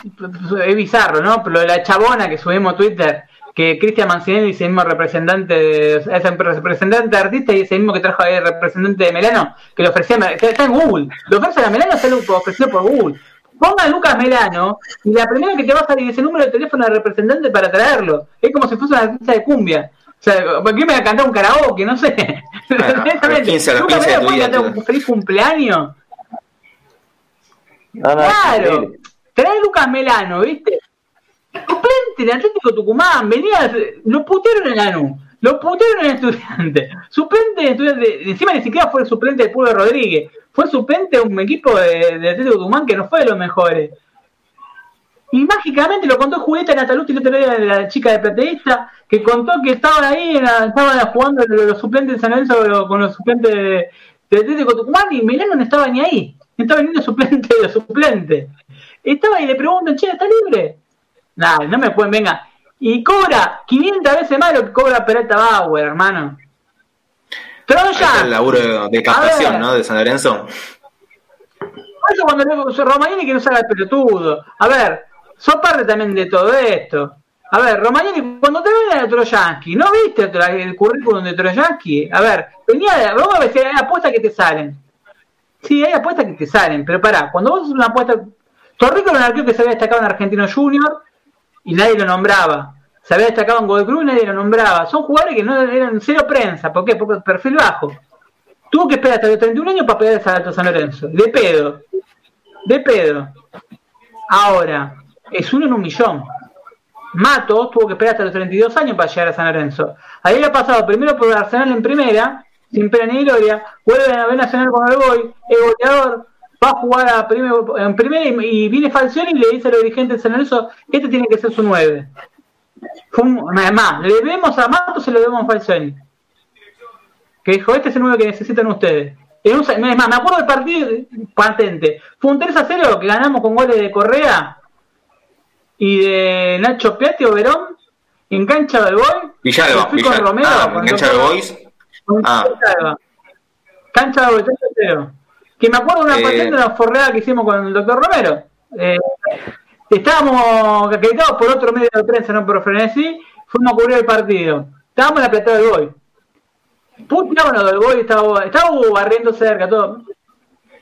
[SPEAKER 1] es bizarro, ¿no? Pero lo la chabona que subimos a Twitter, que Cristian Mancinelli es el mismo representante, de- es el representante de artista y es el mismo que trajo el representante de Melano, que le ofrecía, está está en Google, lo ofrece a Melano, está ofrecido por Google. Ponga a Lucas Melano y la primera que te va a salir es el número de teléfono del representante para traerlo. Es como si fuese una artista de cumbia. O sea, ¿por qué me va a cantar un karaoke? No sé.
[SPEAKER 3] Bueno, a los 15, a los
[SPEAKER 1] Lucas
[SPEAKER 3] 15 de
[SPEAKER 1] Melano puede cantar un feliz cumpleaños.
[SPEAKER 2] No, no, es
[SPEAKER 1] Claro, trae Lucas Melano, ¿viste? Suplente de Atlético Tucumán, venía, lo putearon en Lanús, lo putearon en Estudiante, suplente de Estudiante, encima ni siquiera fue el suplente de Puro Rodríguez, fue suplente de un equipo de, de Atlético Tucumán que no fue de los mejores. Y mágicamente lo contó Julieta Nataluti el otro día, la chica de plateísta, que contó que estaban ahí, en estaban jugando los, suplentes de San Lorenzo con los suplentes de, de Atlético Tucumán y Melano no estaba ni ahí, estaba ni de suplente de los Estaba y le preguntan, che, ¿está libre? Nah, no me pueden, venga. Y cobra 500 veces más lo que cobra Peralta Bauer, hermano.
[SPEAKER 3] Está el
[SPEAKER 1] Troya,
[SPEAKER 3] laburo de, captación, ¿no? De San Lorenzo.
[SPEAKER 1] Por eso cuando le Romagnoli que no salga el pelotudo. A ver, sos parte también de todo esto. A ver, Romagnoli, cuando te ven a Troyansky, ¿no viste el, currículum de Troyansky? A ver, venía de, vamos a ver si hay apuestas que te salen. Sí, hay apuestas que te salen, pero pará, cuando vos haces una apuesta... Torrico era un arquero que se había destacado en Argentino Junior y nadie lo nombraba. Se había destacado en Godoy Cruz y nadie lo nombraba. Son jugadores que no eran cero prensa. ¿Por qué? Porque perfil bajo. Tuvo que esperar hasta los 31 años para pegar el salto San Lorenzo. De pedo. De pedo. Ahora, es uno en un millón. Matos tuvo que esperar hasta los 32 años para llegar a San Lorenzo. Ahí ha pasado primero por Arsenal en primera, sin pena ni gloria, vuelve a la B Nacional con el Boy, es goleador, va a jugar a primero, en primera y, y viene Falcioni y le dice a los dirigentes de San Lorenzo, este tiene que ser su 9. Fue un- además, le vemos a Matos y le vemos a Falcioni. Que dijo, este es el 9 que necesitan ustedes. En un- es más, me acuerdo del partido patente. Fue un 3 a 0 que ganamos con goles de Correa y de Nacho Piatti o Verón en cancha del gol.
[SPEAKER 3] Villalba,
[SPEAKER 1] Fui con
[SPEAKER 3] Villalba.
[SPEAKER 1] Romero,
[SPEAKER 3] Ah,
[SPEAKER 1] con
[SPEAKER 3] cancha de
[SPEAKER 1] Doctor-
[SPEAKER 3] Boys. Ah.
[SPEAKER 1] Cancha del gol, 3 a 0. Que me acuerdo de una
[SPEAKER 3] Eh.
[SPEAKER 1] de una forreada que hicimos con el doctor Romero. Eh, estábamos acreditados por otro medio de prensa, no por Frenesí, fuimos a cubrir el partido. Estábamos en la platea del gol. Puteábamos del gol, estaba, estaba barriendo cerca, todo.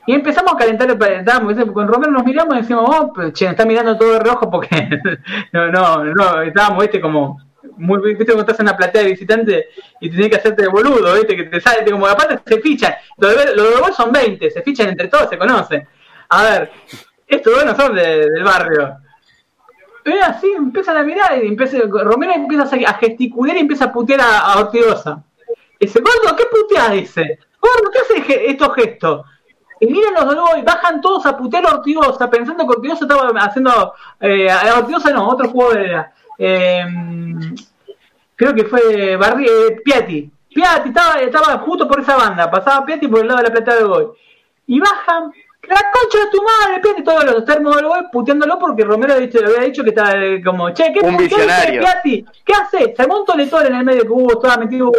[SPEAKER 1] Y empezamos a calentar el estábamos, con Romero nos miramos y decimos, oh, che, está mirando todo de rojo porque no, no, no, estábamos, viste, como muy viste cuando estás en una platea de visitante y tenés que hacerte boludo, viste, que te sale, como aparte se fichan, los de, son 20, se fichan entre todos, se conocen. A ver, estos dos no son de- del barrio. Y así empiezan a mirar y empieza, Romero empieza a gesticular y empieza a putear a, a Ortigosa. Dice, gordo, ¿qué puteás? Dice, gordo, ¿qué haces ge- estos gestos? Y miran los dos y bajan todos a putear a Ortigosa, pensando que Ortigosa estaba haciendo. Eh, Ortigosa no, otro jugador era. eh, creo que fue Barri, eh, Piatti. Piatti estaba, estaba justo por esa banda, pasaba Piatti por el lado de la plata del gol. Y bajan, la concha de tu madre, Piatti, todos los termos del gol, puteándolo porque Romero había dicho, había dicho que estaba eh, como, che, ¿qué
[SPEAKER 4] Un
[SPEAKER 1] qué dice. Piatti? ¿Qué hace? Se un toletón en el medio que hubo, estaba metido.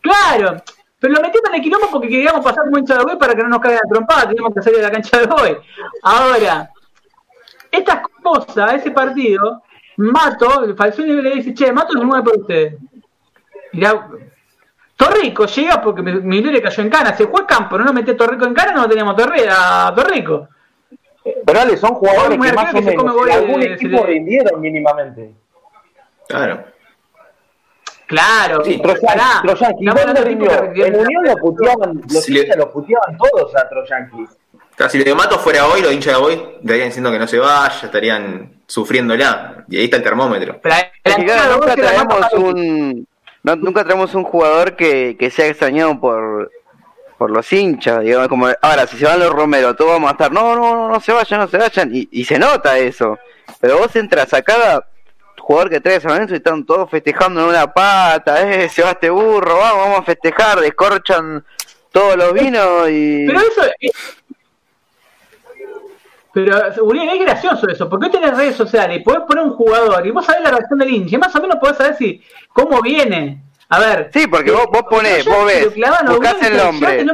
[SPEAKER 1] Claro, pero lo metimos en el quilombo porque queríamos pasar como hincha de gol para que no nos caigan a trompada, teníamos que salir de la cancha de gol. Ahora, estas cosas, ese partido, Mato, el Falcioni le dice, che, Mato es el 9 para ustedes. Mirá, Torrico llega porque mi, mi le cayó en cana. Se fue a campo, no nos metió Torrico en cana, no teníamos Torre, a Torrico.
[SPEAKER 2] Pero Ale, son jugadores que más o
[SPEAKER 1] que se come
[SPEAKER 2] menos en
[SPEAKER 1] goles
[SPEAKER 2] algún
[SPEAKER 1] de-
[SPEAKER 2] equipo
[SPEAKER 1] se le-
[SPEAKER 2] rindieron mínimamente.
[SPEAKER 3] Claro.
[SPEAKER 1] Claro,
[SPEAKER 2] Sí, Troyanqui,
[SPEAKER 1] estamos
[SPEAKER 2] ¿dónde
[SPEAKER 1] hablando de
[SPEAKER 2] En Unión lo puteaban, los
[SPEAKER 3] le-
[SPEAKER 2] lo puteaban todos a Troyanqui.
[SPEAKER 3] Claro, si lo de Mato fuera hoy, los hinchas de hoy estarían diciendo que no se vaya, estarían sufriéndola. Y ahí está el termómetro.
[SPEAKER 1] Pero
[SPEAKER 4] Es que, claro, nunca traemos un no- nunca traemos un jugador que, que sea extrañado por por los hinchas, digamos, como ahora si se van los Romero, todos vamos a estar, no, no, no, no se vayan, no se vayan, y, y se nota eso. Pero vos entras a cada jugador que trae San Lorenzo y están todos festejando en una pata, eh, se va este burro, vamos, vamos a festejar, descorchan todos los vinos y
[SPEAKER 1] Pero eso es... Pero, Uriel, es gracioso eso, porque hoy tenés redes sociales y podés poner un jugador y vos sabés la reacción del hincha, y más o menos podés saber si cómo viene. A ver.
[SPEAKER 4] Sí, porque vos- vos ponés,
[SPEAKER 1] yo
[SPEAKER 4] vos ves,
[SPEAKER 1] clavan, lo
[SPEAKER 4] buscás el
[SPEAKER 1] te-
[SPEAKER 4] nombre.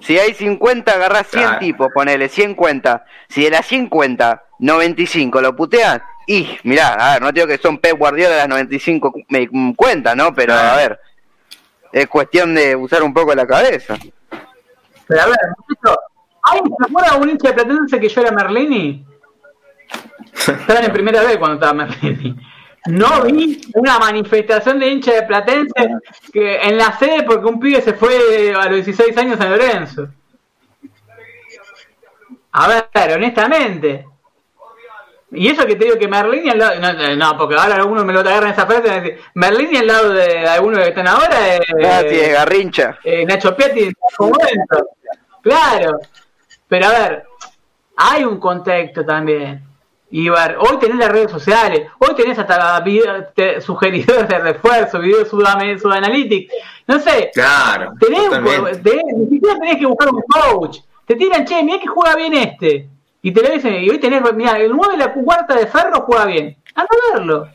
[SPEAKER 4] Si hay 50, agarrás 100
[SPEAKER 3] Claro.
[SPEAKER 4] tipos, ponele 100 cuentas. Si de las 100 cuentas, 95 lo putean, y mirá, a ver, no digo que son Pep Guardiola las 95 cu- me- cuentas, ¿no? Pero a ver, es cuestión de usar un poco la cabeza.
[SPEAKER 1] Pero a ver, muchacho, ¿alguien se acuerda un hincha de Platense que yo era Merlini? Estaban en primera vez cuando estaba Merlini. No vi una manifestación de hincha de Platense que en la sede porque un pibe se fue a los 16 años a Lorenzo. A ver, honestamente. Y eso que te digo que Merlini al lado. No, no, porque ahora algunos me lo agarran esa frase y van a decir, Merlini al lado de algunos que están ahora. es
[SPEAKER 4] Ah, sí, es garrincha.
[SPEAKER 1] eh, Nacho Piatti en su momento. Claro. Pero a ver, hay un contexto también. Y ver, hoy tenés las redes sociales, hoy tenés hasta video- te- sugeridores de refuerzo, videos Sudanalytics. No sé,
[SPEAKER 3] Claro.
[SPEAKER 1] tenés, tenés- ni siquiera tenés que buscar un coach. Te tiran, che, mirá que juega bien este. Y te lo dicen, y hoy tenés, mirá, el 9 de la cuarta de Ferro juega bien. Anda a verlo.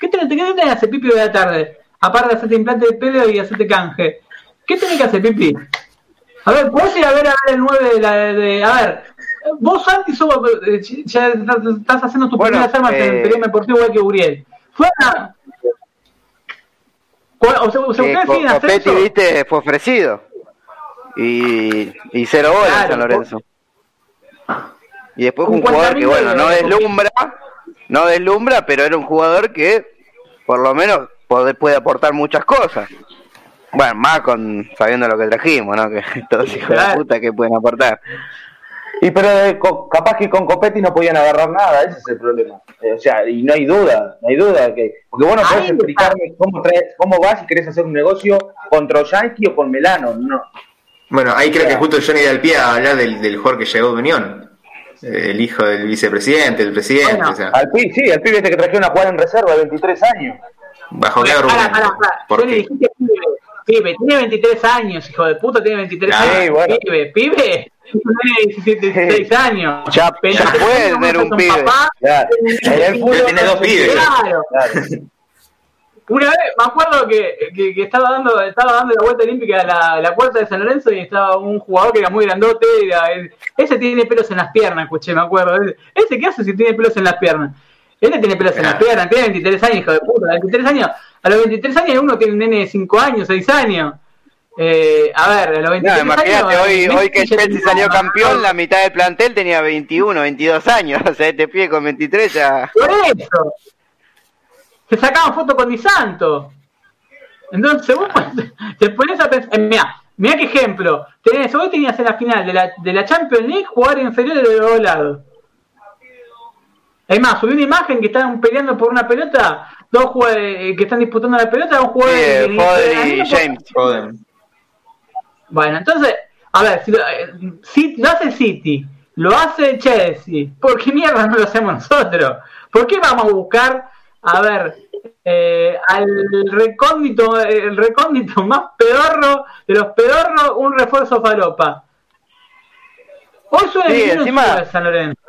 [SPEAKER 1] ¿Qué tenés, qué tenés que hacer, Pipi, de la tarde? Aparte de hacerte implante de pelo y hacerte canje. ¿Qué tenés que hacer, Pipi? A ver, ¿puedes ir a ver, a ver el 9 de la... De, a ver, vos, Santi, sos, eh, ya estás haciendo tus
[SPEAKER 4] Bueno,
[SPEAKER 1] primeras armas en
[SPEAKER 4] eh,
[SPEAKER 1] el periodismo deportivo igual que Uriel. Fue. O sea,
[SPEAKER 4] Que
[SPEAKER 1] ustedes siguen
[SPEAKER 4] Copetti, viste, fue ofrecido. Y, y cero goles
[SPEAKER 1] Claro,
[SPEAKER 4] San Lorenzo. Y después
[SPEAKER 1] Un
[SPEAKER 4] jugador que,
[SPEAKER 1] 40.000
[SPEAKER 4] bueno, no
[SPEAKER 1] de-
[SPEAKER 4] deslumbra, no deslumbra, pero era un jugador que, por lo menos, puede, puede aportar muchas cosas. Bueno, más con sabiendo lo que trajimos, ¿no? Que todos hijos de
[SPEAKER 1] Claro.
[SPEAKER 4] puta que pueden aportar.
[SPEAKER 2] Y pero eh, capaz que con Copetti no podían agarrar nada, ese es el problema. Eh, o sea, y no hay duda, no hay duda que porque vos no podés explicarme cómo traes, cómo vas y querés hacer un negocio con Troyanqui o con Melano, no.
[SPEAKER 3] Bueno, ahí creo que justo Johnny da el pie a hablar del, del jugador que llegó de Unión. El hijo del vicepresidente, el presidente,
[SPEAKER 1] Bueno,
[SPEAKER 3] o sea,
[SPEAKER 2] Al pibe, sí, al pibe este que trajeron a jugar en reserva de 23 años.
[SPEAKER 3] bajo qué argumento.
[SPEAKER 1] pará, pará.
[SPEAKER 3] ¿Por
[SPEAKER 1] Yo le
[SPEAKER 3] qué?
[SPEAKER 1] dijiste pibe. tiene 23 años, hijo de puta, tiene 23
[SPEAKER 3] Ah,
[SPEAKER 1] años.
[SPEAKER 2] sí, bueno.
[SPEAKER 1] Pibe, pibe, tiene 17, 16 años.
[SPEAKER 4] Ya-
[SPEAKER 1] Pero
[SPEAKER 4] ya
[SPEAKER 1] si
[SPEAKER 4] puede tener un pibe.
[SPEAKER 1] papá,
[SPEAKER 2] Claro. El fútbol,
[SPEAKER 3] tiene dos pibes.
[SPEAKER 1] Claro.
[SPEAKER 2] claro.
[SPEAKER 1] Una vez me acuerdo que, que, que estaba dando estaba dando la vuelta olímpica a la, la puerta de San Lorenzo y estaba un jugador que era muy grandote. Era, ese tiene pelos en las piernas, escuché, me acuerdo. Ese, ¿qué hace si tiene pelos en las piernas? Él tiene pelos en las
[SPEAKER 3] Claro.
[SPEAKER 1] piernas, tiene 23 años, hijo de puta. 23 años, a los 23 años uno tiene un nene de 5 años, 6 años. Eh, a ver, a los 23
[SPEAKER 4] No, imagínate,
[SPEAKER 1] años.
[SPEAKER 4] hoy, hoy que Chelsea salió campeón, la mitad del plantel tenía 21, 22 años. O sea, este pie con 23 ya.
[SPEAKER 1] Por eso. Se sacaban fotos con Di Santo. Entonces vos te pones a pensar. Mira, mira qué ejemplo. Tenés, hoy tenías en la final de la, de la Champions League jugar inferiores de los dos lados. Es más, subí una imagen que están peleando por una pelota, dos jugadores que están disputando la pelota, un jugador
[SPEAKER 4] Sí, Foden
[SPEAKER 1] de-
[SPEAKER 4] y
[SPEAKER 1] de-
[SPEAKER 4] James.
[SPEAKER 3] Joder.
[SPEAKER 1] Bueno, entonces, a ver, si lo, eh, si lo hace City, lo hace el Chelsea, ¿por qué mierda no lo hacemos nosotros? ¿Por qué vamos a buscar, a ver, eh, al recóndito, el recóndito más pedorro de los pedorros, un refuerzo falopa? Hoy suena
[SPEAKER 4] Sí, encima-
[SPEAKER 1] San Lorenzo.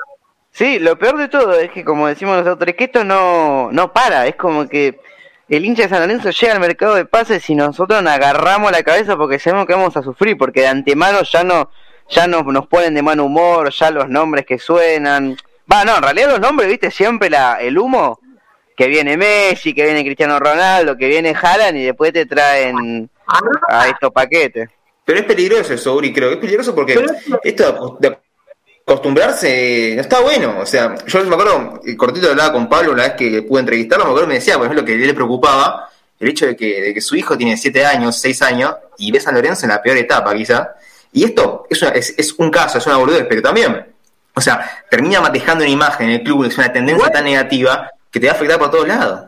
[SPEAKER 4] Sí, lo peor de todo es que, como decimos nosotros, es que esto no, no para. Es como que el hincha de San Lorenzo llega al mercado de pases y nosotros nos agarramos la cabeza porque sabemos que vamos a sufrir, porque de antemano ya no ya nos, nos ponen de mal humor, ya los nombres que suenan. Va, no, en realidad los nombres, viste, siempre la, el humo, que viene Messi, que viene Cristiano Ronaldo, que viene Haaland y después te traen a estos paquetes.
[SPEAKER 3] Pero es peligroso eso, Uri, creo. Es peligroso porque esto de acostumbrarse no está bueno. O sea, yo me acuerdo, el cortito hablaba con Pablo una vez que pude entrevistarlo, me acuerdo me decía, por ejemplo, que a él le preocupaba el hecho de que, de que su hijo tiene 7 años, 6 años, y ve a San Lorenzo en la peor etapa, quizá. Y esto es, una- es, es un caso, es una boludez, pero también, o sea, termina matejando una imagen en el club, es una tendencia tan negativa que te va a afectar por todos lados.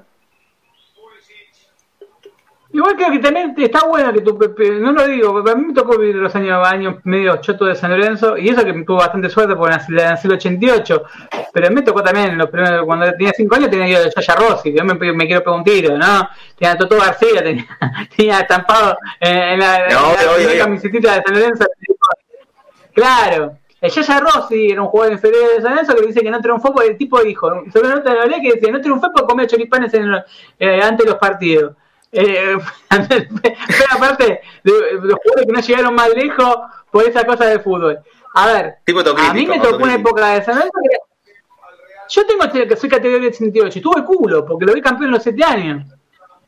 [SPEAKER 1] Igual creo que también está bueno que tu no lo digo, porque a mí me tocó vivir los años, años medio chotos de San Lorenzo, y eso que tuvo bastante suerte porque nací, nací en el 88, pero me tocó también, los primeros, cuando tenía 5 años tenía yo a Yaya Rossi, yo me, me quiero pegar un tiro, ¿no? Tenía Toto García, tenía, tenía estampado en, en la, en
[SPEAKER 3] No,
[SPEAKER 1] la
[SPEAKER 3] obvio, obvio.
[SPEAKER 1] camisetita de San Lorenzo. Claro. El Yaya Rossi era un jugador inferior de San Lorenzo que dice que no triunfó porque el tipo dijo, sobre nota de la ley que decía, no triunfé por comer choripanes en, eh, antes de los partidos. Eh, pero aparte de, de los jugadores que no llegaron más lejos por esa cosa del fútbol. A ver,
[SPEAKER 3] Tipo
[SPEAKER 1] a mí me tocó una época de San Lorenzo que yo tengo que soy categoría 88 y tuve culo porque lo vi campeón en los 7 años.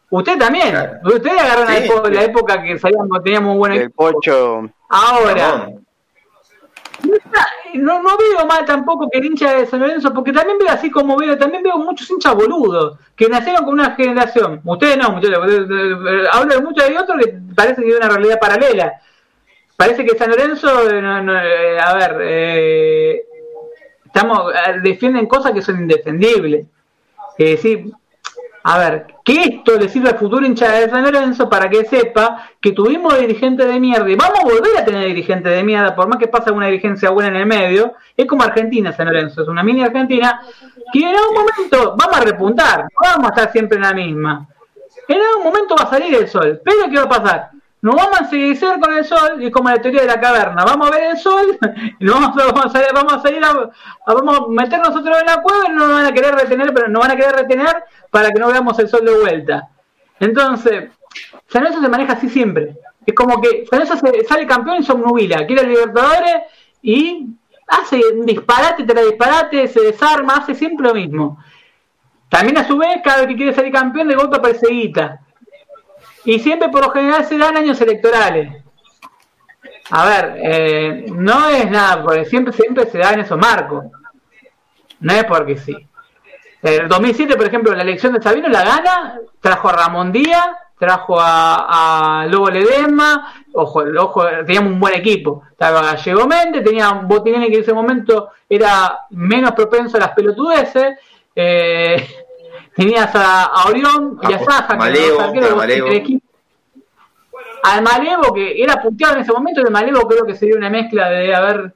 [SPEAKER 1] Usted también.
[SPEAKER 3] Claro.
[SPEAKER 1] Usted agarró época,
[SPEAKER 3] sí.
[SPEAKER 1] la época que salíamos, teníamos un buen
[SPEAKER 4] El
[SPEAKER 1] equipo.
[SPEAKER 4] pocho.
[SPEAKER 1] Ahora. No, no veo mal tampoco que el hincha de San Lorenzo, porque también veo así como veo, también veo muchos hinchas boludos, que nacieron con una generación. Ustedes no, muchachos, eh, hablo de muchos de otros que parece que hay una realidad paralela. Parece que San Lorenzo, eh, no- eh, a ver, eh, estamos eh, defienden cosas que son indefendibles. Es decir, a ver, que esto le sirve al futuro hincha de San Lorenzo para que sepa que tuvimos dirigentes de mierda y vamos a volver a tener dirigentes de mierda, por más que pase una dirigencia buena en el medio, es como Argentina San Lorenzo, es una mini Argentina que en algún momento vamos a repuntar, no vamos a estar siempre en la misma. En algún momento va a salir el sol, pero ¿qué va a pasar? Nos vamos a seguir con el sol, y es como la teoría de la caverna, vamos a ver el sol, y nos vamos, a- vamos a salir, vamos a, salir a- vamos a meter nosotros en la cueva y no nos van a querer retener, pero nos van a querer retener para que no veamos el sol de vuelta. Entonces, San Lorenzo se maneja así siempre. Es como que San Lorenzo sale campeón y se quiere Libertadores y hace un disparate tras disparate, se desarma, hace siempre lo mismo. También a su vez, cada vez que quiere salir campeón, de golpe aparece guita. Y siempre por lo general se dan años electorales. A ver, eh, no es nada, porque siempre, siempre se dan esos marcos. No es porque sí. El 2007, por ejemplo, la elección de Sabino la gana, trajo a Ramón Díaz, trajo a, a Lobo Ledesma, ojo, ojo, teníamos un buen equipo. Estaba Gallego Méndez, tenía un Botinelli que en ese momento era menos propenso a las pelotudeces. Eh, tenías a, a Orión y a
[SPEAKER 3] Ah,
[SPEAKER 1] Saja,
[SPEAKER 3] Malevo.
[SPEAKER 1] Al Malevo, que era puteado en ese momento, el Malevo creo que sería una mezcla de, a ver,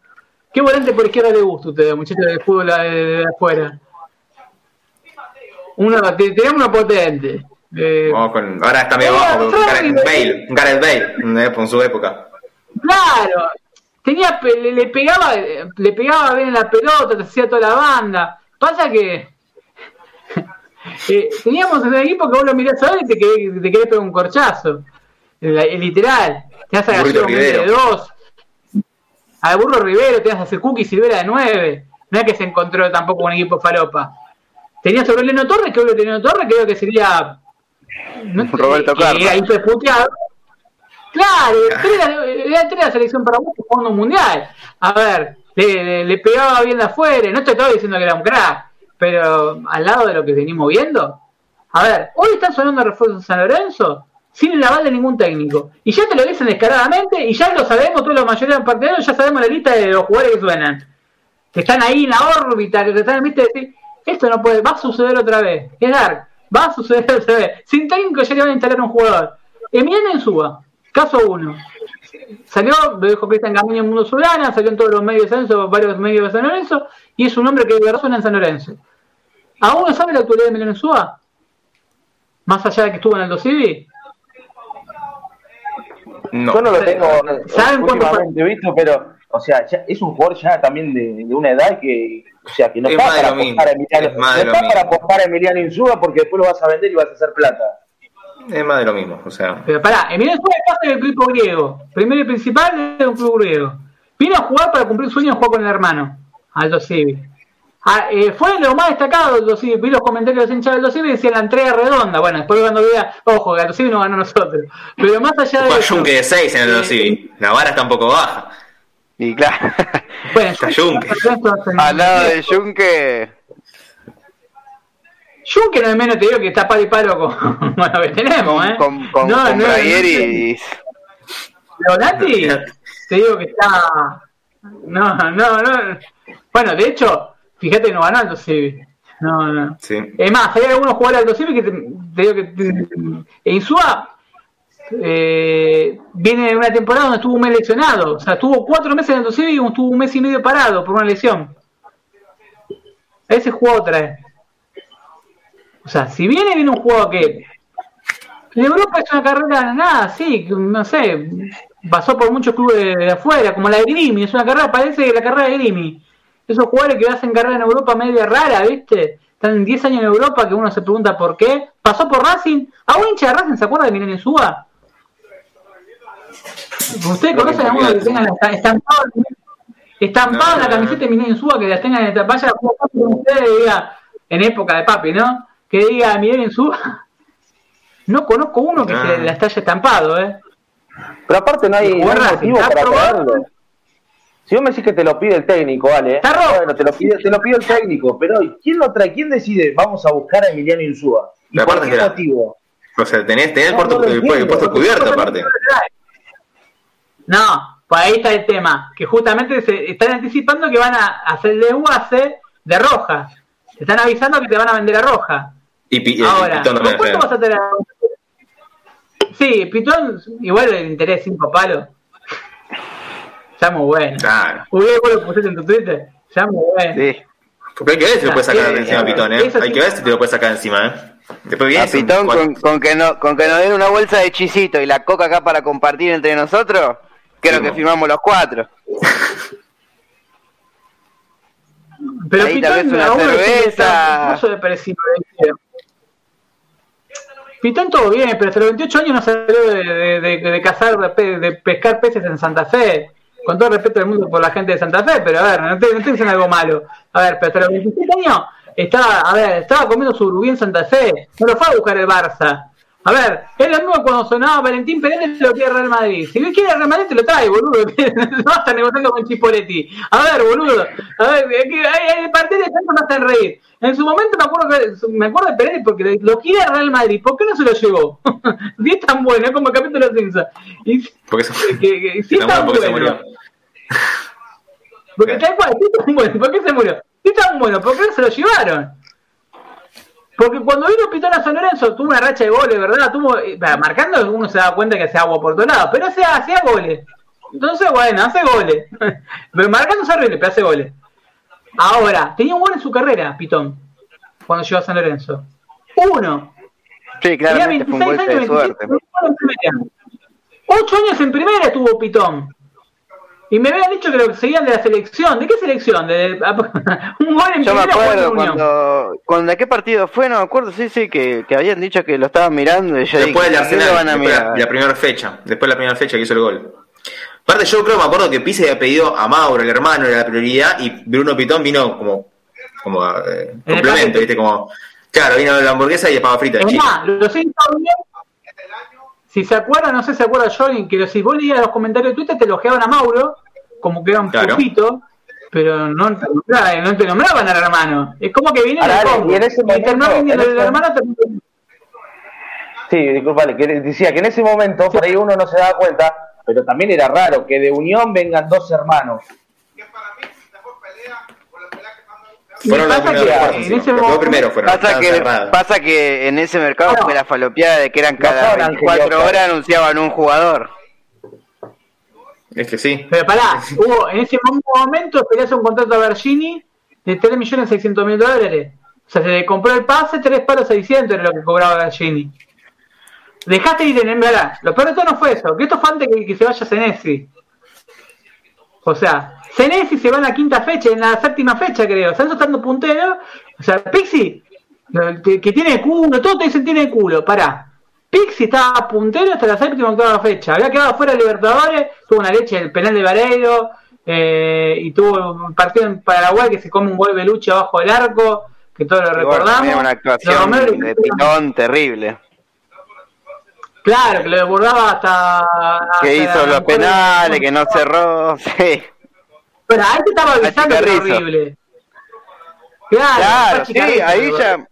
[SPEAKER 1] ¿qué volante por izquierda le gusta a ustedes, muchachos de fútbol de, de afuera? Te- tenemos uno potente. Eh,
[SPEAKER 3] con- ahora está medio bajo, Gareth Bale, Gareth Bale, eh, en su época.
[SPEAKER 1] Claro, tenía, le, le pegaba, le pegaba bien en la pelota, te hacía toda la banda. Pasa que eh, teníamos un equipo que vos lo mirás ahora y te querés, te querés pegar un corchazo. El, el literal. Te vas a
[SPEAKER 3] Burrito
[SPEAKER 1] de dos. Al burro Rivero te vas a hacer Cookie Silvera de nueve. No es que se encontró tampoco un equipo falopa. Tenía sobre Leno Torres, que Leno Torres creo que sería no sé,
[SPEAKER 4] Roberto
[SPEAKER 1] que
[SPEAKER 4] Carlos.
[SPEAKER 1] ahí fue puteado. Claro, era, era de la selección para mucho jugando un mundial. A ver, le, le- le pegaba bien de afuera. No te estaba diciendo que era un crack, pero al lado de lo que venimos viendo. A ver, hoy están sonando refuerzos en San Lorenzo sin el aval de ningún técnico. Y ya te lo dicen descaradamente y ya lo sabemos, todos los mayoría de partidarios ya sabemos la lista de los jugadores que suenan. Que están ahí en la órbita, que están viste decir, esto no puede, va a suceder otra vez. Es Dark, va a suceder otra vez. Sin técnico ya le van a instalar un jugador. Emiliano Ensúa, caso uno. Salió, lo dijo Cristian Camino en Mundo Solana, salió en todos los medios de San Lorenzo, varios medios de San Lorenzo, y es un hombre que de verdad suena en San Lorenzo. ¿Aún no sabe la actualidad de Emiliano Ensúa? Más allá de que estuvo en el Civi.
[SPEAKER 3] No.
[SPEAKER 2] Yo no lo tengo
[SPEAKER 1] ¿Saben cuánto
[SPEAKER 2] últimamente visto, pero, o sea, ya- es un jugador ya también de, de una edad que, o sea, que no
[SPEAKER 3] Es
[SPEAKER 2] está
[SPEAKER 3] más de
[SPEAKER 2] para
[SPEAKER 3] lo mismo,
[SPEAKER 2] apostar a Emiliano,
[SPEAKER 3] es más
[SPEAKER 2] no
[SPEAKER 3] de lo
[SPEAKER 2] está para
[SPEAKER 3] mismo.
[SPEAKER 2] apostar a Emiliano Insúa porque después lo vas a vender y vas a hacer plata.
[SPEAKER 3] Es más de lo mismo, o sea.
[SPEAKER 1] Pero pará, Emiliano Ensúa es parte del equipo griego. Primero y principal de un club griego. Vino a jugar para cumplir sueños de jugar con el hermano, Aldo Civi. Ah, eh, fue lo más destacado del Civi. Vi los comentarios de los hinchas del Aldo Civi y decían la entrega redonda. Bueno, después cuando vea, ojo, que Aldo Civi no ganó a nosotros. Pero más allá de
[SPEAKER 3] Fue
[SPEAKER 1] eso,
[SPEAKER 3] Junque de 6 en el
[SPEAKER 1] eh,
[SPEAKER 3] Civi. La vara está un poco baja.
[SPEAKER 4] Y claro,
[SPEAKER 1] Bueno,
[SPEAKER 3] Está Junque.
[SPEAKER 4] al lado de Junque,
[SPEAKER 1] Junque no es menos, te digo que está palo y palo con, con lo que tenemos, ¿eh?
[SPEAKER 4] con, con,
[SPEAKER 1] no,
[SPEAKER 4] con
[SPEAKER 1] no. Leonati, te digo que está. No, no, no. Bueno, de hecho, fíjate que no ganó Aldo Civi. No, no.
[SPEAKER 3] Sí.
[SPEAKER 1] Es más, hay algunos jugadores de Aldo Civi que te, te digo que. te- Insúa eh, viene de una temporada donde estuvo un mes lesionado. O sea, estuvo cuatro meses en Aldo Civi y estuvo un mes y medio parado por una lesión. Ese jugó otra vez. O sea, si viene, viene un jugador que en Europa es una carrera, nada, sí, no sé, pasó por muchos clubes de, afuera, como la de Grimi, es una carrera, parece la carrera de Grimi. Esos jugadores que hacen carrera en Europa media rara, ¿viste? Están 10 años en Europa que uno se pregunta por qué. Pasó por Racing. ¿A un hincha de Racing se acuerda de Miren Suba? ¿Ustedes conocen a uno que tenga la- estampado, estampado en la
[SPEAKER 3] No,
[SPEAKER 1] camiseta de Miren Suba que la tengan en esta vaya con ustedes diga, en época de papi, ¿no? Que diga Miren Suba. No conozco uno que
[SPEAKER 3] No.
[SPEAKER 1] se las haya estampado, ¿eh?
[SPEAKER 2] Pero aparte no hay, no hay motivo para traerlo. Si vos me decís que te lo pide el técnico, vale.
[SPEAKER 1] Está rojo.
[SPEAKER 2] Bueno, te lo pide, te lo pide el técnico, pero ¿quién lo trae? ¿Quién decide? Vamos a buscar a Emiliano Insúa. ¿Y
[SPEAKER 3] La
[SPEAKER 2] por
[SPEAKER 3] parte
[SPEAKER 2] qué
[SPEAKER 3] que era-
[SPEAKER 2] motivo?
[SPEAKER 3] O sea, tenés, tenés el,
[SPEAKER 2] No,
[SPEAKER 3] puerto,
[SPEAKER 2] no
[SPEAKER 3] el, el cubierto aparte.
[SPEAKER 1] No, pues ahí está el tema, que justamente se están anticipando que van a hacer el desguace de roja. Te están avisando que te van a vender a roja.
[SPEAKER 3] Y, pi- y
[SPEAKER 1] Ahora,
[SPEAKER 3] Pitón
[SPEAKER 1] ¿con
[SPEAKER 3] también,
[SPEAKER 1] cuánto vas a tener? Sí, Pitón, igual el interés cinco palos. Ya muy bueno.
[SPEAKER 3] Claro.
[SPEAKER 1] Uy, vos lo pusiste en tu Twitter. Ya muy bueno.
[SPEAKER 4] Sí.
[SPEAKER 3] Porque hay que ver si lo puedes sacar de encima a Pitón, ¿eh? Hay que ver si te lo puedes sacar encima, ¿eh? Después viene
[SPEAKER 4] A Pitón con, con que no, con que nos den una bolsa de chisito y la coca acá para compartir entre nosotros, creo que
[SPEAKER 3] mo.
[SPEAKER 4] firmamos los cuatro.
[SPEAKER 1] Pero
[SPEAKER 4] Ahí tal
[SPEAKER 1] Pitón,
[SPEAKER 4] vez una cerveza.
[SPEAKER 1] Pitón todo bien, pero hasta los 28 años no salió de, de, de- de cazar, de pescar peces en Santa Fe. Con todo el respeto del mundo por la gente de Santa Fe, pero a ver, no te, no te dicen algo malo. A ver, pero hasta los 27 años estaba, a ver, estaba comiendo su rubí en Santa Fe. No lo fue a buscar el Barça. A ver, es lo mismo cuando sonaba Valentín Pérez lo quiere Real Madrid. Si no quiere Real Madrid te lo trae, boludo. No vas a estar negociando con Chipoletti. A ver, boludo. A ver, es que hay, hay partidos de tanto no hacen reír. En su momento me acuerdo que me acuerdo de Pérez porque lo quiere Real Madrid. ¿Por qué no se lo llevó? Si es tan bueno, es como el capítulo de los Simpsons. Y
[SPEAKER 3] Porque se,
[SPEAKER 1] que, que, si es
[SPEAKER 3] se
[SPEAKER 1] tan
[SPEAKER 3] murió porque se
[SPEAKER 1] bueno.
[SPEAKER 3] murió.
[SPEAKER 1] Porque
[SPEAKER 3] Bien.
[SPEAKER 1] tal cual, si es tan bueno, ¿por qué se murió? Si es tan bueno, ¿por qué no se lo llevaron? Porque cuando vino Pitón a San Lorenzo tuvo una racha de goles, ¿verdad? Tuvo, eh, marcando uno se da cuenta que hace agua por todos lados, pero hacía, hacía goles. Entonces, bueno, hace goles. pero marcando es horrible, pero hace goles. Ahora, tenía un gol en su carrera, Pitón, cuando llegó a San Lorenzo. Uno.
[SPEAKER 4] Sí, fue un golpe de suerte.
[SPEAKER 1] Ocho años en primera estuvo Pitón. Y me habían dicho que lo seguían de la selección. ¿De qué selección? De,
[SPEAKER 4] un gol en Yo me acuerdo cuando, cuando, ¿De qué partido fue? No me acuerdo, sí, sí, que, que habían dicho que lo estaban mirando. Y yo
[SPEAKER 3] después de la, la primera fecha. Después de la primera fecha que hizo el gol. Aparte, yo creo, me acuerdo que Pise había pedido a Mauro, el hermano, era la prioridad, y Bruno Pitón vino como, como eh, complemento, ¿viste? Como, claro, vino la hamburguesa y el papa frita.
[SPEAKER 1] lo sé si se acuerda, no sé si se acuerda Johnny, que si vos leías los comentarios de Twitter te elogiaban a Mauro, como que era un claro. pero no, no te nombraban al hermano. Es como que viene
[SPEAKER 2] el y en ese momento, el hermano Sí, disculpale, que decía que en ese momento por ahí uno no se daba cuenta, pero también era raro que de unión vengan dos hermanos.
[SPEAKER 3] Fueron los primeros primero fueron.
[SPEAKER 4] Pasa que, pasa que en ese mercado fue la falopeada de que eran cada 24 horas anunciaban un jugador.
[SPEAKER 3] Es que sí.
[SPEAKER 1] Pero pará, hubo, en ese momento peleas un contrato a Bergini de 3 millones 600 mil dólares. O sea, se le compró el pase, 3 palos 600 era lo que cobraba Bergini. Dejaste ir en verdad. Lo peor de todo no fue eso, que esto fue antes que, que se vaya Senesi. O sea, Senesi se va en la quinta fecha, en la séptima fecha creo. Están estando puntero. O sea, Pixi, que, tiene culo, todo te dicen tiene culo, pará. Pixi estaba puntero hasta la séptima octava fecha. Había quedado fuera de Libertadores, tuvo una leche el penal de Vareiro, eh, y tuvo un partido en Paraguay que se come un gol de lucha abajo del arco, que todos lo recordamos.
[SPEAKER 4] una actuación de pitón terrible.
[SPEAKER 1] Claro, que lo desbordaba hasta.
[SPEAKER 4] que hizo los penales, que no cerró, sí.
[SPEAKER 1] Pero ahí te estaba avisando que horrible.
[SPEAKER 4] Claro, claro sí, ahí ya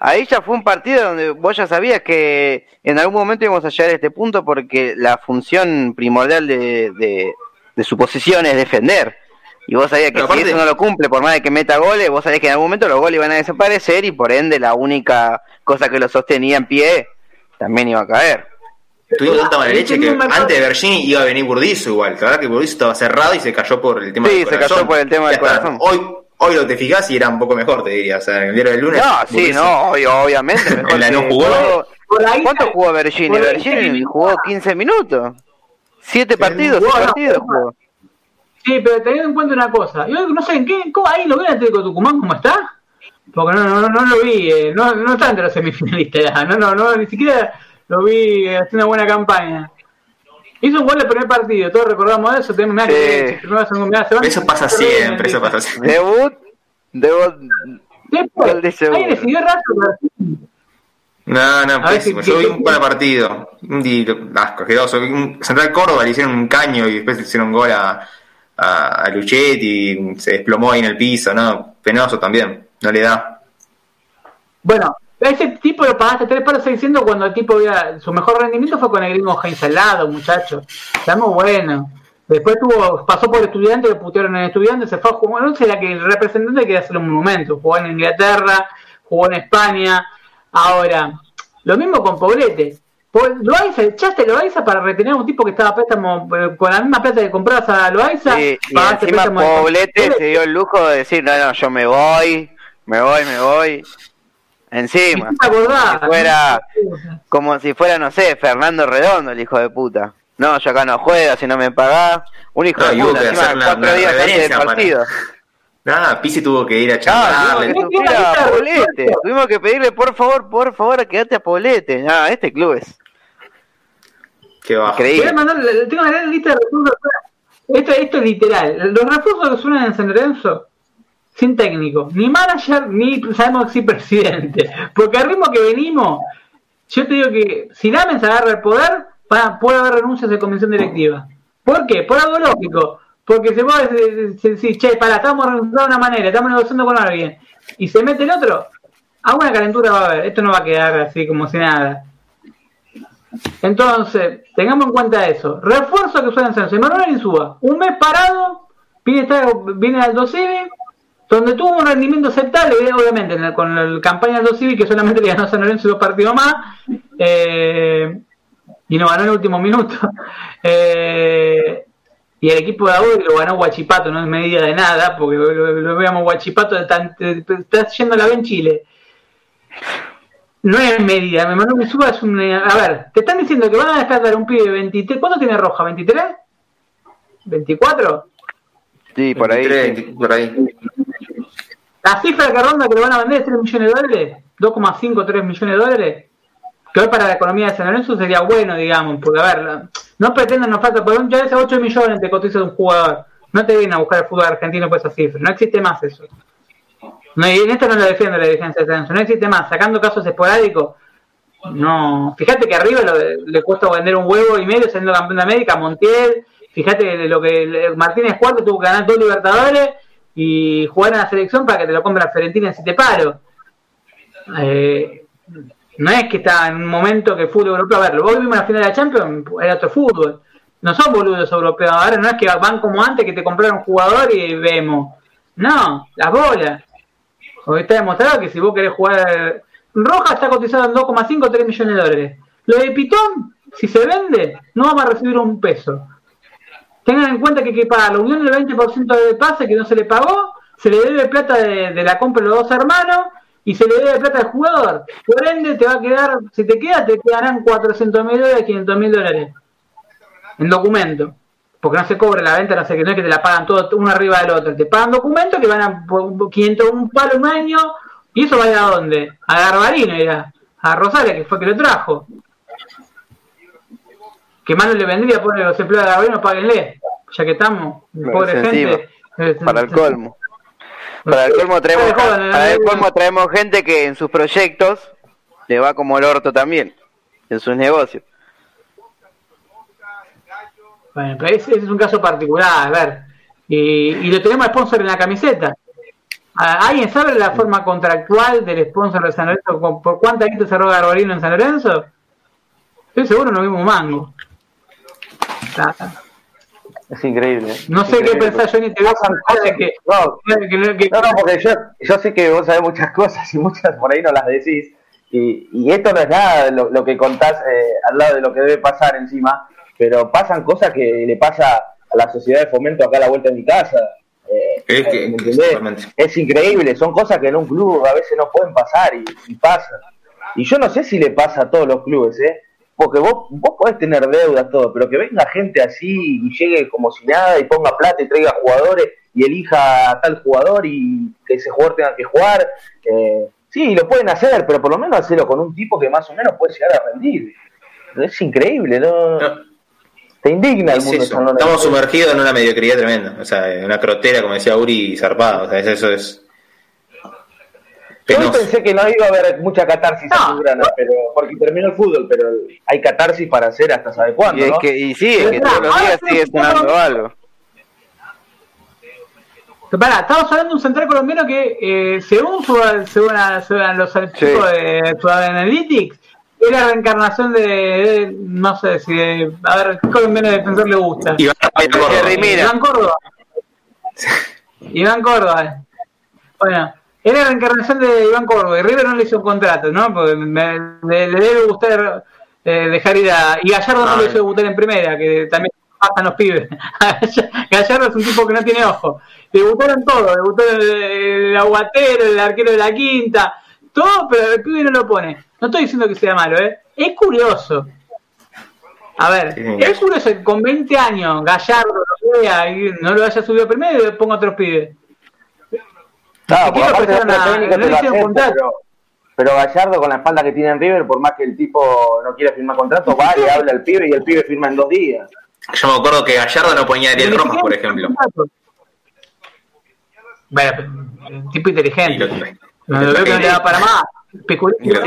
[SPEAKER 4] ahí ya fue un partido donde vos ya sabías que en algún momento íbamos a llegar a este punto porque la función primordial de, de, su posición es defender. Y vos sabías que si eso no lo cumple, por más de que meta goles, vos sabías que en algún momento los goles iban a desaparecer y por ende la única cosa que lo sostenía en pie también iba a caer.
[SPEAKER 3] Tuvimos tanta mala leche que antes de Bergini iba a venir Burdizo igual. La verdad que Burdizo estaba cerrado y se cayó por el tema
[SPEAKER 4] sí, del corazón. Sí, se cayó por el tema del corazón.
[SPEAKER 3] Hoy, Hoy lo te fijas y era un poco mejor, te diría. O sea, en el día del lunes.
[SPEAKER 4] No, sí, no, obviamente.
[SPEAKER 3] Mejor la no jugó.
[SPEAKER 4] ¿Cuánto jugó Bergini? Bergini jugó 15 minutos. Siete partidos, seis partidos jugó.
[SPEAKER 1] Sí, pero teniendo en cuenta una cosa. Yo no sé, ¿en qué, cómo, ahí lo ven Atlético Tucumán cómo está? Porque no, no, no, lo vi, eh, no, no está entre los semifinalistas, no, no, no, ni siquiera lo vi haciendo una buena campaña. Hizo un gol el primer partido, todos recordamos eso. Tenemos sí. que
[SPEAKER 3] Eso pasa siempre, eso pasa siempre.
[SPEAKER 4] Debut, debut.
[SPEAKER 1] Después, ahí decidió rato.
[SPEAKER 3] No, no, pésimo. Yo vi un par de partidos. Un asco, asqueroso. Central Córdoba le hicieron un caño y después le hicieron un gol a, a, a Luchetti y se desplomó ahí en el piso, ¿no? Penoso también. No le da.
[SPEAKER 1] Bueno, ese tipo lo pagaste tres palos 600 cuando el tipo había, su mejor rendimiento fue con el gringo Heinz al lado, muchacho. Estamos bueno. Después tuvo, pasó por estudiante, le putearon en estudiante, se fue a jugar. No sé, la que el representante quería hacer un monumento. Jugó en Inglaterra, jugó en España. Ahora, lo mismo con Poblete. Loaiza, echaste Loaiza para retener a un tipo que estaba préstamo eh, con la misma plata que compras a Loaiza.
[SPEAKER 4] y encima Poblete se dio el lujo de decir, no, no, yo me voy, me voy, me voy. Encima. Como si fuera, como si fuera, no sé, Fernando Redondo, el hijo de puta. No, yo acá no juego, si no me pagás. Un hijo de puta, encima cuatro días antes del partido.
[SPEAKER 3] Nada, Pisi tuvo que ir a charlarle.
[SPEAKER 4] No, tuvimos, que a tuvimos que pedirle, por favor, por favor, quédate a Poblete. Nada, este club es.
[SPEAKER 3] Qué bajo.
[SPEAKER 1] Voy a mandar, tengo la lista de refuerzos. Esto, esto es literal. Los refuerzos que suenan en San Lorenzo sin técnico, ni manager, ni sabemos si presidente. Porque al ritmo que venimos, yo te digo que si Damen se agarra el poder, puede haber renuncias de convención directiva. ¿Por qué? Por algo lógico. Porque se puede decir, che, para, estamos renunciando de una manera, estamos negociando con alguien, y se mete el otro, alguna calentura va a haber. Esto no va a quedar así como si nada. Entonces, tengamos en cuenta eso. Refuerzo que suelen ser Manuel Insúa, un mes parado, viene, viene al 12 donde tuvo un rendimiento aceptable, obviamente, con la campaña del Civil, que solamente le ganó San Lorenzo dos partidos más, eh, y no ganó en el último minuto. Eh, y el equipo de Audi lo ganó Guachipato, no es medida de nada, porque lo, veamos Guachipato, está, yendo a la B en Chile. no es medida. Me mandó suba es un. A ver, te están diciendo que van a descartar un pibe de 23. ¿Cuánto tiene Roja? ¿23? ¿24?
[SPEAKER 4] Sí, por ahí.
[SPEAKER 3] 23, por ahí.
[SPEAKER 1] La cifra que ronda que le van a vender es 3 millones de dólares. 2,5, 3 millones de dólares. Que hoy para la economía de San Lorenzo sería bueno, digamos. Porque, a ver, no pretendan, nos falta. Por un ya ese 8 millones te cotiza de un jugador. No te vienen a buscar el fútbol argentino por esa cifra. No existe más eso. No, y en esto no lo defiendo la dirigencia de San Lorenzo. No existe más. Sacando casos esporádicos. No. Fíjate que arriba lo- le cuesta vender un huevo y medio siendo campeón de América. Montiel. Fíjate lo que Martínez Cuarto tuvo que ganar dos Libertadores y jugar en la selección para que te lo compre la Fiorentina en siete palos. Eh, no es que está en un momento que el fútbol europeo, a ver, vos vimos la final de la Champions, era otro fútbol. No son boludos europeos, ahora no es que van como antes que te compraron un jugador y vemos. No, las bolas. Porque está demostrado que si vos querés jugar. Roja está cotizado en 2,5 3 millones de dólares. Lo de Pitón, si se vende, no vamos a recibir un peso. Tengan en cuenta que hay que pagar la unión del 20% del pase que no se le pagó, se le debe plata de, de la compra de los dos hermanos y se le debe plata al jugador. Por ende, te va a quedar, si te queda, te quedarán 400 mil dólares, 500 mil dólares en documento. Porque no se cobra la venta, no sé qué, no es que te la pagan todo uno arriba del otro. Te pagan documentos que van a por 500, un palo un año. ¿Y eso va a ir a dónde? A Garbarino, irá. A Rosario, que fue que lo trajo. Que más no le vendría poner los empleados de Garbarino, páguenle. Ya que estamos, pobre gente.
[SPEAKER 4] Para el colmo. Para el colmo traemos, para el colmo traemos gente que en sus proyectos le va como el orto también, en sus negocios.
[SPEAKER 1] Bueno, pero ese, ese es un caso particular, a ver. Y, y lo tenemos sponsor en la camiseta. ¿A- ¿Alguien sabe la forma contractual del sponsor de San Lorenzo? ¿Con- ¿Por cuánta gente cerró Garbarino en San Lorenzo? Estoy seguro no vimos un mango.
[SPEAKER 2] Es increíble. ¿eh?
[SPEAKER 1] No sé qué
[SPEAKER 2] Increíble.
[SPEAKER 1] pensás, Johnny, te veo de
[SPEAKER 2] cosas-
[SPEAKER 1] que,
[SPEAKER 2] No,
[SPEAKER 1] que- que- que-
[SPEAKER 2] No, no, porque yo, yo sé que vos sabés muchas cosas y muchas por ahí no las decís. Y, y esto no es nada lo, lo que contás eh, al lado de lo que debe pasar encima, pero pasan cosas que le pasa a la sociedad de fomento acá a la vuelta de mi casa. Eh,
[SPEAKER 3] Es que-
[SPEAKER 2] es increíble, son cosas que en un club a veces no pueden pasar y, y pasan. Y yo no sé si le pasa a todos los clubes, ¿eh? Porque vos, vos podés tener deudas, todo, pero que venga gente así y llegue como si nada y ponga plata y traiga jugadores y elija a tal jugador y que ese jugador tenga que jugar. eh, sí, lo pueden hacer, pero por lo menos hacerlo con un tipo que más o menos puede llegar a rendir. Es increíble, ¿no?
[SPEAKER 3] No,
[SPEAKER 2] Te indigna el mundo.
[SPEAKER 3] Estamos sumergidos en una mediocridad tremenda. O sea, en una crotera, como decía Uri, zarpada. O sea, es- eso es.
[SPEAKER 2] Yo pensé que no iba a haber mucha catarsis
[SPEAKER 1] No.
[SPEAKER 2] azulgrana, pero porque terminó el fútbol, pero hay catarsis para hacer hasta sabe cuándo,
[SPEAKER 4] Y, es
[SPEAKER 2] ¿no?
[SPEAKER 4] que, y sí, es que todos los días
[SPEAKER 1] sí,
[SPEAKER 4] sigue sonando algo.
[SPEAKER 1] Pará, estamos hablando de un central colombiano que, eh, según, su, según, a- según a los chicos de Sudad Analytics, es la reencarnación de, de- no sé si de, a ver, ¿qué colombiano defensor le gusta?
[SPEAKER 3] Iván
[SPEAKER 4] De
[SPEAKER 3] Córdoba.
[SPEAKER 1] Iván Córdoba. Iván Córdoba. Bueno, era la reencarnación de Iván Córdoba y River no le hizo un contrato, ¿no? Porque me- le, le debe gustar eh, dejar ir a... Y Gallardo no
[SPEAKER 3] Ay.
[SPEAKER 1] le hizo debutar en primera, que también pasan los pibes. Gallardo es un tipo que no tiene ojo. Debutaron todos, debutó el, el aguatero, el arquero de la quinta, todo, pero el pibe no lo pone. No estoy diciendo que sea malo, ¿eh? Es curioso. A ver,
[SPEAKER 3] Sí.
[SPEAKER 1] es curioso que con 20 años Gallardo lo vea y no lo haya subido primero y le ponga otros pibes.
[SPEAKER 2] Claro,
[SPEAKER 1] Ni
[SPEAKER 2] porque
[SPEAKER 1] siquiera
[SPEAKER 2] aparte
[SPEAKER 1] prestaron
[SPEAKER 2] la
[SPEAKER 1] a-
[SPEAKER 2] técnica
[SPEAKER 1] no
[SPEAKER 2] te lo pero, pero Gallardo con la espalda que tiene en River, por más que el tipo no quiera firmar contrato, va, le habla al pibe y el pibe firma en dos días.
[SPEAKER 3] Yo me acuerdo que Gallardo no ponía a Ariel
[SPEAKER 1] Ni
[SPEAKER 3] Rojas, por ejemplo.
[SPEAKER 1] Bueno, un tipo
[SPEAKER 3] Y
[SPEAKER 1] inteligente.
[SPEAKER 3] lo,
[SPEAKER 1] No lo veo que no le da para más.
[SPEAKER 3] Y lo.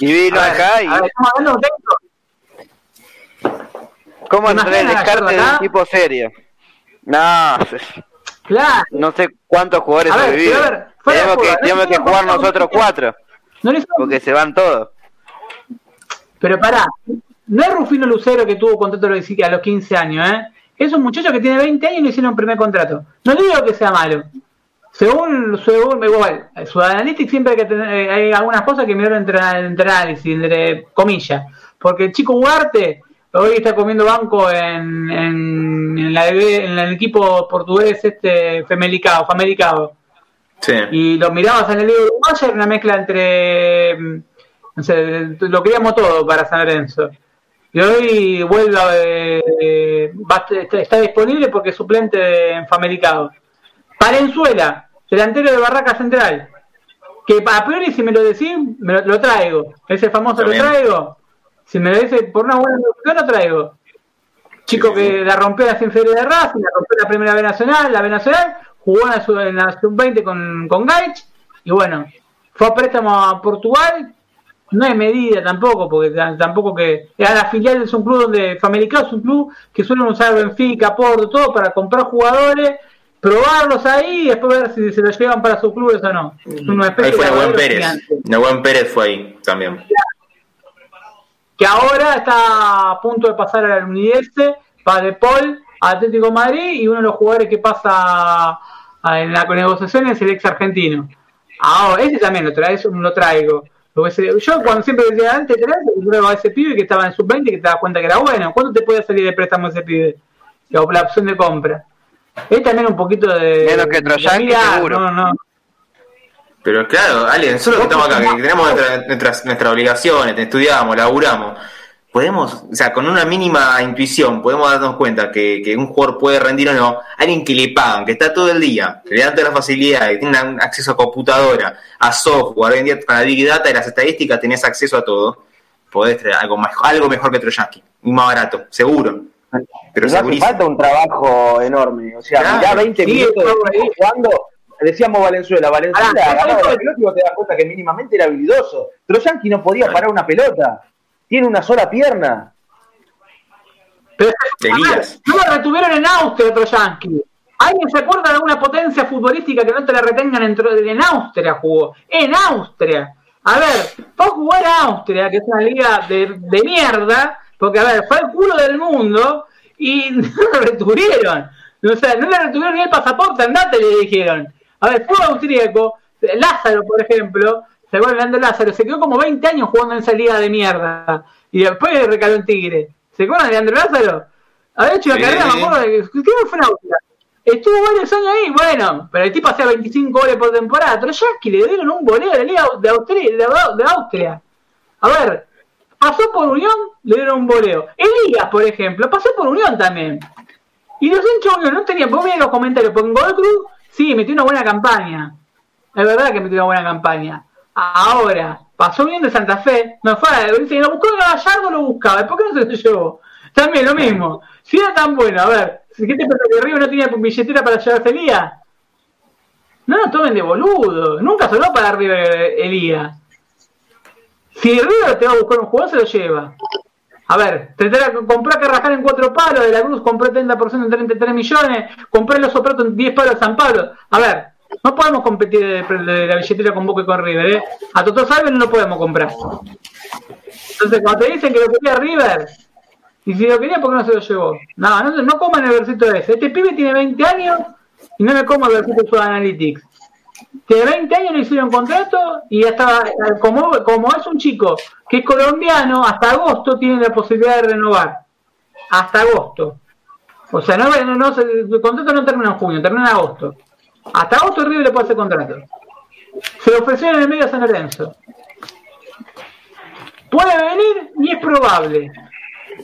[SPEAKER 4] Y vino
[SPEAKER 1] A ver,
[SPEAKER 4] acá y
[SPEAKER 1] a ver, estamos hablando de.
[SPEAKER 4] ¿cómo
[SPEAKER 1] ¿te
[SPEAKER 4] entrar el
[SPEAKER 1] imaginas
[SPEAKER 4] descarte de un tipo serio? No,
[SPEAKER 1] Claro.
[SPEAKER 4] no sé cuántos jugadores
[SPEAKER 1] ver, de
[SPEAKER 4] Tenemos que, tenemos que jugar nosotros cuatro,
[SPEAKER 1] No
[SPEAKER 4] porque se van todos.
[SPEAKER 1] Pero pará, no es Rufino Lucero que tuvo contrato a los 15 a los 15 años, ¿eh? Es un muchacho que tiene 20 años y le hicieron primer contrato. No digo que sea malo. Según, según igual, su analytics siempre hay que tener, eh, hay algunas cosas que mirar entre, entre análisis, entre comillas. Porque el chico Ugarte hoy está comiendo banco en, en, en la, en el equipo portugués este Femelicao, Famelicao
[SPEAKER 3] Sí.
[SPEAKER 1] y lo mirabas en el libro uruguayo, era una mezcla entre mm, O sea, lo queríamos todo para San Lorenzo. Y hoy vuelve, eh, está, disponible porque es suplente en Famericado. Palenzuela, delantero de Barraca Central. Que a priori, si me lo decís, me lo, traigo. Ese famoso lo traigo. Si me lo dice por una buena yo lo traigo. Chico que la rompió en la inferior de Racing, la rompió la primera B Nacional, la B Nacional, jugó en la, sub-20 con, con Gaich, y bueno, fue a préstamo a Portugal, no es medida tampoco, porque tampoco que era la filial es un club donde Famalicão es un club que suelen usar Benfica, Porto, todo para comprar jugadores, probarlos ahí y después ver si se los llevan para sus clubes o no.
[SPEAKER 3] ahí fue Nahuen Pérez. Nahuen Pérez fue ahí también.
[SPEAKER 1] Que ahora está a punto de pasar al Unidense, De Paul, Atlético Madrid y uno de los jugadores que pasa en la negociación es el ex argentino. Ahora, ese también lo, traigo, lo traigo. Yo cuando siempre decía antes, prueba a ese pibe que estaba en sub-20 que te das cuenta que era bueno. ¿Cuánto te puede salir de préstamo ese pibe? La, opción de compra. Es también un poquito de.
[SPEAKER 4] Menos que Troyan, seguro. No, no.
[SPEAKER 3] Pero claro, Ale, nosotros que estamos acá, que tenemos nuestras, nuestras obligaciones, estudiamos, laburamos. Podemos, o sea, con una mínima intuición, podemos darnos cuenta que, un jugador puede rendir o no, alguien que le pagan, que está todo el día, que le dan todas las facilidades, que tiene acceso a computadora, a software, hoy en día con la Big Data y las estadísticas tenés acceso a todo, podés traer algo, más, algo mejor que Troyansky, y más barato, seguro.
[SPEAKER 2] Pero no hace falta un trabajo enorme, o sea, ya 20 minutos jugando, decíamos Valenzuela, Valenzuela agarraba la pelota y vos te das cuenta que mínimamente era habilidoso. Troyansky no podía parar una pelota tiene una sola pierna.
[SPEAKER 1] Pero, no lo retuvieron en Austria, Troyansky. ¿Alguien se acuerda de alguna potencia futbolística que no te la retengan en, en Austria jugó? En Austria. A ver, fue a jugar a Austria, que es una liga de, de mierda, porque a ver, fue el culo del mundo y no lo retuvieron. O sea, no le retuvieron ni el pasaporte, andate, le dijeron. A ver, fue austríaco, Lázaro, por ejemplo, se acuerdan Leandro Lázaro, se quedó como 20 años jugando en esa liga de mierda. Y después recaló en Tigre. ¿Se acuerdan de Leandro Lázaro? Había hecho la carrera, me acuerdo de ¿qué fue una Estuvo varios años ahí, bueno, pero el tipo hacía 25 goles por temporada. Pero que le dieron un goleo de la Liga de Austria, de, Austria. A ver, pasó por Unión, le dieron un voleo. Elías, por ejemplo, pasó por Unión también. Y los hinchas no tenían, vos los comentarios, por Gol Cruz, sí, metió una buena campaña. Es verdad que metió una buena campaña. Ahora, pasó bien de Santa Fe, no fue, si lo buscó Gallardo lo buscaba, ¿por qué no se lo llevó? También lo mismo. Si era tan bueno, a ver, ¿qué te pensás que River no tenía billetera para llevarse Elías? No nos tomen de boludo, nunca sonó para River Elías. Si River te va a buscar un jugador, se lo lleva. A ver, compró a Carrajal en cuatro palos, de la Cruz compró 30% en 33 millones, compré los Soprato en 10 palos de San Pablo. A ver, no podemos competir de, la billetera con Boca y con River, ¿eh? A Toto Salven no lo podemos comprar. Entonces, cuando te dicen que lo quería River, y si lo quería, ¿por qué no se lo llevó? No, no, no coman el versito ese. Este pibe tiene 20 años y no me como el versito de Analytics. Tiene 20 años, le hicieron contrato y hasta, como, como es un chico que es colombiano, hasta agosto tiene la posibilidad de renovar. Hasta agosto. O sea, no, no, el contrato no termina en junio, termina en agosto. Hasta agosto River le puede hacer contrato. Se lo ofrecieron en el medio a San Lorenzo. Puede venir y es probable.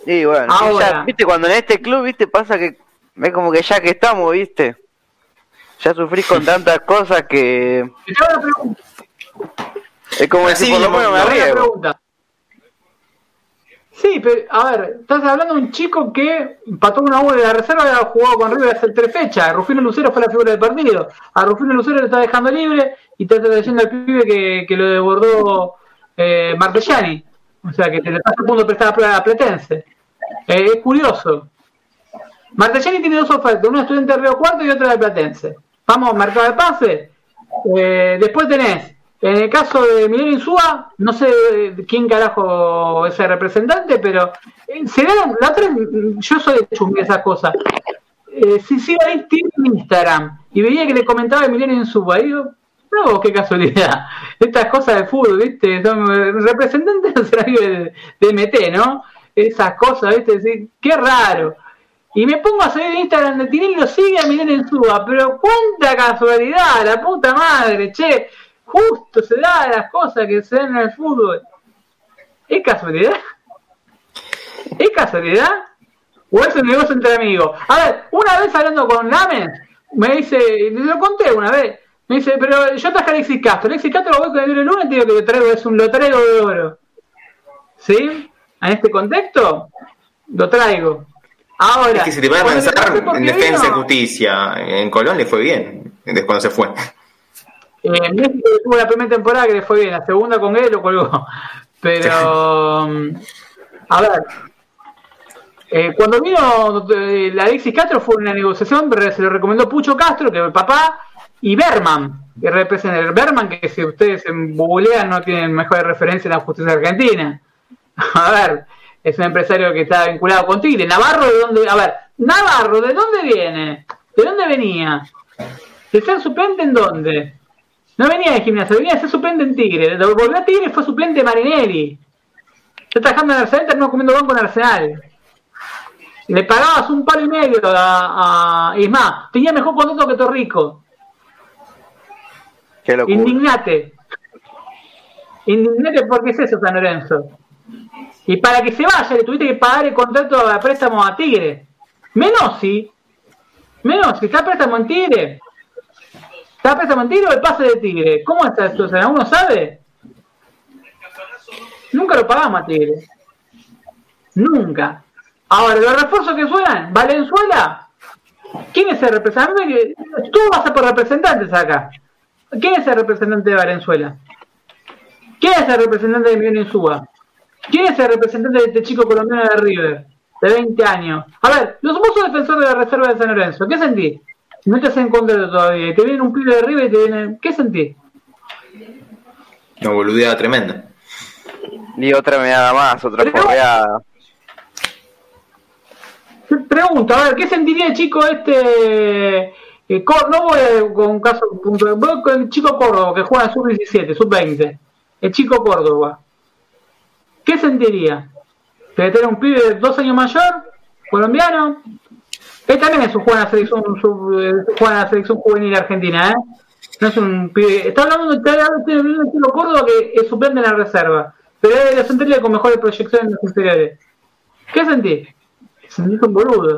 [SPEAKER 4] Sí, bueno, Ahora, viste, cuando en este club, viste, pasa que es como que ya que estamos, viste, ya sufrís con tantas cosas que... Es como decir, por lo menos me arriesgo.
[SPEAKER 1] Sí, pero a ver, estás hablando de un chico que empató una U de la reserva y ha jugado con River hace tres fechas. Rufino Lucero fue la figura del partido. A Rufino Lucero le está dejando libre y te está diciendo al pibe que, que lo desbordó eh, Martellani. O sea, que te le pasa el punto prestar a Platense. Eh, es curioso. Martellani tiene dos ofertas, uno estudiante de Río Cuarto y otro de Platense. Vamos, mercado de pase. Eh, después tenés en el caso de Miguel Insúa, no sé quién carajo es el representante, pero eh, se la otra, yo soy de esas cosas. Eh, si sí, tiene Instagram y veía que le comentaba a Emiliano Insúa, y digo, no, qué casualidad. Estas cosas de fútbol, ¿viste? Son representantes de, de MT, ¿no? Esas cosas, ¿viste? qué raro. Y me pongo a seguir Instagram de Tinelli lo sigue a Emiliano Insúa, pero cuánta casualidad, la puta madre, che justo se da las cosas que se dan en el fútbol. ¿Es casualidad? ¿Es casualidad? ¿O es un negocio entre amigos? A ver, una vez hablando con Lames, me dice, lo conté una vez, me dice, pero yo traje a Alexis Castro. Alexis Castro lo voy con el lunes digo que lo traigo, es un lo traigo de oro. ¿Sí? En este contexto, lo traigo. Ahora.
[SPEAKER 3] Es que si te vas a pensar en defensa y justicia, en Colón le fue bien, desde cuando se fue.
[SPEAKER 1] Eh, México tuvo la primera temporada que le fue bien, la segunda con él lo colgó. Pero, um, a ver, eh, cuando vino eh, la Alexis Castro fue una negociación, se lo recomendó Pucho Castro, que el papá, y Berman, que representa el Berman, que si ustedes en googlean no tienen mejor referencia en la justicia argentina. A ver, es un empresario que está vinculado con Tigre. Navarro, ¿de dónde? A ver, Navarro, ¿de dónde viene? ¿De dónde venía? ¿De ser suplente en dónde? No venía de gimnasia, venía de ser suplente en Tigre. Volvió a Tigre y fue suplente de Marinelli. Está trabajando en Arsenal, terminó comiendo banco en Arsenal. Le pagabas un palo y medio a, a más, tenía mejor contrato que Torrico. Indignate. Indignate porque es eso, San Lorenzo. Y para que se vaya le tuviste que pagar el contrato de préstamo a Tigre. Menos si. Menos si está préstamo en Tigre. ¿Está préstamo en Tigre o el pase de Tigre? ¿Cómo está esto? ¿Uno sabe? Nunca lo pagamos a Tigre. Nunca. Ahora, los refuerzos que suenan, Valenzuela, ¿quién es el representante? Tú vas a por representantes acá. ¿Quién es el representante de Valenzuela? ¿Quién es el representante de Miguel Insúa? ¿Quién es el representante de este chico colombiano de River? De 20 años. A ver, los famosos defensores de la reserva de San Lorenzo, ¿qué sentí? No te has encontrado todavía. Te viene un pibe de River y te viene. ¿Qué sentí?
[SPEAKER 3] Una boludeada tremenda.
[SPEAKER 4] Y otra mirada más, otra
[SPEAKER 1] porreada. Pregunta, a ver, ¿qué sentiría el chico este? Eh, no voy con un caso puntual, voy con el chico Córdoba que juega sub-17, sub-20. El chico Córdoba. ¿Qué sentiría? ¿Que tener un pibe de dos años mayor, colombiano? Él también es un jugador en la selección, juega en la selección juvenil argentina, ¿eh? No es un pibe. Está hablando de un chico Córdoba que es suplente en la reserva. Pero es la sentiría con mejores proyecciones en los inferiores. ¿Qué sentí? un boludo.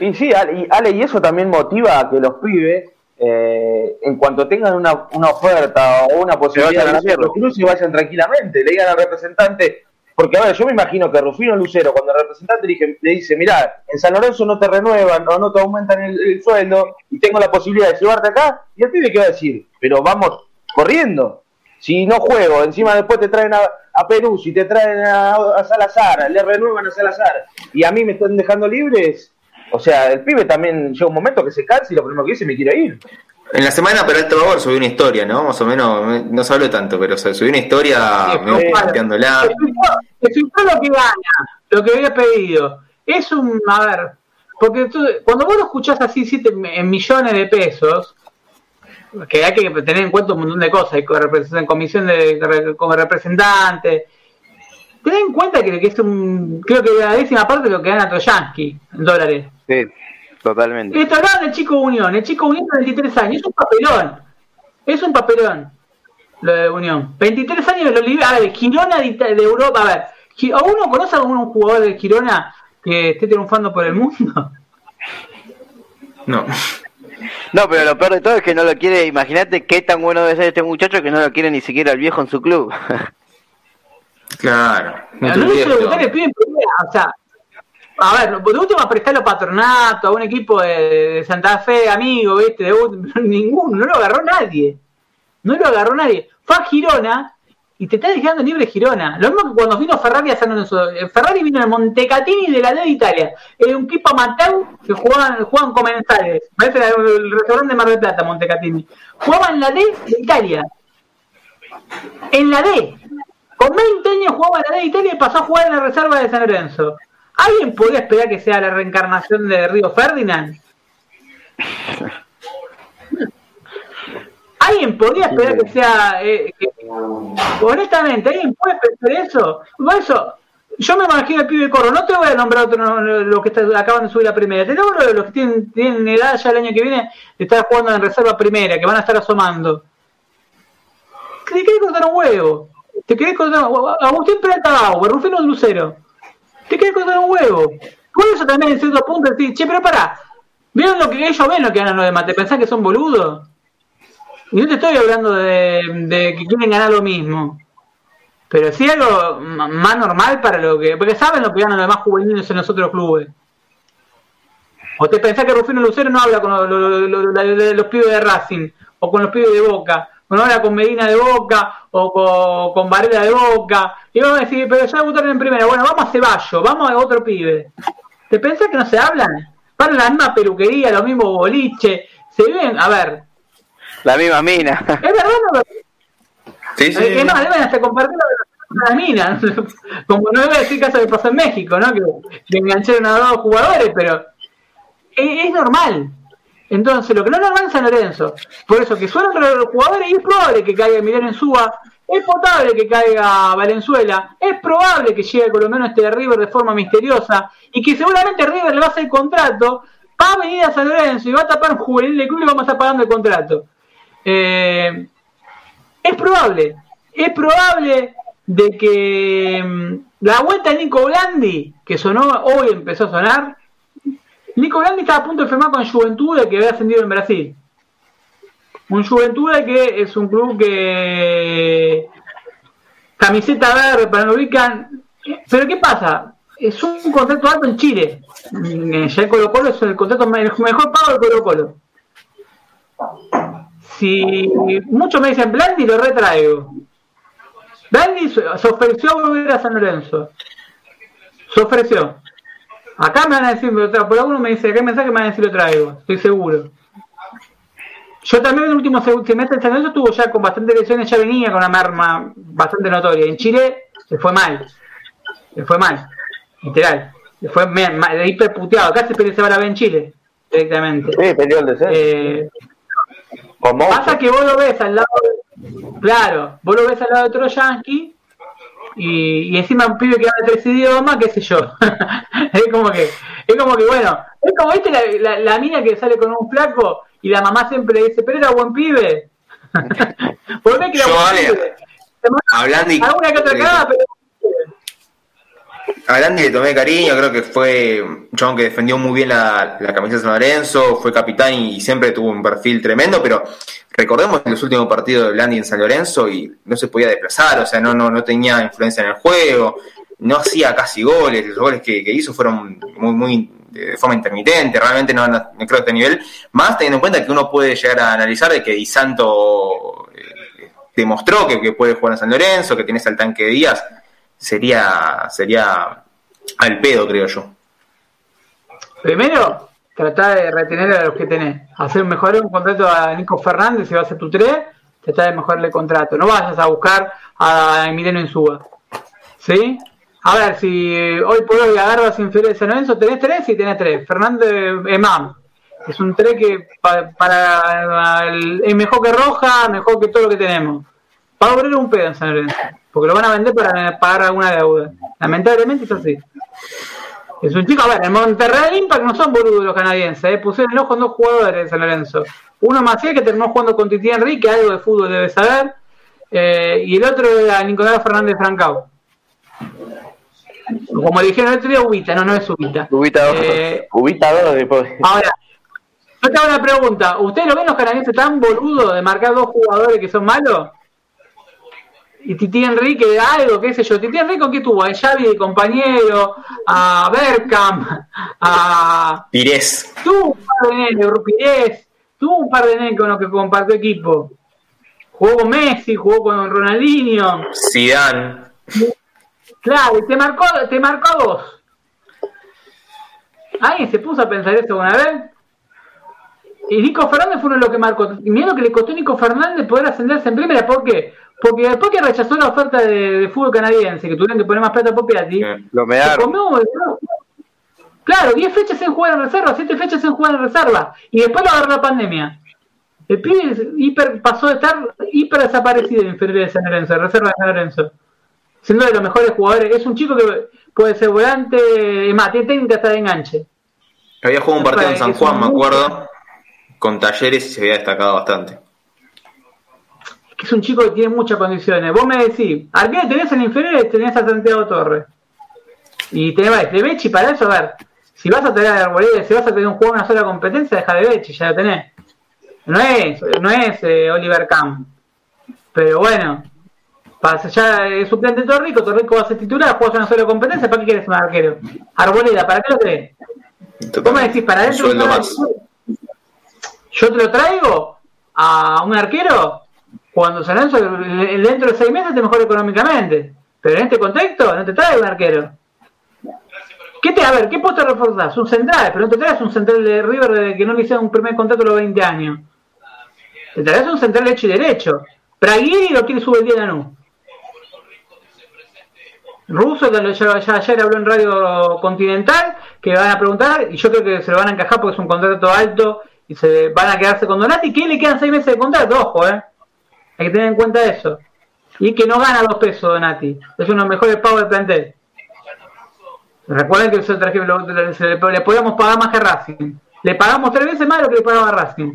[SPEAKER 2] Y sí, Ale, y eso también motiva a que los pibes, eh, en cuanto tengan una, una oferta o una posibilidad de hacerlo, se vayan tranquilamente, le digan al representante, porque a ver, yo me imagino que Rufino Lucero, cuando el representante le, dice, mira, en San Lorenzo no te renuevan o no te aumentan el, sueldo y tengo la posibilidad de llevarte acá, y el pibe qué va a decir, pero vamos corriendo. Si no juego, encima después te traen a, a Perú, si te traen a, Salazar, le renuevan a Salazar y a mí me están dejando libres, o sea, el pibe también llega un momento que se cansa y lo primero que dice me quiere ir.
[SPEAKER 3] En la semana para el favor subió una historia, ¿no? Más o menos, no se habló tanto, pero subió una historia sí, me planteándola.
[SPEAKER 1] lo que gana, lo que había pedido. Es un, a ver, porque cuando vos lo escuchás así siete en millones de pesos, que hay que tener en cuenta un montón de cosas, hay en comisión de, como representante. Ten en cuenta que, es un, creo que la décima parte de lo que gana Troyansky en dólares.
[SPEAKER 4] Sí, totalmente.
[SPEAKER 1] Esto hablaba del Chico Unión, el Chico Unión de 23 años, es un papelón, es un papelón lo de Unión. 23 años de los a ver, Girona de, de, Europa, a ver, ¿a uno conoce a algún jugador de Girona que esté triunfando por el mundo?
[SPEAKER 3] No.
[SPEAKER 4] No, pero lo peor de todo es que no lo quiere. Imagínate qué tan bueno debe ser este muchacho que no lo quiere ni siquiera el viejo en su club.
[SPEAKER 3] claro.
[SPEAKER 1] No, no se lo que piden o sea, a ver, de último prestarlo patronato, a un equipo de, Santa Fe, amigo, ¿viste? De, ninguno, no lo agarró nadie. No lo agarró nadie. Fue a Girona y te está dejando libre Girona. Lo mismo que cuando vino Ferrari a San Lorenzo. Eh, Ferrari vino en Montecatini de la D de Italia. Es un equipo amateur que jugaban, jugaban comensales. Parece el restaurante de Mar del Plata, Montecatini. Jugaban en la D de Italia. En la D. Con 20 años jugaba en la D de Italia y pasó a jugar en la reserva de San Lorenzo. ¿Alguien podría esperar que sea la reencarnación de Río Ferdinand? ¿Alguien podría esperar que sea... Eh, honestamente, ¿alguien puede pensar eso? Por eso, yo me imagino el pibe Corro, no te voy a nombrar otro los que acaban de subir la primera, te nombro los que tienen, tienen edad ya el año que viene de estar jugando en reserva primera, que van a estar asomando. ¿De qué cortar un huevo? Te querés contar, Agustín Bauer, Rufino Lucero, te querés contar un huevo. Por eso también en cierto punto decís, che, pero pará, ¿vieron lo que ellos ven lo que ganan los demás? ¿Te pensás que son boludos? Y no te estoy hablando de, que quieren ganar lo mismo. Pero sí algo más normal para lo que. Porque saben lo que ganan los demás juveniles en los otros clubes. ¿O te pensás que Rufino Lucero no habla con los, pibes de Racing? ¿O con los pibes de Boca? ¿O no habla con Medina de Boca? ¿O con, con Varela de Boca? Y vamos a decir, pero ya votaron en primera. Bueno, vamos a Ceballo, vamos a otro pibe. ¿Te pensás que no se hablan? Van la misma peluquería, los mismos boliches. Se ven, a ver.
[SPEAKER 4] La misma mina.
[SPEAKER 1] ¿Es verdad o no? Sí, sí. Es más, deben hasta compartir la mina. Como no iba a decir caso que pasó en México, ¿no? Que, que engancharon a dos jugadores, pero es, normal. Entonces, lo que no normal es San Lorenzo. Por eso que suenan los jugadores y es probable que caiga Emiliano Ensúa, es potable que caiga Valenzuela, es probable que llegue el colombiano este River de forma misteriosa y que seguramente River le va a hacer el contrato, va a venir a San Lorenzo y va a tapar un juvenil de club y vamos a estar pagando el contrato. Eh, es probable, es probable de que mm, la vuelta de Nico Blandi, que sonó, hoy empezó a sonar, Nico Grandi estaba a punto de firmar con Juventude que había ascendido en Brasil. Un Juventude que es un club que camiseta verde para no ubican. Pero ¿qué pasa? Es un contrato alto en Chile. Ya el Colo Colo es el contrato mejor pago del Colo Colo. Si muchos me dicen Blandi, lo retraigo. Blandi se ofreció a volver a San Lorenzo. Se ofreció. Acá me van a decir, por alguno me dice, ¿qué mensaje me van a decir lo traigo? Estoy seguro. Yo también en el último semestre de San Lorenzo estuvo ya con bastantes lesiones, ya venía con una merma bastante notoria. En Chile se fue mal. Se fue mal. Literal. Se fue de hiper puteado. Casi se va a ver en Chile. Directamente.
[SPEAKER 2] Sí, peleó el descenso.
[SPEAKER 1] Eh, pasa que vos lo ves al lado. claro, vos lo ves al lado de otro yankee y, encima un pibe que habla tres idiomas, qué sé yo. es como que, es como que bueno, es como viste la, la, mina que sale con un flaco y la mamá siempre le dice, pero era buen pibe. ¿Por qué que era buen pibe?
[SPEAKER 3] Hablando y...
[SPEAKER 1] Alguna que otra cagada, pero
[SPEAKER 3] a Grandi le tomé cariño, creo que fue un chabón que defendió muy bien la, la camiseta de San Lorenzo, fue capitán y, siempre tuvo un perfil tremendo, pero recordemos los últimos partidos de Blandi en San Lorenzo y no se podía desplazar, o sea, no, no, no tenía influencia en el juego, no hacía casi goles, los goles que, hizo fueron muy, muy de forma intermitente, realmente no, no, creo este nivel, más teniendo en cuenta que uno puede llegar a analizar de que Di Santo eh, demostró que, que puede jugar en San Lorenzo, que tienes al tanque de Díaz, sería, sería al pedo, creo yo.
[SPEAKER 1] Primero, tratar de retener a los que tenés. Hacer mejor un contrato a Nico Fernández, si va a tu 3, tratar de mejorarle el contrato. No vayas a buscar a Emiliano Insúa. ¿Sí? A ver, si hoy por hoy agarras inferiores de San Lorenzo, tenés 3 y tenés 3. Fernández Emam. Es un 3 que para, es mejor que Roja, mejor que todo lo que tenemos. Va a un pedo en San Lorenzo porque lo van a vender para pagar alguna deuda. Lamentablemente es así. Es un chico, a ver, en Monterrey Impact no son boludos los canadienses, ¿eh? pusieron el ojo en dos jugadores de San Lorenzo. Uno más que terminó jugando con Titi Enrique, algo de fútbol debe saber, eh, y el otro era Nicolás Fernández Francao. Como dijeron el otro día, Ubita, no, no es Ubita.
[SPEAKER 2] Ubita 2. Eh, Ubita 2 después.
[SPEAKER 1] Ahora, yo te hago una pregunta. ¿Ustedes lo ven los canadienses tan boludos de marcar dos jugadores que son malos? Y Titi Enrique algo, qué sé yo. Titi Enrique, ¿qué tuvo? A Xavi de compañero, a Berkham, a.
[SPEAKER 3] Pires.
[SPEAKER 1] Tuvo un par de nenes, Pires. Tuvo un par de nenes con los que compartió equipo. Jugó con Messi, jugó con Ronaldinho.
[SPEAKER 3] Zidane.
[SPEAKER 1] Claro, y te marcó, te marcó a vos. ¿Alguien se puso a pensar eso una vez? Y Nico Fernández fue uno de los que marcó. Y miedo que le costó a Nico Fernández poder ascenderse en primera. ¿Por qué? Porque después que rechazó la oferta de, fútbol canadiense, que tuvieron que poner más plata por Piatti,
[SPEAKER 2] lo me
[SPEAKER 1] Claro, 10 fechas en jugar en reserva, 7 fechas en jugar en reserva. Y después lo agarró la pandemia. El pibe hiper, pasó de estar hiper desaparecido en inferior de San Lorenzo, reserva de San Lorenzo. Siendo de los mejores jugadores. Es un chico que puede ser volante, es más, tiene técnica hasta de enganche.
[SPEAKER 3] Había jugado un partido en San Juan, me acuerdo, con talleres y se había destacado bastante
[SPEAKER 1] que es un chico que tiene muchas condiciones. Vos me decís, arquero tenés en inferiores, tenés a Santiago Torres. Y tenés de Bechi para eso, a ver, si vas a tener a Arboleda, si vas a tener un juego en una sola competencia, deja de Bechi, ya lo tenés. No es, no es eh, Oliver Kahn. Pero bueno, para ya es suplente Torrico, Torrico va a ser titular, juegas una sola competencia, ¿para qué quieres un arquero? Arboleda, ¿para qué lo querés? ¿Cómo me decís? ¿Para adentro? Yo te lo traigo a un arquero cuando San Lorenzo dentro de seis meses te mejora económicamente. Pero en este contexto no te trae un arquero. ¿Qué te, a ver, ¿qué puesto reforzás? Un central, pero no te traes un central de River de que no le hicieron un primer contrato a los 20 años. Te traes un central hecho y derecho. Praguiri lo quiere subir el Lanús. Russo, ya, ya, ayer habló en Radio Continental, que van a preguntar, y yo creo que se lo van a encajar porque es un contrato alto y se van a quedarse con Donati, que le quedan seis meses de contrato, ojo, eh. Hay que tener en cuenta eso. Y que no gana dos pesos Donati. Es uno de los mejores pagos del plantel. Recuerden que se le, le podíamos pagar más que Racing. Le pagamos tres veces más de lo que le pagaba Racing.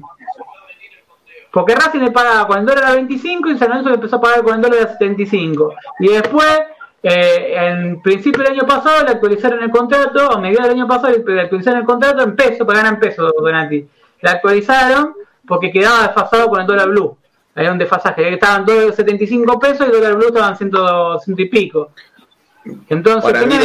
[SPEAKER 1] Porque Racing le pagaba con el dólar a 25 y San Lorenzo le empezó a pagar con el dólar a 75. Y después, eh, en principio del año pasado, le actualizaron el contrato, a mediados del año pasado, le actualizaron el contrato en pesos, para ganar en pesos, Donati. Le actualizaron porque quedaba desfasado con el dólar blue. Había un desfasaje, estaban 75 pesos y el dólar blue estaban 100, y pico.
[SPEAKER 3] Entonces, para mí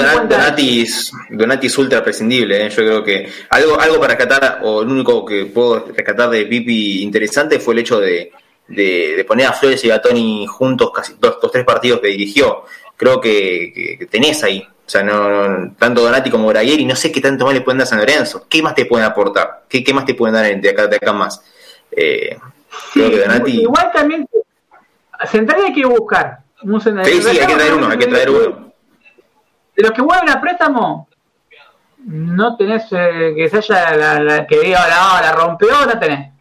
[SPEAKER 3] Donati, es ultra prescindible. ¿eh? Yo creo que algo, algo para rescatar, o lo único que puedo rescatar de Pipi interesante fue el hecho de, de, poner a Flores y a Tony juntos casi los, tres partidos que dirigió. Creo que, tenés ahí. O sea, no, tanto Donati como Bragueri, no sé qué tanto más le pueden dar a San Lorenzo. ¿Qué más te pueden aportar? ¿Qué, qué más te pueden dar de acá, de acá más?
[SPEAKER 1] Eh, Donati... Igual también, Central hay que buscar.
[SPEAKER 3] Un sí, sí, hay que traer uno, hay que traer uno
[SPEAKER 1] de los que vuelven a préstamo, no tenés eh, que se haya la, que diga la, la rompió, no tenés.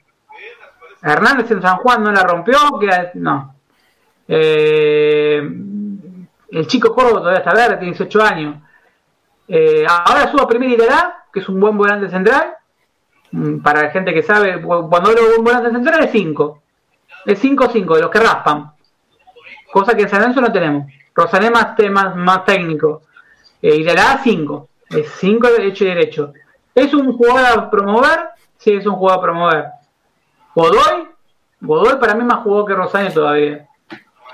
[SPEAKER 1] Hernández en San Juan no la rompió, que no. Eh, el chico Córdoba todavía está verde, tiene 18 años. Eh, ahora subo a Primera Iterá, que es un buen volante central. Mm, para la gente que sabe, cuando hablo de un volante central es 5. Es 5-5, de los que raspan. Cosa que en San Lorenzo no tenemos. Rosané más, más, más técnico eh, y de la A 5. Es 5 de hecho y derecho. ¿Es un jugador a promover? Sí, es un jugador a promover. Godoy, Godoy para mí más jugó que Rosario todavía.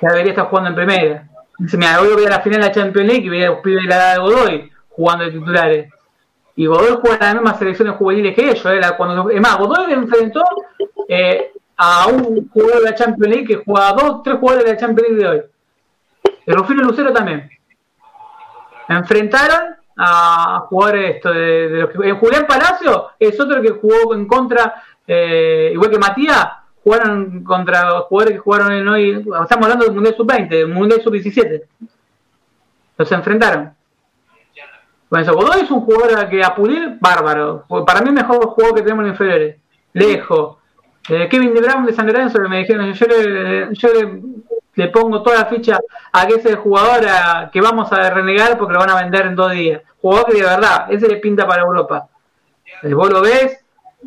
[SPEAKER 1] Ya debería estar jugando en primera. Mira, hoy voy a la final de la Champions League y voy a de la edad de Godoy jugando de titulares. Y Godoy juega en las mismas selecciones juveniles que ellos. ¿eh? Cuando, es más, Godoy le enfrentó eh, a un jugador de la Champions League que juega dos, tres jugadores de la Champions League de hoy. El Rufino Lucero también enfrentaron a jugadores esto de, los que, eh, Julián Palacio es otro que jugó en contra eh, igual que Matías jugaron contra jugadores que jugaron en hoy estamos hablando del mundial sub 20 del mundial sub 17 los enfrentaron eso, Godoy es un jugador que a pulir bárbaro para mí el mejor jugador que tenemos en inferiores lejos eh, Kevin de Brown de San Lorenzo me dijeron yo le, pongo toda la ficha a que ese jugador que vamos a renegar porque lo van a vender en dos días. Jugador que de verdad, ese le pinta para Europa. Eh, vos lo ves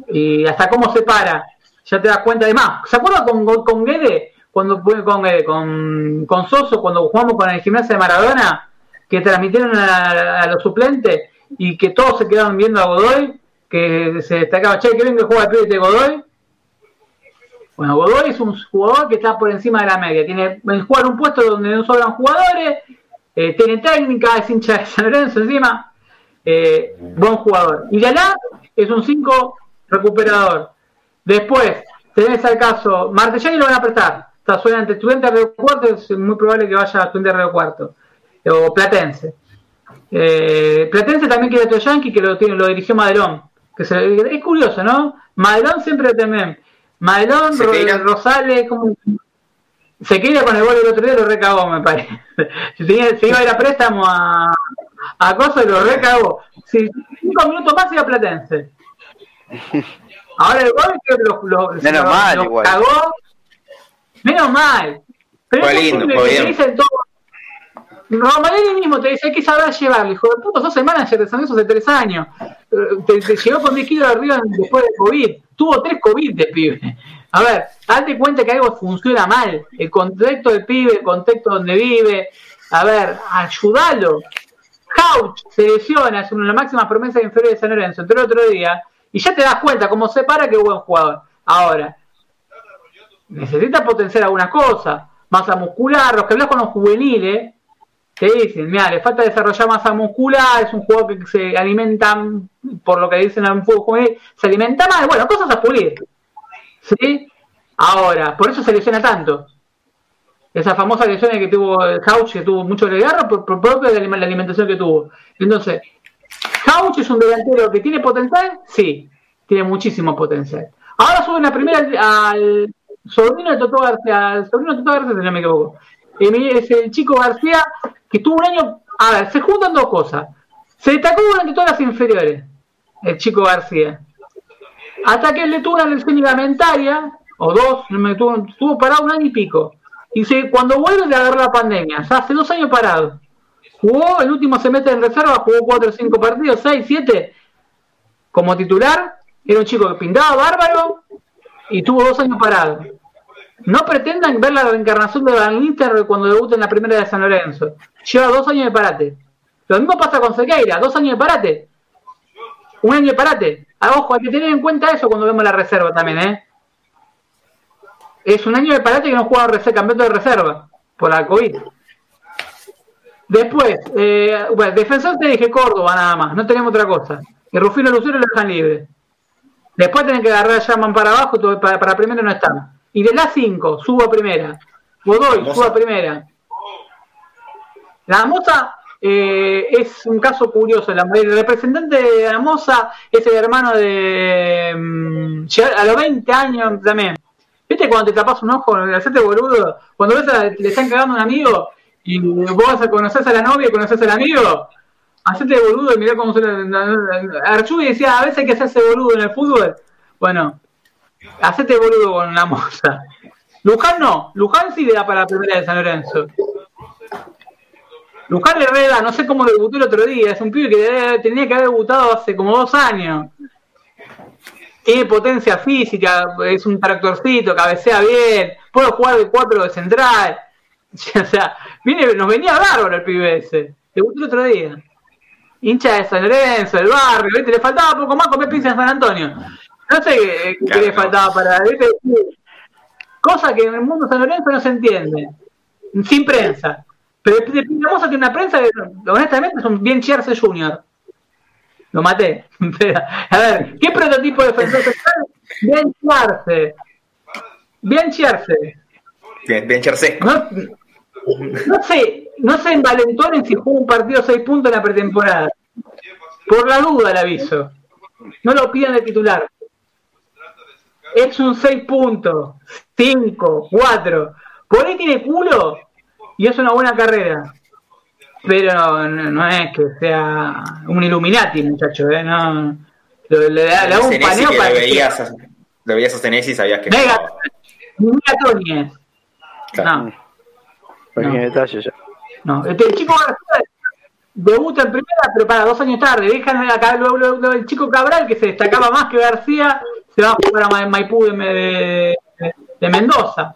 [SPEAKER 1] y hasta cómo se para, ya te das cuenta de más. ¿Se acuerdan con, con Guede? Cuando con, con, con Soso, cuando jugamos con el gimnasio de Maradona, que transmitieron a, los suplentes y que todos se quedaron viendo a Godoy, que se destacaba, che, que bien que juega el pibe de Godoy, bueno, Godoy es un jugador que está por encima de la media. Tiene jugar un puesto donde no sobran jugadores, eh, tiene técnica, es hincha de San Lorenzo encima. Eh, buen jugador. Y Yalá es un 5 recuperador. Después, tenés al caso, Martellani lo van a prestar. Está suena ante Estudiante de Cuarto, es muy probable que vaya a Estudiante de Cuarto. O Platense. Eh, Platense también quiere a Yankee, que lo, tiene, lo dirigió Madelón. Que es curioso, ¿no? Madelón siempre también Madelón, Rosales, como... con el gol del otro día, lo recagó, me parece. Se, iba a ir a préstamo a, a Cosa y lo recagó. Si cinco minutos más iba a Platense. Ahora el gol que lo, lo,
[SPEAKER 4] Menos mal,
[SPEAKER 1] lo cagó. Menos mal. Pero
[SPEAKER 3] fue lindo, fue bien. Dicen todo,
[SPEAKER 1] Romanelli mismo te dice, hay que saber llevarlo. Hijo de puta, dos semanas de San hace tres años. Te, te, llegó con 10 kilos arriba después de COVID. Tuvo tres COVID de pibe. A ver, date cuenta que algo funciona mal. El contexto del pibe, el contexto donde vive. A ver, ayúdalo. Couch se lesiona, es una de las máximas promesas inferiores de San Lorenzo, entró el otro día, y ya te das cuenta cómo se para que buen jugador. Ahora, necesita potenciar algunas cosas, masa muscular, los que hablas con los juveniles, te dicen, mira, le falta desarrollar masa muscular, es un jugador que se alimenta, por lo que dicen en fútbol juvenil, se alimenta mal, bueno, cosas a pulir. ¿Sí? Ahora, por eso se lesiona tanto. Esa famosa lesión que tuvo Couch, que tuvo mucho desgarro por, por propio de la alimentación que tuvo. Entonces, Couch es un delantero que tiene potencial, sí, tiene muchísimo potencial. Ahora sube la primera al sobrino de Toto García, al sobrino de Toto García, si no me equivoco. Es el chico García que tuvo un año. A ver, se juntan dos cosas. Se destacó durante todas las inferiores, el chico García. Hasta que él le tuvo una lesión ligamentaria, o dos, me tuvo, estuvo parado un año y pico. Y se, cuando vuelve le agarró la pandemia, o sea, hace dos años parado. Jugó el último semestre en reserva, jugó cuatro o cinco partidos, seis, siete, como titular. Era un chico que pintaba bárbaro y tuvo dos años parado. No pretendan ver la reencarnación de Van Lister cuando debuta en la primera de San Lorenzo. Lleva dos años de parate. Lo mismo pasa con Sequeira, dos años de parate. Un año de parate. Ah, ojo, hay que tener en cuenta eso cuando vemos la reserva también, ¿eh? Es un año de parate que no juega campeonato de reserva por la COVID. Después, eh, bueno, defensor te dije Córdoba nada más, no tenemos otra cosa. Y Rufino Lucero lo dejan libre. Después tienen que agarrar a Llaman para abajo, para, para primero no están. Y de la 5, subo a primera. Godoy, subo a primera. La Moza eh, es un caso curioso. el representante de la Moza es el hermano de. Mm, a los 20 años también. ¿Viste cuando te tapas un ojo, hacerte boludo? Cuando ves a, le están cagando a un amigo y vos conoces a la novia y conoces al amigo, hacete boludo y mirá cómo se. Archubi decía: a veces hay que hacerse boludo en el fútbol. Bueno, hacete boludo con la moza. Luján no, Luján sí le da para la primera de San Lorenzo. Luján Herrera, no sé cómo debutó el otro día, es un pibe que tenía que haber debutado hace como dos años. Tiene potencia física, es un tractorcito, cabecea bien, puede jugar de cuatro de central. O sea, viene, nos venía bárbaro el pibe ese. Debutó el otro día. Hincha de San Lorenzo, del barrio, le faltaba poco más comer pizza en San Antonio. No sé qué, le faltaba para. ¿viste? Cosa que en el mundo de San Lorenzo no se entiende. Sin prensa. Pero Pinamosa tiene una prensa que, honestamente, son bien Chierce Junior. Lo maté. a ver, ¿qué prototipo de defensor central? Bien Chierce. Bien Chierce.
[SPEAKER 3] Bien, bien
[SPEAKER 1] No, no sé, no se envalentonen si juega un partido 6 puntos en la pretemporada. Por la duda el aviso. No lo pidan de titular. Es un 6 puntos, 5, 4. Por ahí tiene culo y es una buena carrera. Pero no, es que sea un Illuminati, muchacho, ¿eh? No,
[SPEAKER 3] le, da, un paneo para. Lo veías, a, lo veías a Senesi y sabías que.
[SPEAKER 1] Mega, no. Tony
[SPEAKER 4] Claro. No. Pequeño detalle ya.
[SPEAKER 1] No, este, el chico debuta en primera, pero para dos años tarde. Dejan acá luego, luego, el chico Cabral, que se destacaba más que García, se va a jugar a Maipú de, de Mendoza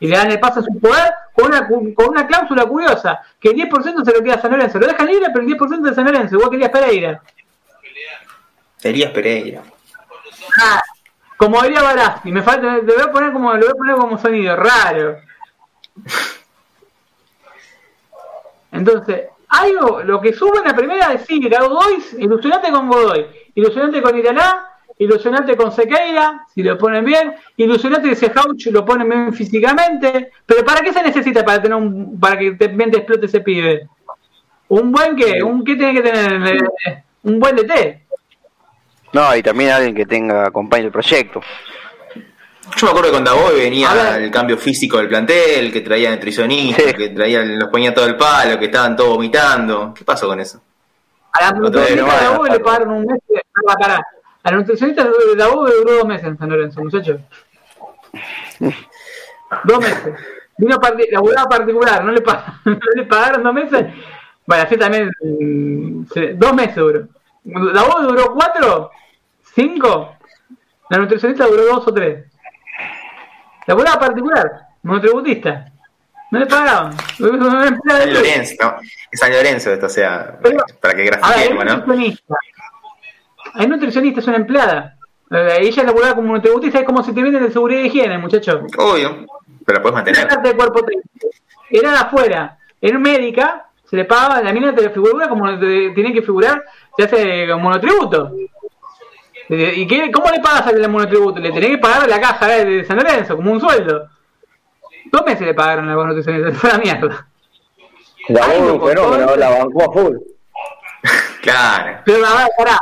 [SPEAKER 1] y le dan el paso a su poder con una, con una cláusula curiosa, que el 10% se lo queda a San Lorenzo. Lo dejan libre, pero el 10% de San Lorenzo, igual que Elías Pereira.
[SPEAKER 3] Elías Pereira.
[SPEAKER 1] Ah, como diría Barasti, me falta, lo voy a poner como, lo voy a poner como sonido, raro. Entonces, algo, lo que sube en la primera es sí, Godoy, ilusionante con Godoy, ilusionante con Iraná, ilusionante con Sequeira, si lo ponen bien, ilusionante que ese Hauch lo ponen bien físicamente, pero ¿para qué se necesita para tener un, para que te, bien te explote ese pibe? Un buen qué, un qué tiene que tener, eh, un buen DT.
[SPEAKER 4] No, y también alguien que tenga acompañe el proyecto.
[SPEAKER 3] Yo me acuerdo que con Daboy venía el cambio físico del plantel, que traía nutricionistas, que traía, los ponía todo el palo, que estaban todos vomitando. ¿Qué pasó con eso?
[SPEAKER 1] A la nutricionista de le pagaron un mes de la a la nutricionista de la U duró dos meses en San Lorenzo, muchachos. dos meses. Vino la abogada particular, no le, pagaron, dos meses. Bueno, así también. Mm, dos meses duró. La U duró cuatro, cinco. La nutricionista duró dos o tres. Laburaba particular, monotributista. No le pagaban.
[SPEAKER 3] San Lorenzo, ¿no? San Lorenzo esto, o sea, para que grafiquemos, ¿no?
[SPEAKER 1] Nutricionista. El nutricionista es una empleada. Eh, ella laburaba como monotributista, es como si te vienen de seguridad y higiene, muchacho.
[SPEAKER 3] Obvio, pero la puedes mantener.
[SPEAKER 1] De cuerpo Era de afuera. Era médica, se le pagaba, la mina te figura como tiene que figurar, se hace monotributo. ¿Y qué, cómo le pagas al monotributo? Le tenés que pagar a la caja de San Lorenzo, como un sueldo. Dos meses le pagaron la nutricionista, fue la mierda.
[SPEAKER 2] La un fenómeno, la bancó a full.
[SPEAKER 3] claro.
[SPEAKER 1] Pero a ver, pará.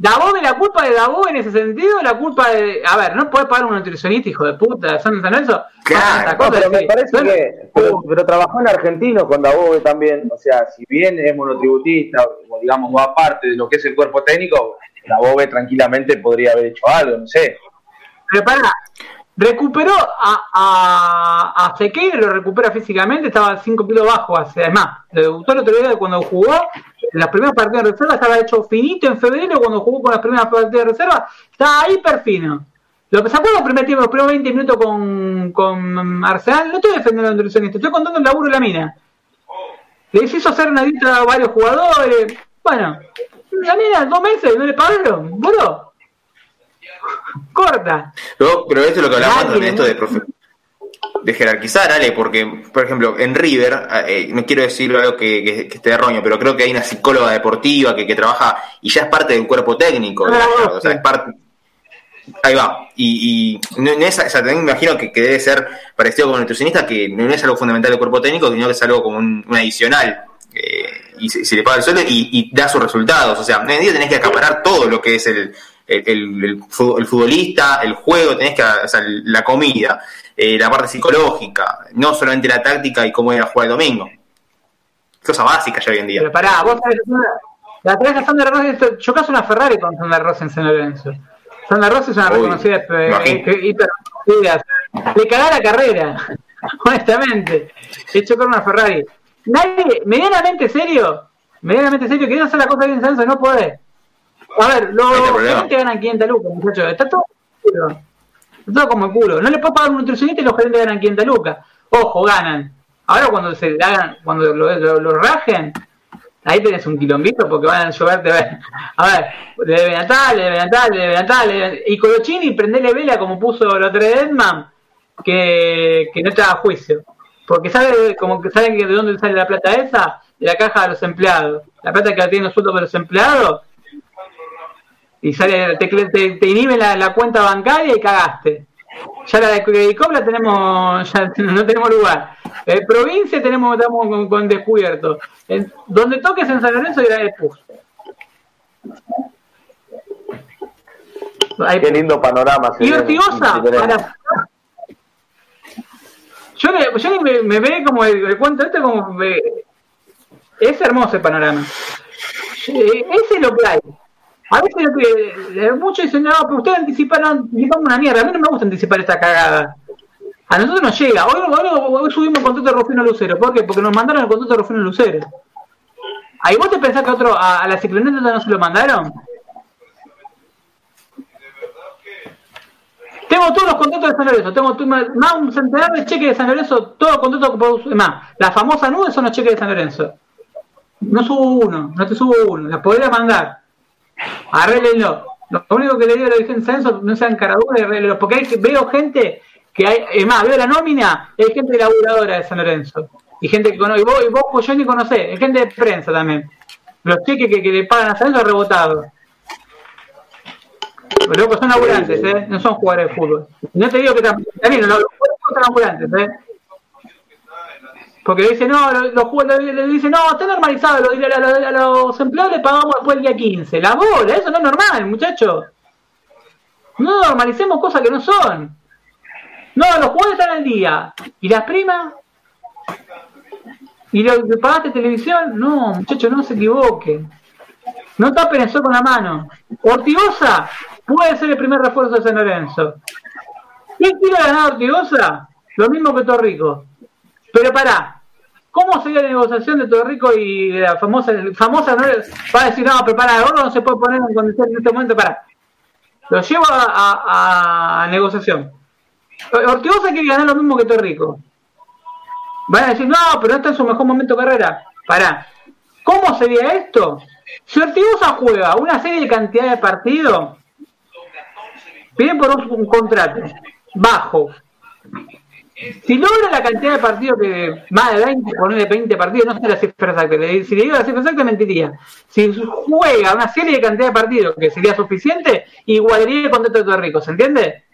[SPEAKER 1] ¿Dabó la culpa de Dabó en ese sentido? La culpa de. A ver, no puede pagar un nutricionista, hijo de puta, ¿son San Lorenzo?
[SPEAKER 2] Claro, no, pero me parece que. Pero, pero, trabajó en argentino con Dabó también. O sea, si bien es monotributista, o digamos, va aparte de lo que es el cuerpo técnico, Dabó tranquilamente podría haber hecho algo, no sé.
[SPEAKER 1] Pero pará, Recuperó a, a, a Sequeira, lo recupera físicamente, estaba 5 kilos bajo, además, le debutó el otro día cuando jugó, las primeras partidas de reserva estaba hecho finito en febrero, cuando jugó con las primeras partidas de reserva, estaba hiper fino. Lo que los primeros tiempos, los primeros 20 minutos con, con Arsenal, no estoy defendiendo al nutricionista, estoy contando el laburo de la mina. Le hizo hacer una dieta a varios jugadores, bueno, la mina, dos meses, no le pagaron, boludo corta.
[SPEAKER 3] pero esto es lo que hablamos también, esto de, de jerarquizar, Ale, porque, por ejemplo, en River, eh, no quiero decir algo que, que, esté erróneo, pero creo que hay una psicóloga deportiva que, que trabaja y ya es parte del cuerpo técnico. o sea, es parte, Ahí va. Y, y no, es, o sea, también me imagino que, debe ser parecido con el nutricionista, que no es algo fundamental del cuerpo técnico, sino que es algo como un, adicional. Eh, y se, le paga el sueldo y, y, da sus resultados. O sea, en el día tenés que acaparar todo lo que es el, el, el, futbolista, el juego, tenés que, o sea, la comida, eh, la parte psicológica, no solamente la táctica y cómo ir a jugar el domingo. Cosa básica ya hoy en día.
[SPEAKER 1] Pero pará, vos sabés, la traes a Sandra Ross, chocas una Ferrari con Sandra Ross en San Lorenzo. Sandra Ross es una reconocida eh, hiper Le cagá la carrera, honestamente. Le chocó una Ferrari. Nadie, medianamente serio, medianamente serio, queriendo hacer la cosa bien San no puede. A ver, los gerentes ganan 500 lucas, muchachos. Está todo culo. Todo como el culo. No le puedo pagar un nutricionista y los gerentes ganan 500 lucas. Ojo, ganan. Ahora cuando se hagan, cuando lo, lo, rajen, ahí tenés un quilombito porque van a lloverte. A ver, le deben a tal, le deben a tal, le deben a tal. Y Colochini, prendele vela como puso el otro Edman, que, que no te a juicio. Porque sabe, como que saben de dónde sale la plata esa, de la caja de los empleados. La plata que la tienen los sueldos de los empleados y sale, te, te, te inhibe la, la, cuenta bancaria y cagaste. Ya la de Credicop la tenemos, ya no tenemos lugar. En provincia tenemos, estamos con, con descubierto. Donde toques en San Lorenzo irá el PUS.
[SPEAKER 2] Qué lindo panorama.
[SPEAKER 1] Y Ortigosa, para... Yo, yo me, me ve como el, cuento este como... es hermoso el panorama. Eh, ese es lo que hay. A veces eh, muchos dicen, no, pero ustedes anticiparon, anticipamos una mierda. A mí no me gusta anticipar esta cagada. A nosotros nos llega. Hoy, subimos el contrato de Rufino Lucero. ¿Por qué? Porque nos mandaron el contrato de Rufino Lucero. ¿Ahí vos te pensás que otro, a, la cicloneta no se lo mandaron? Tengo todos los contratos de San Lorenzo, tengo más un centenar de cheques de San Lorenzo, todos los contratos más, la famosa nube son los cheques de San Lorenzo. No subo uno, no te subo uno, la podría mandar. Arréglenlo. Lo único que le digo a la Virgen Censo, no sean caraduras y arréglenlo. Porque hay, veo gente que hay, es más, veo la nómina, hay gente laburadora de San Lorenzo. Y gente que conoce, y vos, y vos pues yo ni conocés, hay gente de prensa también. Los cheques que, que le pagan a San Lorenzo rebotados. Los locos son laburantes, ¿eh? no son jugadores de fútbol. No te digo que también, también los jugadores son laburantes, ¿eh? Porque le dice, no, los jugadores le dicen, no, está normalizado, a, los empleados le pagamos después el día 15. La bola, eso no es normal, muchachos. No normalicemos cosas que no son. No, los jugadores están al día. ¿Y las primas? ¿Y lo que pagaste televisión? No, muchachos, no se equivoquen. No tapen eso con la mano. Ortigosa puede ser el primer refuerzo de San Lorenzo. ¿Quién quiere ganar Ortigosa? Lo mismo que Torrico. Pero pará, ¿cómo sería la negociación de Todo Rico y la famosa, famosa no va a decir, no, pero para, oro no se puede poner en condición en este momento, para. Lo llevo a, negociación. Ortigosa quiere ganar lo mismo que Torrico. Van a decir, no, pero no está en su mejor momento de carrera. Pará. ¿Cómo sería esto? Si Ortigosa juega una serie de cantidad de partidos, piden por un, contrato bajo. Si logra la cantidad de partidos que más de 20, ponerle 20 partidos, no sé la cifra exacta, si le digo la cifra exacta mentiría. Si juega una serie de cantidad de partidos que sería suficiente, igualaría el contrato de Torrico, ¿se entiende?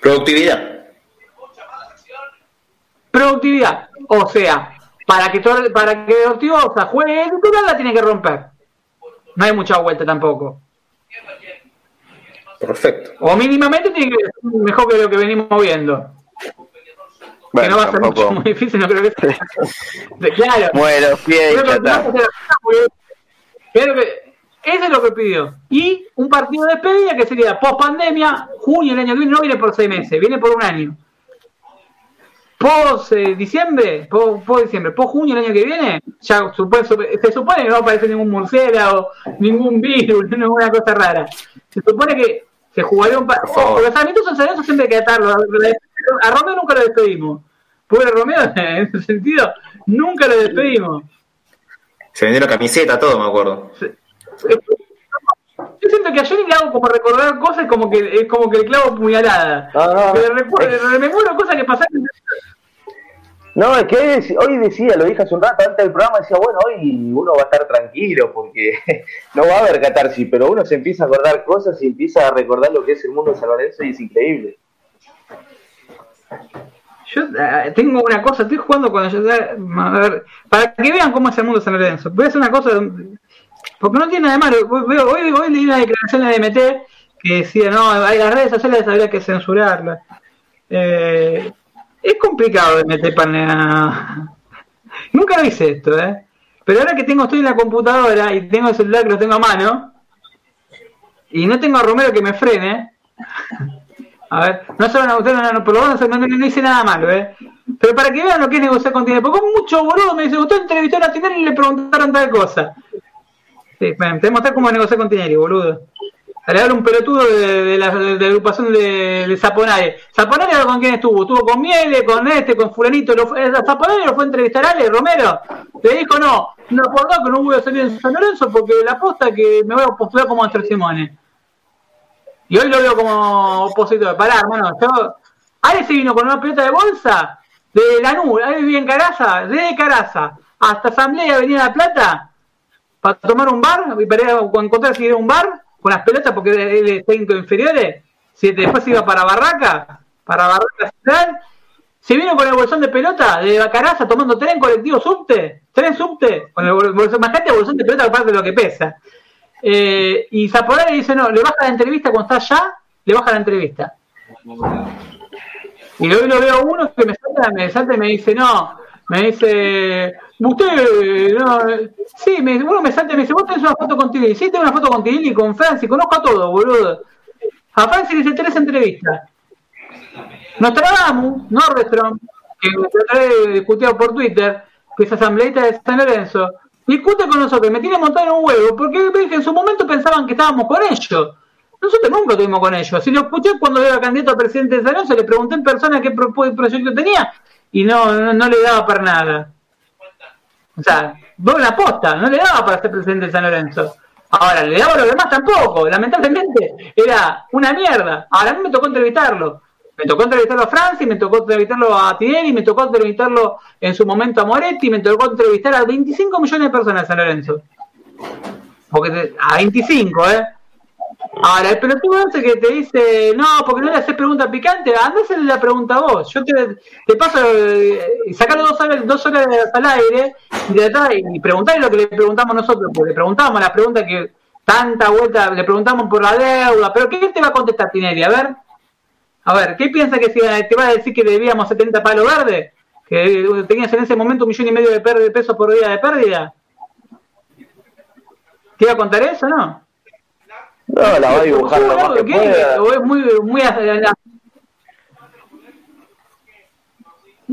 [SPEAKER 3] Productividad.
[SPEAKER 1] Productividad. O sea, para que para que Ortigosa juegue titular la tiene que romper. No hay mucha vuelta tampoco.
[SPEAKER 3] Perfecto.
[SPEAKER 1] O mínimamente tiene que ser mejor que lo que venimos viendo. Que no va a ser mucho muy difícil, no creo que sea. claro.
[SPEAKER 4] Bueno,
[SPEAKER 1] Creo que eso es lo que pidió. Y un partido de despedida que sería post pandemia, junio del año que viene, no viene por seis meses, viene por un año. Post eh, diciembre, post, diciembre, post junio del año que viene, ya se supone que no aparece ningún murciélago, ningún virus, ninguna cosa rara. Se supone que se jugaría un partido. Los Sarmientos son siempre hay que atarlo. A Romeo nunca lo despedimos. Pobre Romeo, en ese sentido, nunca lo despedimos.
[SPEAKER 3] Se vendió la camiseta, todo, me acuerdo.
[SPEAKER 1] Yo siento que a Johnny le hago como recordar cosas como que es como que el clavo puñalada. Recuerdo, recuerdo cosas que pasaron.
[SPEAKER 2] No, es que hoy decía, lo dije hace un rato antes del programa, decía, bueno, hoy uno va a estar tranquilo porque no va a haber catarsis, pero uno se empieza a acordar cosas y empieza a recordar lo que es el mundo de San Lorenzo y es increíble.
[SPEAKER 1] Yo eh, tengo una cosa, estoy jugando cuando yo... Para que vean cómo es el mundo de San Lorenzo. Voy a hacer una cosa porque no tiene nada de malo. Hoy, hoy leí una declaración de MT que decía, no, hay las redes sociales habría que censurarlas. Eh, es complicado de meter panea. Nunca lo hice esto, ¿eh? Pero ahora que tengo, estoy en la computadora y tengo el celular que lo tengo a mano, y no tengo a Romero que me frene, a ver, no se van a gustar, no, no, por lo menos no, no, hice nada malo, ¿eh? Pero para que vean lo que es negociar con Tinelli, porque mucho boludo me dice, usted entrevistó a Tinelli y le preguntaron tal cosa. Sí, bueno, te mostrar cómo negociar con Tinelli, boludo. Le un pelotudo de, la, agrupación de, de Zaponare. Zaponare con quién estuvo, estuvo con Miele, con este, con fulanito. Lo, eh, Zaponare lo fue a entrevistar a Ale Romero. Le dijo no, no acordó que no voy a salir en San Lorenzo porque la aposta que me voy a postular como Simone. Y hoy lo veo como opositor. Pará, hermano, yo... Ale se vino con una pelota de bolsa de Lanús, ahí vivía en Caraza, desde Caraza hasta Asamblea Avenida la Plata para tomar un bar y para encontrar si era un bar con las pelotas porque él es técnico inferiores, si después iba para Barraca, para Barraca Central, se vino con el bolsón de pelota de Bacaraza tomando tren colectivo subte, tren subte, con el bolsón, imagínate el bolsón de pelota aparte de lo que pesa. Eh, y Zapolar le dice, no, le baja la entrevista cuando está allá, le baja la entrevista. Y luego lo veo uno que me salta, me salta y me dice, no, me dice, usted, no, sí, me, uno me salta y me dice, vos tenés una foto con Tinelli, sí, tengo una foto con Tinelli y con Franci, conozco a todos, boludo. A Franci le hice tres entrevistas. Nos trabamos, Nordstrom, que me discutido por Twitter, que es asambleísta de San Lorenzo, discute con nosotros, me tiene montado en un huevo, porque en su momento pensaban que estábamos con ellos. Nosotros nunca estuvimos con ellos. Si lo escuché cuando era candidato a presidente de San Lorenzo, le pregunté en persona qué proyecto tenía y no, no, le daba para nada. O sea, vos la posta, no le daba para ser presidente de San Lorenzo. Ahora, le daba a los demás tampoco. Lamentablemente, era una mierda. Ahora a mí me tocó entrevistarlo. Me tocó entrevistarlo a Francis, me tocó entrevistarlo a Tinelli, me tocó entrevistarlo en su momento a Moretti, me tocó entrevistar a 25 millones de personas en San Lorenzo. Porque a 25, ¿eh? Ahora, el pelotudo ese que te dice, no, porque no le haces pregunta picante, anda a la pregunta a vos. Yo te, te paso, eh, sacarlo dos horas, dos horas al aire y, y preguntarle lo que le preguntamos nosotros, porque le preguntamos la pregunta que tanta vuelta, le preguntamos por la deuda, pero ¿qué te va a contestar Tinelli? A ver, a ver, ¿qué piensa que si te va a decir que debíamos 70 palos verdes? Que tenías en ese momento un millón y medio de, pesos por día de pérdida. ¿Te iba a contar eso, no?
[SPEAKER 2] No, la va a dibujar lo más que pueda.
[SPEAKER 1] es muy, muy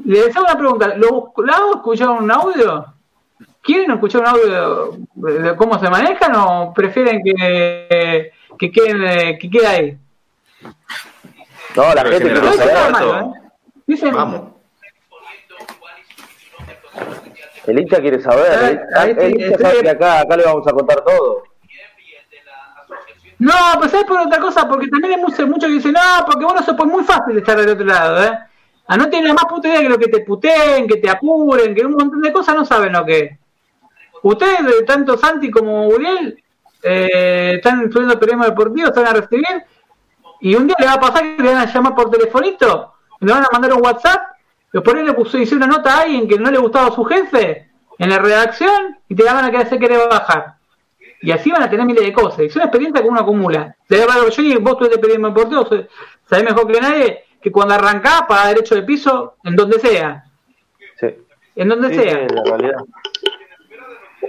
[SPEAKER 1] Le deseo una pregunta. ¿Lo, ¿La escucharon un audio? ¿Quieren escuchar un audio de cómo se manejan o prefieren que, que, queden, que quede ahí?
[SPEAKER 2] No, la gente quiere saber.
[SPEAKER 1] ¿eh? Vamos.
[SPEAKER 2] El hincha quiere saber. El, hincha sabe que acá, acá le vamos a contar todo.
[SPEAKER 1] No, pues es por otra cosa, porque también hay muchos que dicen, no, porque bueno, eso es muy fácil estar del otro lado, ¿eh? A no tener la más puta idea que lo que te puteen, que te apuren, que un montón de cosas no saben lo que Ustedes, tanto Santi como Uriel, eh, están estudiando periodismo deportivo, están a recibir, y un día le va a pasar que le van a llamar por telefonito, le van a mandar un WhatsApp, y por ahí le puso, hice una nota a alguien que no le gustaba a su jefe en la redacción, y te la van a querer hacer querer bajar. Y así van a tener miles de cosas. Y es una experiencia que uno acumula. Yo y vos de periodismo deportivo, sabés mejor que nadie que cuando arrancás para derecho de piso, en donde sea. Sí. En donde sea.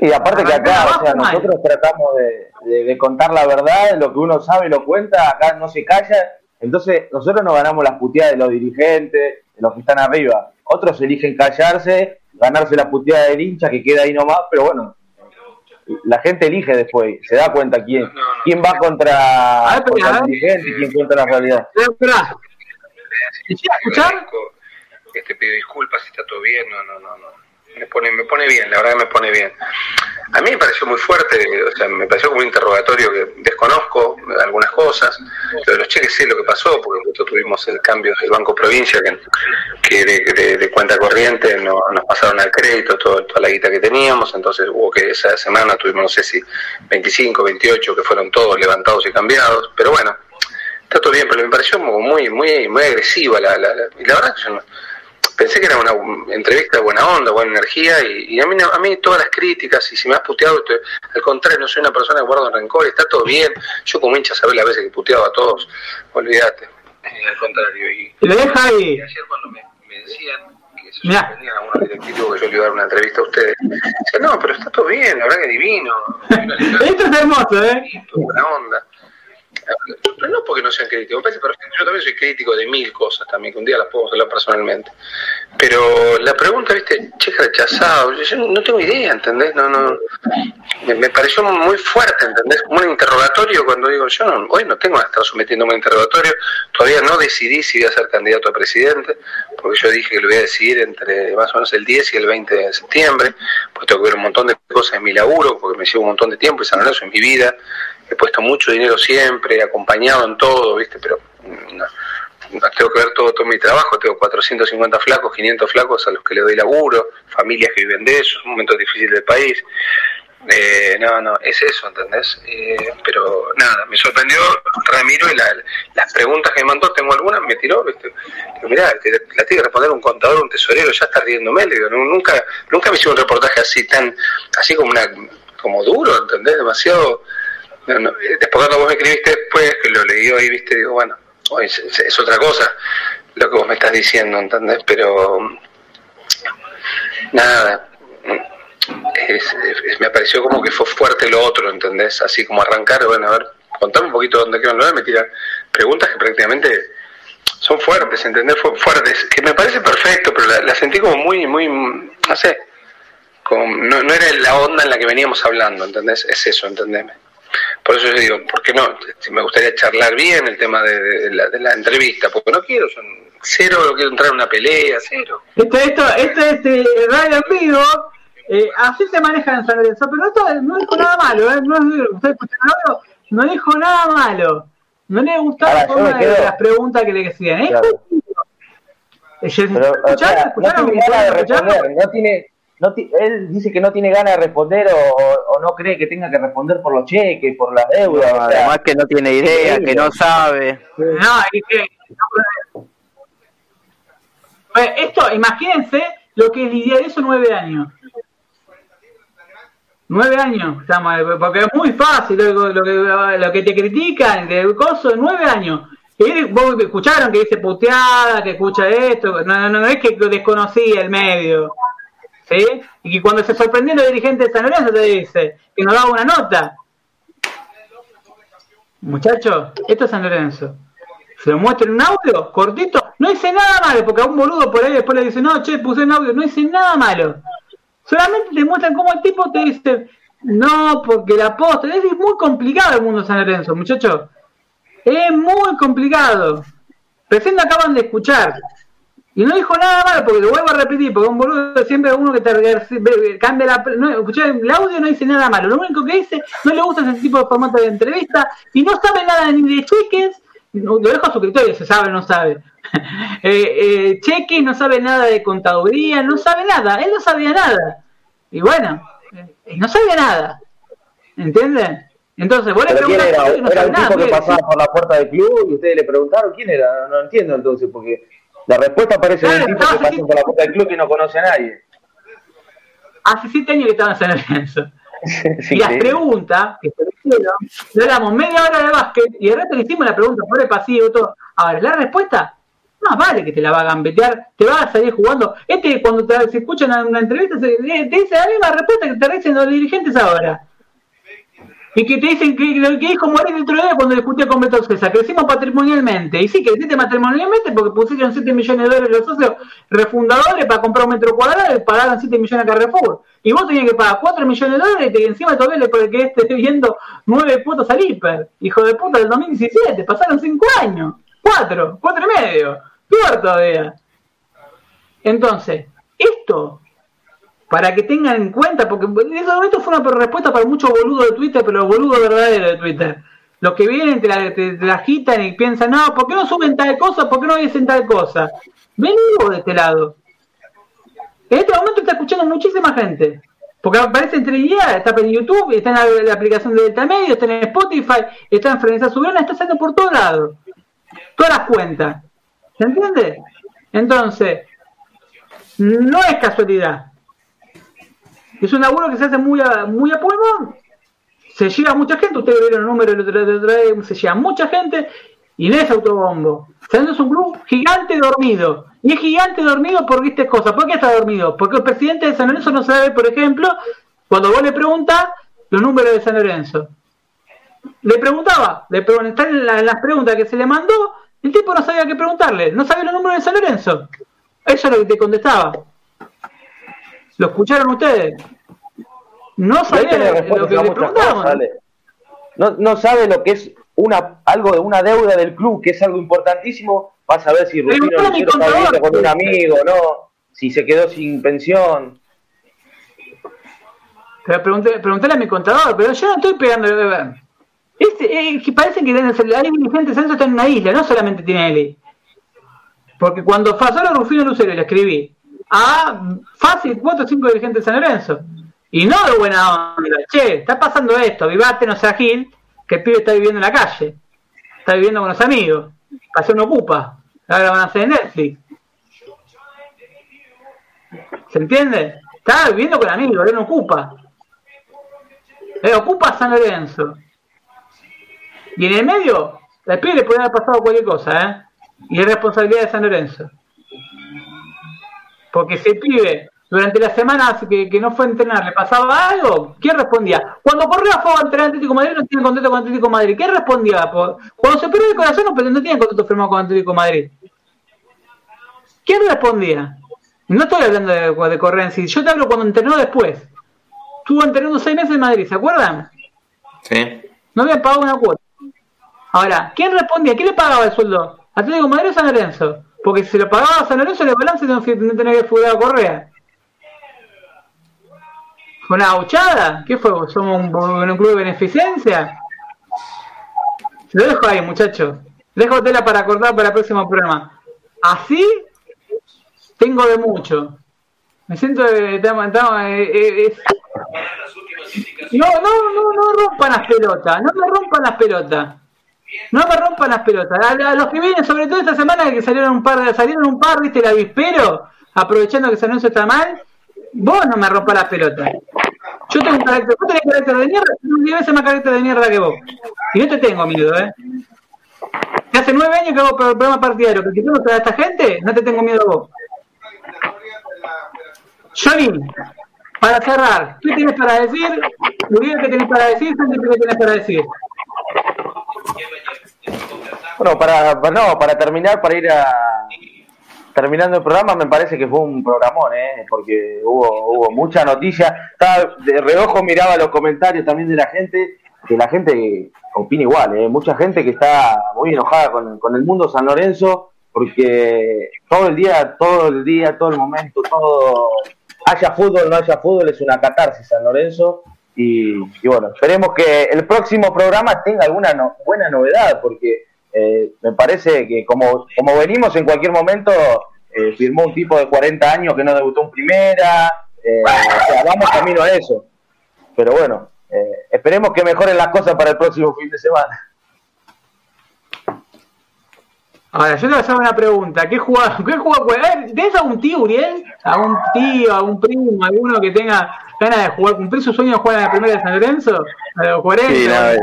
[SPEAKER 2] Y aparte que acá, o sea, nosotros tratamos de, de, contar la verdad, lo que uno sabe lo cuenta, acá no se calla. Entonces, nosotros no ganamos las puteadas de los dirigentes, de los que están arriba. Otros eligen callarse, ganarse la puteada del hincha que queda ahí nomás, pero bueno, la gente elige después, se da cuenta quién, quién va contra, el dirigente y quién contra la realidad.
[SPEAKER 1] Espera,
[SPEAKER 5] escuchar? Este pido disculpas si está todo bien, no, no, no, no me pone, me pone bien, la verdad que me pone bien. A mí me pareció muy fuerte, o sea, me pareció como un interrogatorio que desconozco algunas cosas. Lo de los cheques sé lo que pasó, porque nosotros tuvimos el cambio del Banco Provincia, que, de, cuenta corriente no, nos pasaron al crédito toda la guita que teníamos, entonces hubo que esa semana tuvimos, no sé si 25, 28, que fueron todos levantados y cambiados, pero bueno, está todo bien, pero me pareció muy, muy, muy agresiva la, la, la, la verdad que yo no pensé que era una entrevista de buena onda, buena energía, y, a, mí, a mí todas las críticas, y si me has puteado, al contrario, no soy una persona que guarda rencor, está todo bien. Yo como hincha sabés las veces que puteaba a todos, olvídate. Eh, al contrario. Y,
[SPEAKER 1] lo deja ahí.
[SPEAKER 5] ayer cuando me, decían que se sorprendían a unos directivos que yo le iba a dar una entrevista a ustedes, decían, no, pero está todo bien, la verdad que divino.
[SPEAKER 1] Esto es hermoso, ¿eh?
[SPEAKER 5] Buena onda. Pero no porque no sean críticos. Yo también soy crítico de mil cosas también, que un día las podemos hablar personalmente. Pero la pregunta, viste, checa rechazado, yo no tengo idea, ¿entendés? No, no, me, pareció muy fuerte, ¿entendés? Como un interrogatorio cuando digo, yo hoy no tengo que estar sometiéndome a un interrogatorio, todavía no decidí si voy a ser candidato a presidente, porque yo dije que lo voy a decidir entre más o menos el 10 y el 20 de septiembre, pues tengo que ver un montón de cosas en mi laburo, porque me llevo un montón de tiempo y San Lorenzo en mi vida, he puesto mucho dinero siempre, acompañado en todo, ¿viste? Pero mm, no, tengo que ver todo, todo mi trabajo, tengo 450 flacos, 500 flacos a los que le doy laburo, familias que viven de eso, es un momento difícil del país. Eh, no, no, es eso, ¿entendés? Eh, pero nada, me sorprendió Ramiro y las preguntas que me mandó, tengo algunas, me tiró, ¿viste? mirá, la tiene que responder un contador, un tesorero, ya está riéndome, le digo, nunca, nunca me hizo un reportaje así tan, así como una, como duro, ¿entendés? Demasiado no, no. Después cuando vos escribiste después, que lo leí hoy, viste, digo, bueno, hoy es, otra cosa lo que vos me estás diciendo, ¿entendés? Pero nada, me pareció como que fue fuerte lo otro, ¿entendés? Así como arrancar, bueno, a ver, contame un poquito dónde lo me tirar preguntas que prácticamente son fuertes, ¿entendés? Fuertes, que me parece perfecto, pero la, sentí como muy, muy, no sé, como, no, no era la onda en la que veníamos hablando, ¿entendés? Es eso, ¿entendés? Por eso yo digo, ¿por qué no? Me gustaría charlar bien el tema de, la, entrevista, porque no quiero, son cero, no quiero entrar en una pelea, cero.
[SPEAKER 1] Esto, esto, este, este radio en vivo, eh, así se maneja en San Lorenzo, pero esto no dijo nada malo, ¿eh? no, usted no dijo nada malo. No le gustaba una de las preguntas que le decían. ¿eh?
[SPEAKER 2] Pero, no tiene él dice que no tiene ganas de responder o, no cree que tenga que responder por los cheques, por las deudas.
[SPEAKER 4] además que no tiene idea, que no sabe.
[SPEAKER 1] No, y que, esto, imagínense lo que es lidiar eso nueve años. Nueve años, estamos, porque es muy fácil lo, que, lo que te critican, de coso, nueve años. Y vos escucharon que dice puteada, que escucha esto, no, no, no es que desconocía el medio. Y que cuando se sorprendió el dirigente de San Lorenzo te dice que nos daba una nota. Muchachos, esto es San Lorenzo. Se lo muestra en un audio, cortito. No dice nada malo, porque a un boludo por ahí después le dice, no, che, puse en audio. No dice nada malo. Solamente te muestran cómo el tipo te dice, no, porque la posta. Es muy complicado el mundo de San Lorenzo, muchachos. Es muy complicado. recién acaban de escuchar. Y no dijo nada malo, porque lo vuelvo a repetir, porque un boludo siempre uno que te cambia la... No, escuché, el audio no dice nada malo, lo único que dice, no le gusta ese tipo de formato de entrevista, y no sabe nada ni de cheques, lo dejo a su criterio, se sabe o no sabe. eh, eh, cheques, no sabe nada de contaduría, no sabe nada, él no sabía nada. Y bueno, eh, no sabía nada. ¿Entienden? Entonces, vos le
[SPEAKER 2] ¿Pero quién
[SPEAKER 1] preguntás
[SPEAKER 2] era?
[SPEAKER 1] y no
[SPEAKER 2] ¿Era un
[SPEAKER 1] nada.
[SPEAKER 2] tipo que
[SPEAKER 1] pues,
[SPEAKER 2] pasaba por la puerta del club y ustedes le preguntaron quién era? No, no entiendo entonces, porque la respuesta parece de un
[SPEAKER 1] Claro,
[SPEAKER 2] tipo que
[SPEAKER 1] así-
[SPEAKER 2] por la puerta del club que no conoce a nadie.
[SPEAKER 1] Hace siete años que estaba en San Lorenzo.
[SPEAKER 2] Sí,
[SPEAKER 1] y las
[SPEAKER 2] sí.
[SPEAKER 1] preguntas que se le hicieron, le damos media hora de básquet y de repente le hicimos la pregunta por el pasivo, todo. Ahora, la respuesta, más vale que te la va a gambetear, te va a salir jugando. Este, cuando te, se escucha una, una entrevista, se, te dice la misma respuesta que te dicen los dirigentes ahora. Y que te dicen que lo que dijo Moreno el otro cuando discutía con Beto César, crecimos patrimonialmente. Y sí, creciste patrimonialmente porque pusieron 7 millones de dólares los socios refundadores para comprar un metro cuadrado y pagaron 7 millones a Carrefour. Y vos tenías que pagar 4 millones de dólares y encima todavía le que esté viendo 9 cuotas al hiper. Hijo de puta del 2017, pasaron 5 años. 4, 4 y medio. Peor todavía. Entonces, esto para que tengan en cuenta, porque en ese momento fue una respuesta para muchos boludos de Twitter, pero los boludos verdaderos de Twitter. Los que vienen, te la, te, agitan y piensan, no, ¿por qué no suben tal cosa? ¿Por qué no dicen tal cosa? Vos de este lado. En este momento está escuchando muchísima gente. Porque aparece en Trinidad, está en YouTube, está en la, aplicación de Delta Medio, está en Spotify, está en Frecuencia Soberana, está saliendo por todos lados. Todas las cuentas. ¿Se entiende? Entonces, no es casualidad. Es un laburo que se hace muy a, muy a pulmón. Se lleva mucha gente, ustedes vieron el número día, se lleva mucha gente y no es autobombo. San Lorenzo es un club gigante dormido. Y es gigante dormido por estas cosas. ¿Por qué está dormido? Porque el presidente de San Lorenzo no sabe, por ejemplo, cuando vos le preguntás los números de San Lorenzo. Le preguntaba, le preguntaba en las preguntas que se le mandó, el tipo no sabía qué preguntarle, no sabía los números de San Lorenzo. Eso es lo que te contestaba. ¿Lo escucharon ustedes? No
[SPEAKER 2] No
[SPEAKER 1] sabía lo, lo que le preguntaban.
[SPEAKER 2] cosas. No, no sabe lo que es una algo de una deuda del club, que es algo importantísimo. Vas a ver si Rufino viviendo con un amigo, ¿no? Si se quedó sin pensión.
[SPEAKER 1] Pero pregunté, preguntale a mi contador, pero yo no estoy pegando. Este, eh, que parece que hay dirigentes Santos está en una isla, no solamente tiene él. Porque cuando pasó a Rufino Lucero y le escribí a fácil 4 o 5 dirigentes de San Lorenzo. Y no de buena onda. Che, está pasando esto, vivate, no sea Gil, que el pibe está viviendo en la calle. Está viviendo con los amigos. Pasó no ocupa. Ahora van a hacer en Netflix. ¿Se entiende? Estaba viviendo con amigos, él no ocupa. Él ocupa San Lorenzo. Y en el medio, al pibe le puede haber pasado cualquier cosa, ¿eh? Y es responsabilidad de San Lorenzo. Porque si el pibe durante la semana que, que no fue a entrenar le pasaba algo, ¿quién respondía? Cuando Correa fue a entrenar Atlético de Madrid no tiene contrato con Atlético Madrid, ¿quién respondía? Cuando se perdió el corazón no, pero no tiene contrato firmado con Atlético Madrid. ¿Quién respondía? No estoy hablando de, de Correa en sí, yo te hablo cuando entrenó después. Estuvo entrenando seis meses en Madrid, ¿se acuerdan?
[SPEAKER 3] Sí.
[SPEAKER 1] No había pagado una cuota. Ahora, ¿quién respondía? ¿Quién le pagaba el sueldo? ¿Atlético Madrid o San Lorenzo? Porque si se lo pagaba a San Lorenzo, el balance no, no tenía que fugar a Correa. ¿Fue una gauchada? ¿Qué fue? ¿Somos un, un club de beneficencia? Lo dejo ahí, muchachos. Dejo tela para acordar para el próximo programa. Así tengo de mucho. Me siento de, estamos, eh, eh, no, no, no, no rompan las pelotas, no me rompan las pelotas. No me rompan las pelotas. A, los que vienen, sobre todo esta semana, que salieron un par salieron un par, viste, el avispero, aprovechando que San Lorenzo está mal, vos no me rompas las pelotas. Yo tengo un carácter, vos tenés carácter de mierda, tengo 10 veces más carácter de mierda que vos. Y no te tengo miedo, eh. Que hace nueve años que hago pro- programa partidario, que tengo a esta gente, no te tengo miedo a vos. Johnny, para cerrar, ¿qué tienes para decir? ¿qué tenés para decir? ¿qué tenés para decir?
[SPEAKER 2] Bueno, para, no, para terminar, para ir a terminando el programa, me parece que fue un programón, ¿eh? porque hubo, hubo mucha noticia. De reojo miraba los comentarios también de la gente, que la gente opina igual, ¿eh? mucha gente que está muy enojada con, con el mundo San Lorenzo, porque todo el día, todo el día, todo el momento, todo, haya fútbol, no haya fútbol, es una catarsis San Lorenzo. Y, bueno, esperemos que el próximo programa tenga alguna buena novedad, porque eh, me parece que como, como venimos en cualquier momento, eh, firmó un tipo de 40 años que no debutó en primera, eh, o sea, vamos camino a eso. Pero bueno, esperemos que mejoren las cosas para el próximo fin de semana.
[SPEAKER 1] Ahora, yo te voy a hacer una pregunta. ¿Qué jugador? ¿Qué jugador? ¿Tienes algún tío, Uriel? ¿Algún tío, algún primo, alguno que tenga ganas de jugar, cumplir su sueño de jugar en la primera de San Lorenzo? ¿A los 40?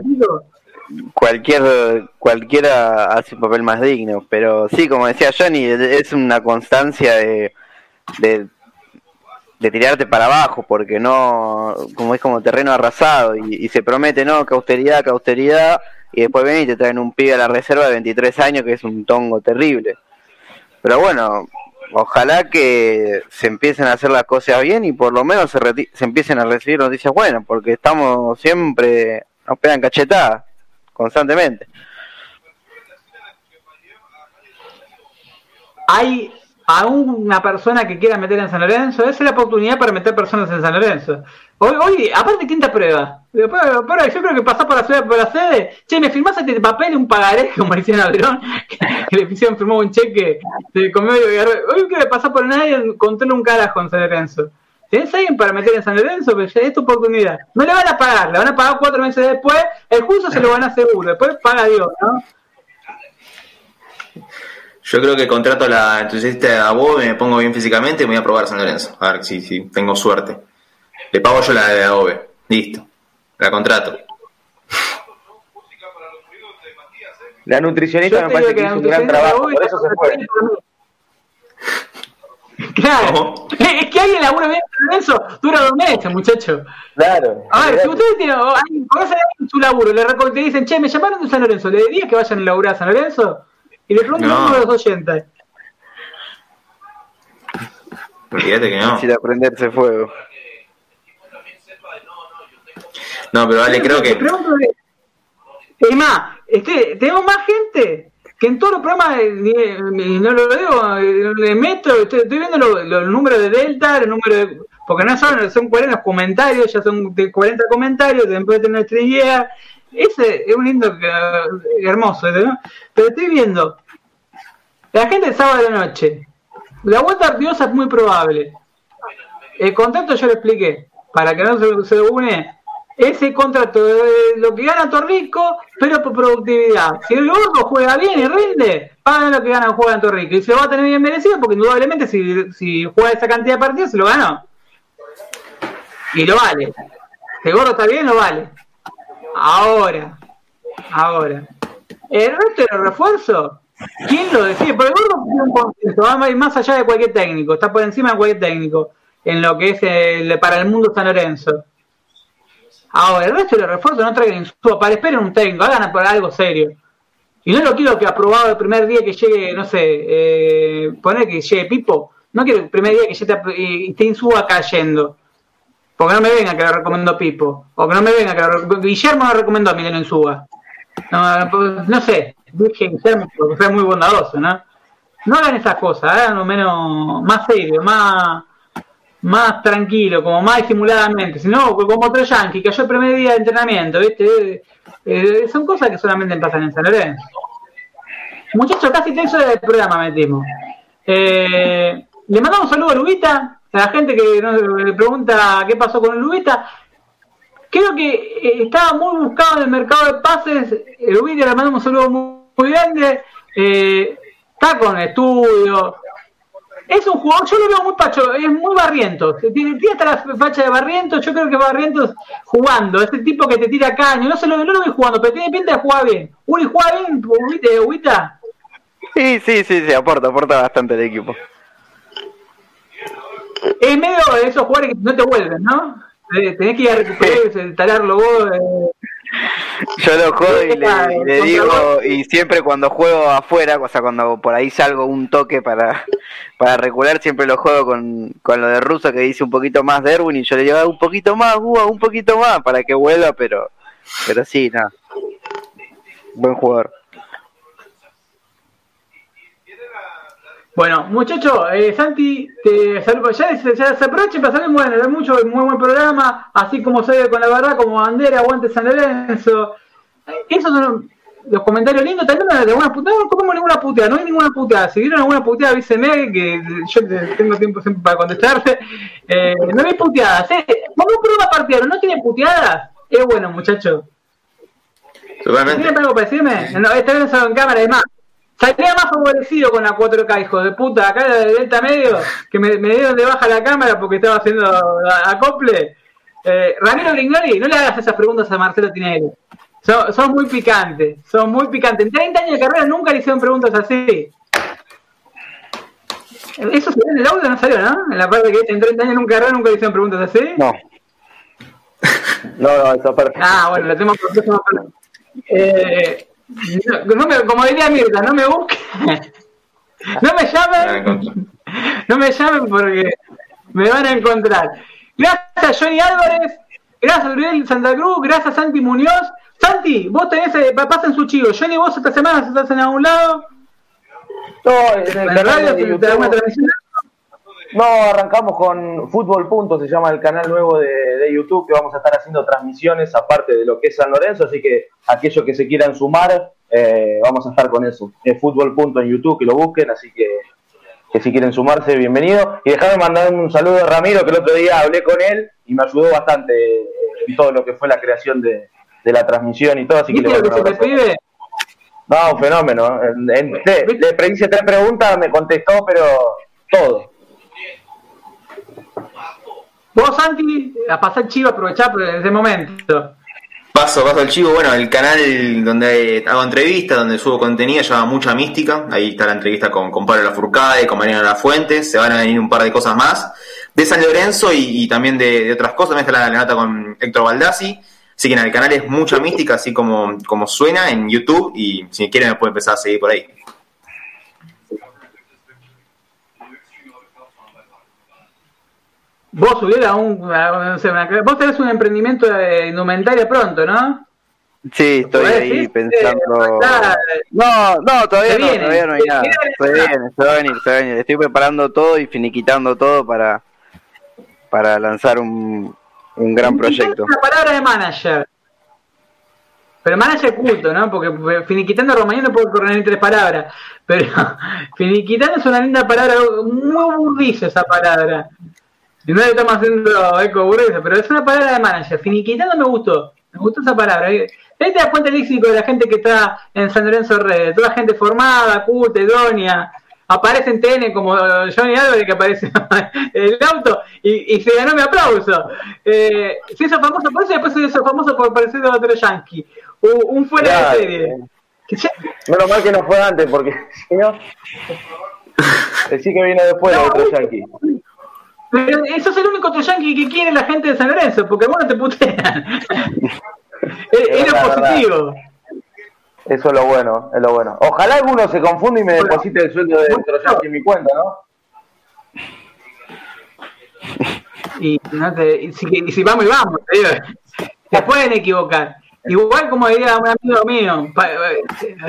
[SPEAKER 4] cualquier, cualquiera hace un papel más digno, pero sí, como decía Johnny, es una constancia de, de, de tirarte para abajo, porque no, como es como terreno arrasado, y, y se promete, no, que austeridad, que austeridad, y después ven y te traen un pibe a la reserva de 23 años que es un tongo terrible. Pero bueno, ojalá que se empiecen a hacer las cosas bien y por lo menos se, empiecen a recibir noticias buenas, porque estamos siempre, nos pegan cachetadas constantemente.
[SPEAKER 1] Hay a una persona que quiera meter en San Lorenzo, esa es la oportunidad para meter personas en San Lorenzo. Hoy, aparte, ¿quién te prueba? Yo creo que pasás por la, ciudad, por la sede, che, me firmás este papel un pagaré, como decían a Verón, que le hicieron firmó un cheque de conmigo Hoy quiero pasar por nadie, contéle un carajo en San Lorenzo. ¿Tenés alguien para meter en San Lorenzo? Pues es tu oportunidad. No le van a pagar, le van a pagar cuatro meses después, el juicio se lo van a seguro, después paga Dios, ¿no?
[SPEAKER 3] Yo creo que contrato la entonces este a vos, me pongo bien físicamente y me voy a probar a San Lorenzo. A ver si, si tengo suerte. Le pago yo la de Adobe. Listo. La contrato.
[SPEAKER 2] La nutricionista me parece que hizo un gran trabajo, por eso se fue.
[SPEAKER 1] Claro, es que alguien labura bien en eso, dura dos meses, muchacho.
[SPEAKER 2] Claro.
[SPEAKER 1] A ver, si ustedes tienen, conocen su laburo, le, te dicen, che, me llamaron de San Lorenzo, ¿le dirías que vayan a laburar a San Lorenzo? Y le pregunto no. de los 80.
[SPEAKER 3] Fíjate que no.
[SPEAKER 4] Sin aprenderse fuego.
[SPEAKER 3] No, pero vale, creo que.
[SPEAKER 1] Es más, este, tenemos más gente que en todos los programas, no lo digo, le meto, estoy, viendo los, números de Delta, el número de. Porque no son, son 40 comentarios, ya son de 40 comentarios, después de tener 3 días. Ese es un lindo, hermoso, ¿no? Pero estoy viendo, la gente sábado de la noche, la vuelta ardiosa es muy probable. El contrato yo lo expliqué, para que no se, se une ese contrato lo que gana Torrico, pero por productividad. Si el gordo juega bien y rinde, pagan lo que gana juega Torrico. Y se lo va a tener bien merecido porque indudablemente si, si juega esa cantidad de partidos se lo ganó. Y lo vale. Si el gordo está bien, lo vale. Ahora, ahora. El resto de los refuerzos, ¿quién lo decide? Porque gordo tiene un concepto, va más allá de cualquier técnico, está por encima de cualquier técnico en lo que es el, para el mundo San Lorenzo. Ahora, el resto de los refuerzos no traigan su para esperen un técnico, hagan por algo serio. Y no lo quiero que aprobado el primer día que llegue, no sé, eh, poner que llegue Pipo, no quiero el primer día que llegue y Insúa cayendo. Porque no me venga que lo recomiendo Pipo. O que no me venga que lo Guillermo lo recomendó a Mileno Insúa. No, no sé, dije Guillermo porque fue muy bondadoso, ¿no? No hagan esas cosas, hagan lo menos más serio, más más tranquilo, como más disimuladamente, sino como otro yankee, cayó el primer día de entrenamiento, ¿viste? Eh, son cosas que solamente pasan en San Lorenzo. Muchachos, casi horas del programa metimos. Eh, le mandamos un saludo a Lubita, a la gente que nos le pregunta qué pasó con Lubita. Creo que eh, estaba muy buscado en el mercado de pases. Lubita le mandamos un saludo muy, grande. está con estudio, es un jugador, yo lo veo muy pacho, es muy barriento. Tiene, tiene hasta la facha de barriento, yo creo que barriento jugando, ese tipo que te tira caño, no, se lo, no lo veo jugando, pero tiene pinta de jugar bien. Uri juega bien, ¿viste, Huita?
[SPEAKER 4] Sí, sí, sí, sí, aporta, aporta bastante el equipo.
[SPEAKER 1] Es medio de esos jugadores que no te vuelven, ¿no? Eh, tenés que ir a recuperar, talarlo vos. Eh.
[SPEAKER 4] Yo lo juego y le, digo, y siempre cuando juego afuera, o sea, cuando por ahí salgo un toque para, para recular, siempre lo juego con, con lo de Russo que dice un poquito más de Erwin y yo le digo ah, un poquito más, un poquito más para que vuelva, pero, pero sí, nada. Buen jugador.
[SPEAKER 1] Bueno, muchachos, eh, Santi, te saludo. Ya, se- ya se aprovechen para salir bueno, hay mucho, muy buen programa, así como se ve con la verdad, como bandera, aguante San Lorenzo. Eh, Esos son los comentarios lindos, también de algunas puteadas, no comemos ninguna puteada, no hay ninguna puteada. Si vieron alguna puteada, avísenme que yo te- tengo tiempo siempre para contestarte. Eh, no hay puteadas, eh. Como un programa partido no tiene puteadas, es bueno, muchachos. ¿Tienen algo para decirme? No, esta vez no salgo en cámara, además. Salía más favorecido con la 4K, hijo de puta. Acá de Delta Medio, que me, me dieron de baja la cámara porque estaba haciendo acople. Eh, Ramiro Brignoli, no le hagas esas preguntas a Marcelo Tinelli. Son, son muy picantes, son muy picantes. En 30 años de carrera nunca le hicieron preguntas así. Eso se ve en el audio, no salió, ¿no? En la parte que en 30 años nunca carrera nunca le hicieron preguntas así.
[SPEAKER 4] No.
[SPEAKER 2] No, no, esa parte.
[SPEAKER 1] Ah, bueno, lo tengo por próximo plano. Eh, no, no me, como diría Mirta, no me busquen. No me llamen. No me llamen porque me van a encontrar. Gracias Johnny Álvarez. Gracias Uriel Santa Cruz. Gracias Santi Muñoz. Santi, vos tenés, eh, pasen su chivo. Johnny, vos esta semana estás en algún lado.
[SPEAKER 2] No, en el
[SPEAKER 1] radio,
[SPEAKER 2] de
[SPEAKER 1] te
[SPEAKER 2] YouTube. No, arrancamos con Fútbol Punto, se llama el canal nuevo de, de YouTube, que vamos a estar haciendo transmisiones aparte de lo que es San Lorenzo, así que aquellos que se quieran sumar, eh, vamos a estar con eso. Es Fútbol Punto en YouTube, que lo busquen, así que, que si quieren sumarse, bienvenido. Y déjame mandar un saludo a Ramiro, que el otro día hablé con él y me ayudó bastante eh, en todo lo que fue la creación de, de la transmisión y todo, así que le
[SPEAKER 1] ¿Viste lo
[SPEAKER 2] mando
[SPEAKER 1] que se?
[SPEAKER 2] No, un fenómeno. En- en- le, le hice tres preguntas, me contestó, pero todo.
[SPEAKER 1] Vos, Santi, a pasar chivo, aprovechar por ese momento.
[SPEAKER 3] Paso, paso al chivo. Bueno, el canal donde hago entrevistas, donde subo contenido, llama Mucha Mística. Ahí está la entrevista con, con Pablo Lafourcade, con Mariano La Fuente. Se van a venir un par de cosas más. De San Lorenzo y, también de, de otras cosas. También está la, la nota con Héctor Baldassi. Así que en el canal es Mucha Mística, así como, como suena en YouTube. Y si quieren me pueden empezar a seguir por ahí.
[SPEAKER 1] Vos hubiera un, vos tenés un emprendimiento de indumentaria pronto, ¿no?
[SPEAKER 4] Sí, estoy
[SPEAKER 1] ¿Podés
[SPEAKER 4] ahí
[SPEAKER 1] decir?
[SPEAKER 4] pensando.
[SPEAKER 1] Eh,
[SPEAKER 4] No, no, todavía no,
[SPEAKER 1] viene,
[SPEAKER 4] todavía no hay nada. Se viene, se va a venir, se va a venir. Estoy preparando todo y finiquitando todo para, para lanzar un, un gran proyecto.
[SPEAKER 1] La palabra de manager. Pero manager culto, ¿no? Porque finiquitando Romagnoli no puede correr en tres palabras. Pero finiquitando es una linda palabra, muy burrizo esa palabra. Y no le estamos haciendo eco burrizo, pero es una palabra de manager. Finiquitando me gustó. Me gustó esa palabra. Ahí te das cuenta el léxico de la gente que está en San Lorenzo Redes. Toda gente formada, culta, idónea. Aparece en TN como Johnny Álvarez que aparece en el auto y, y se ganó mi aplauso. Eh, se hizo famoso por eso y después se hizo famoso por parecer a otro yankee. Un, un fuera
[SPEAKER 2] Claro.
[SPEAKER 1] de serie.
[SPEAKER 2] Menos mal que no fue antes, porque si no. Decí que vino después de otro yankee.
[SPEAKER 1] Pero eso es el único yankee que quiere la gente de San Lorenzo, porque vos no te putean. es, lo positivo.
[SPEAKER 2] Eso es lo bueno, es lo bueno. Ojalá alguno se confunda y me deposite el sueldo de otro yankee en mi cuenta, ¿no?
[SPEAKER 1] Y, no te- y si, y si vamos y vamos, te digo, se pueden equivocar. Igual como diría un amigo mío, pa- eh,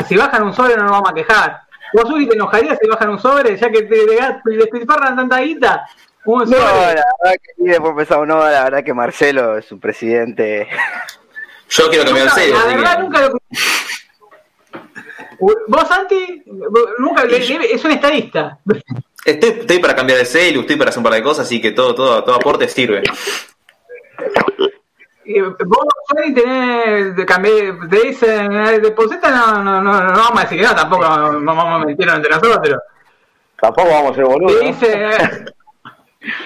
[SPEAKER 1] si bajan un sobre no nos vamos a quejar. Vos, Uri, te enojarías si bajan un sobre, ya que te te despilfarran tanta guita.
[SPEAKER 4] No, la verdad que y después pensamos, no, la verdad que Marcelo es un presidente.
[SPEAKER 3] Yo quiero cambiar el
[SPEAKER 1] Nunca-
[SPEAKER 3] serio,
[SPEAKER 1] la
[SPEAKER 3] así
[SPEAKER 1] verdad,
[SPEAKER 3] que-
[SPEAKER 1] nunca lo. Vos, Santi, nunca es un estadista.
[SPEAKER 3] Estoy, estoy para cambiar de celu, estoy para hacer un par de cosas, así que todo, todo, todo aporte sirve.
[SPEAKER 1] Eh, Vos, Johnny, tenés, te, cambié, te dicen, eh, deposita, no, no, no, no vamos a decir que no, tampoco vamos a mentir entre nosotros.
[SPEAKER 2] Tampoco vamos a ser boludos.
[SPEAKER 1] Te
[SPEAKER 2] ¿no?
[SPEAKER 1] dice, eh,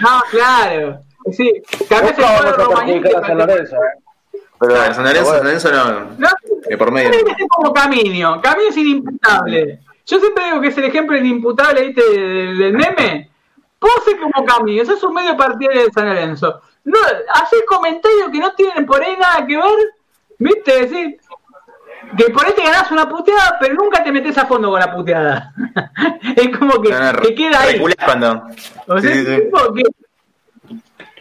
[SPEAKER 1] no, claro, sí, cambiás
[SPEAKER 2] Nunca
[SPEAKER 1] el cuadro
[SPEAKER 2] a
[SPEAKER 1] Romagnoli,
[SPEAKER 2] perjudicar a San
[SPEAKER 1] te-
[SPEAKER 2] Lorenzo, ¿eh? Pero,
[SPEAKER 3] Claro, San Lorenzo, San Lorenzo no,
[SPEAKER 1] No,
[SPEAKER 3] de por medio.
[SPEAKER 1] como Camino, Camino es inimputable. Yo siempre digo que es el ejemplo inimputable ¿viste, del, del meme. Vos ser como Camino, eso es un medio partidario de San Lorenzo. No, haces comentarios que no tienen por ahí nada que ver, ¿viste? Decir que por ahí te ganás una puteada, pero nunca te metes a fondo con la puteada. es como que,
[SPEAKER 3] No, no,
[SPEAKER 1] que queda ahí.
[SPEAKER 3] cuando.
[SPEAKER 1] O sea,
[SPEAKER 3] Sí,
[SPEAKER 1] es
[SPEAKER 3] sí,
[SPEAKER 1] tipo que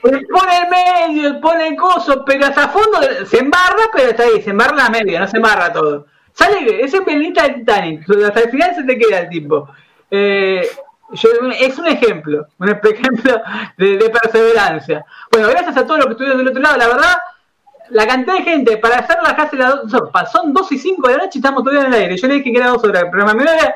[SPEAKER 1] pone el medio, pone el coso, pero hasta fondo se embarra, pero está ahí, se embarra la media, no se embarra todo. Sale, ese pelita del Titanic, hasta el final se te queda el tipo. Eh, es un ejemplo, un ejemplo de, perseverancia. Bueno, gracias a todos los que estuvieron del otro lado, la verdad, la cantidad de gente para hacer la casi las son 2 y 5 de la noche y estamos todavía en el aire. Yo le dije que era 2 horas el programa media,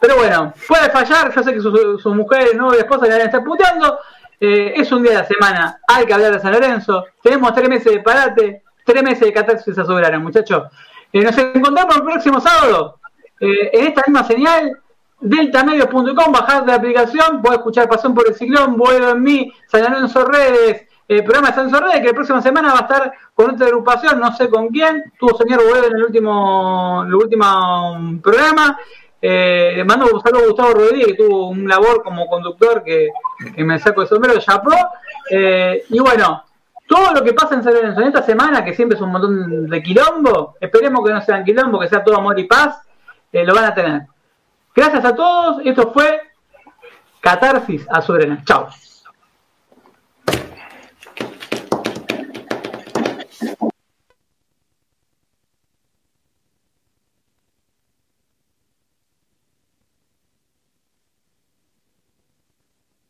[SPEAKER 1] pero bueno, puede fallar, yo sé que sus su mujeres, novia, esposa le van a estar puteando. Eh, es un día de la semana, hay que hablar de San Lorenzo. Tenemos tres meses de parate, tres meses de catarsis a soberana, muchachos. Eh, nos encontramos el próximo sábado eh, en esta misma señal deltamedios.com, bajar la aplicación, puedes escuchar Pasión por el Ciclón, Vuelo en mí, San Lorenzo Redes, el programa de Lorenzo Redes, que la próxima semana va a estar con otra agrupación, no sé con quién, tuvo señor Vuelo en el último, el último programa. Eh, le mando un saludo a Gustavo Rodríguez, que tuvo un labor como conductor que, me saco de sombrero, chapó. Eh, y bueno, todo lo que pasa en en esta semana, que siempre es un montón de quilombo, esperemos que no sean quilombo, que sea todo amor y paz, eh, lo van a tener. Gracias a todos. Esto fue Catarsis a Soberana. Chao.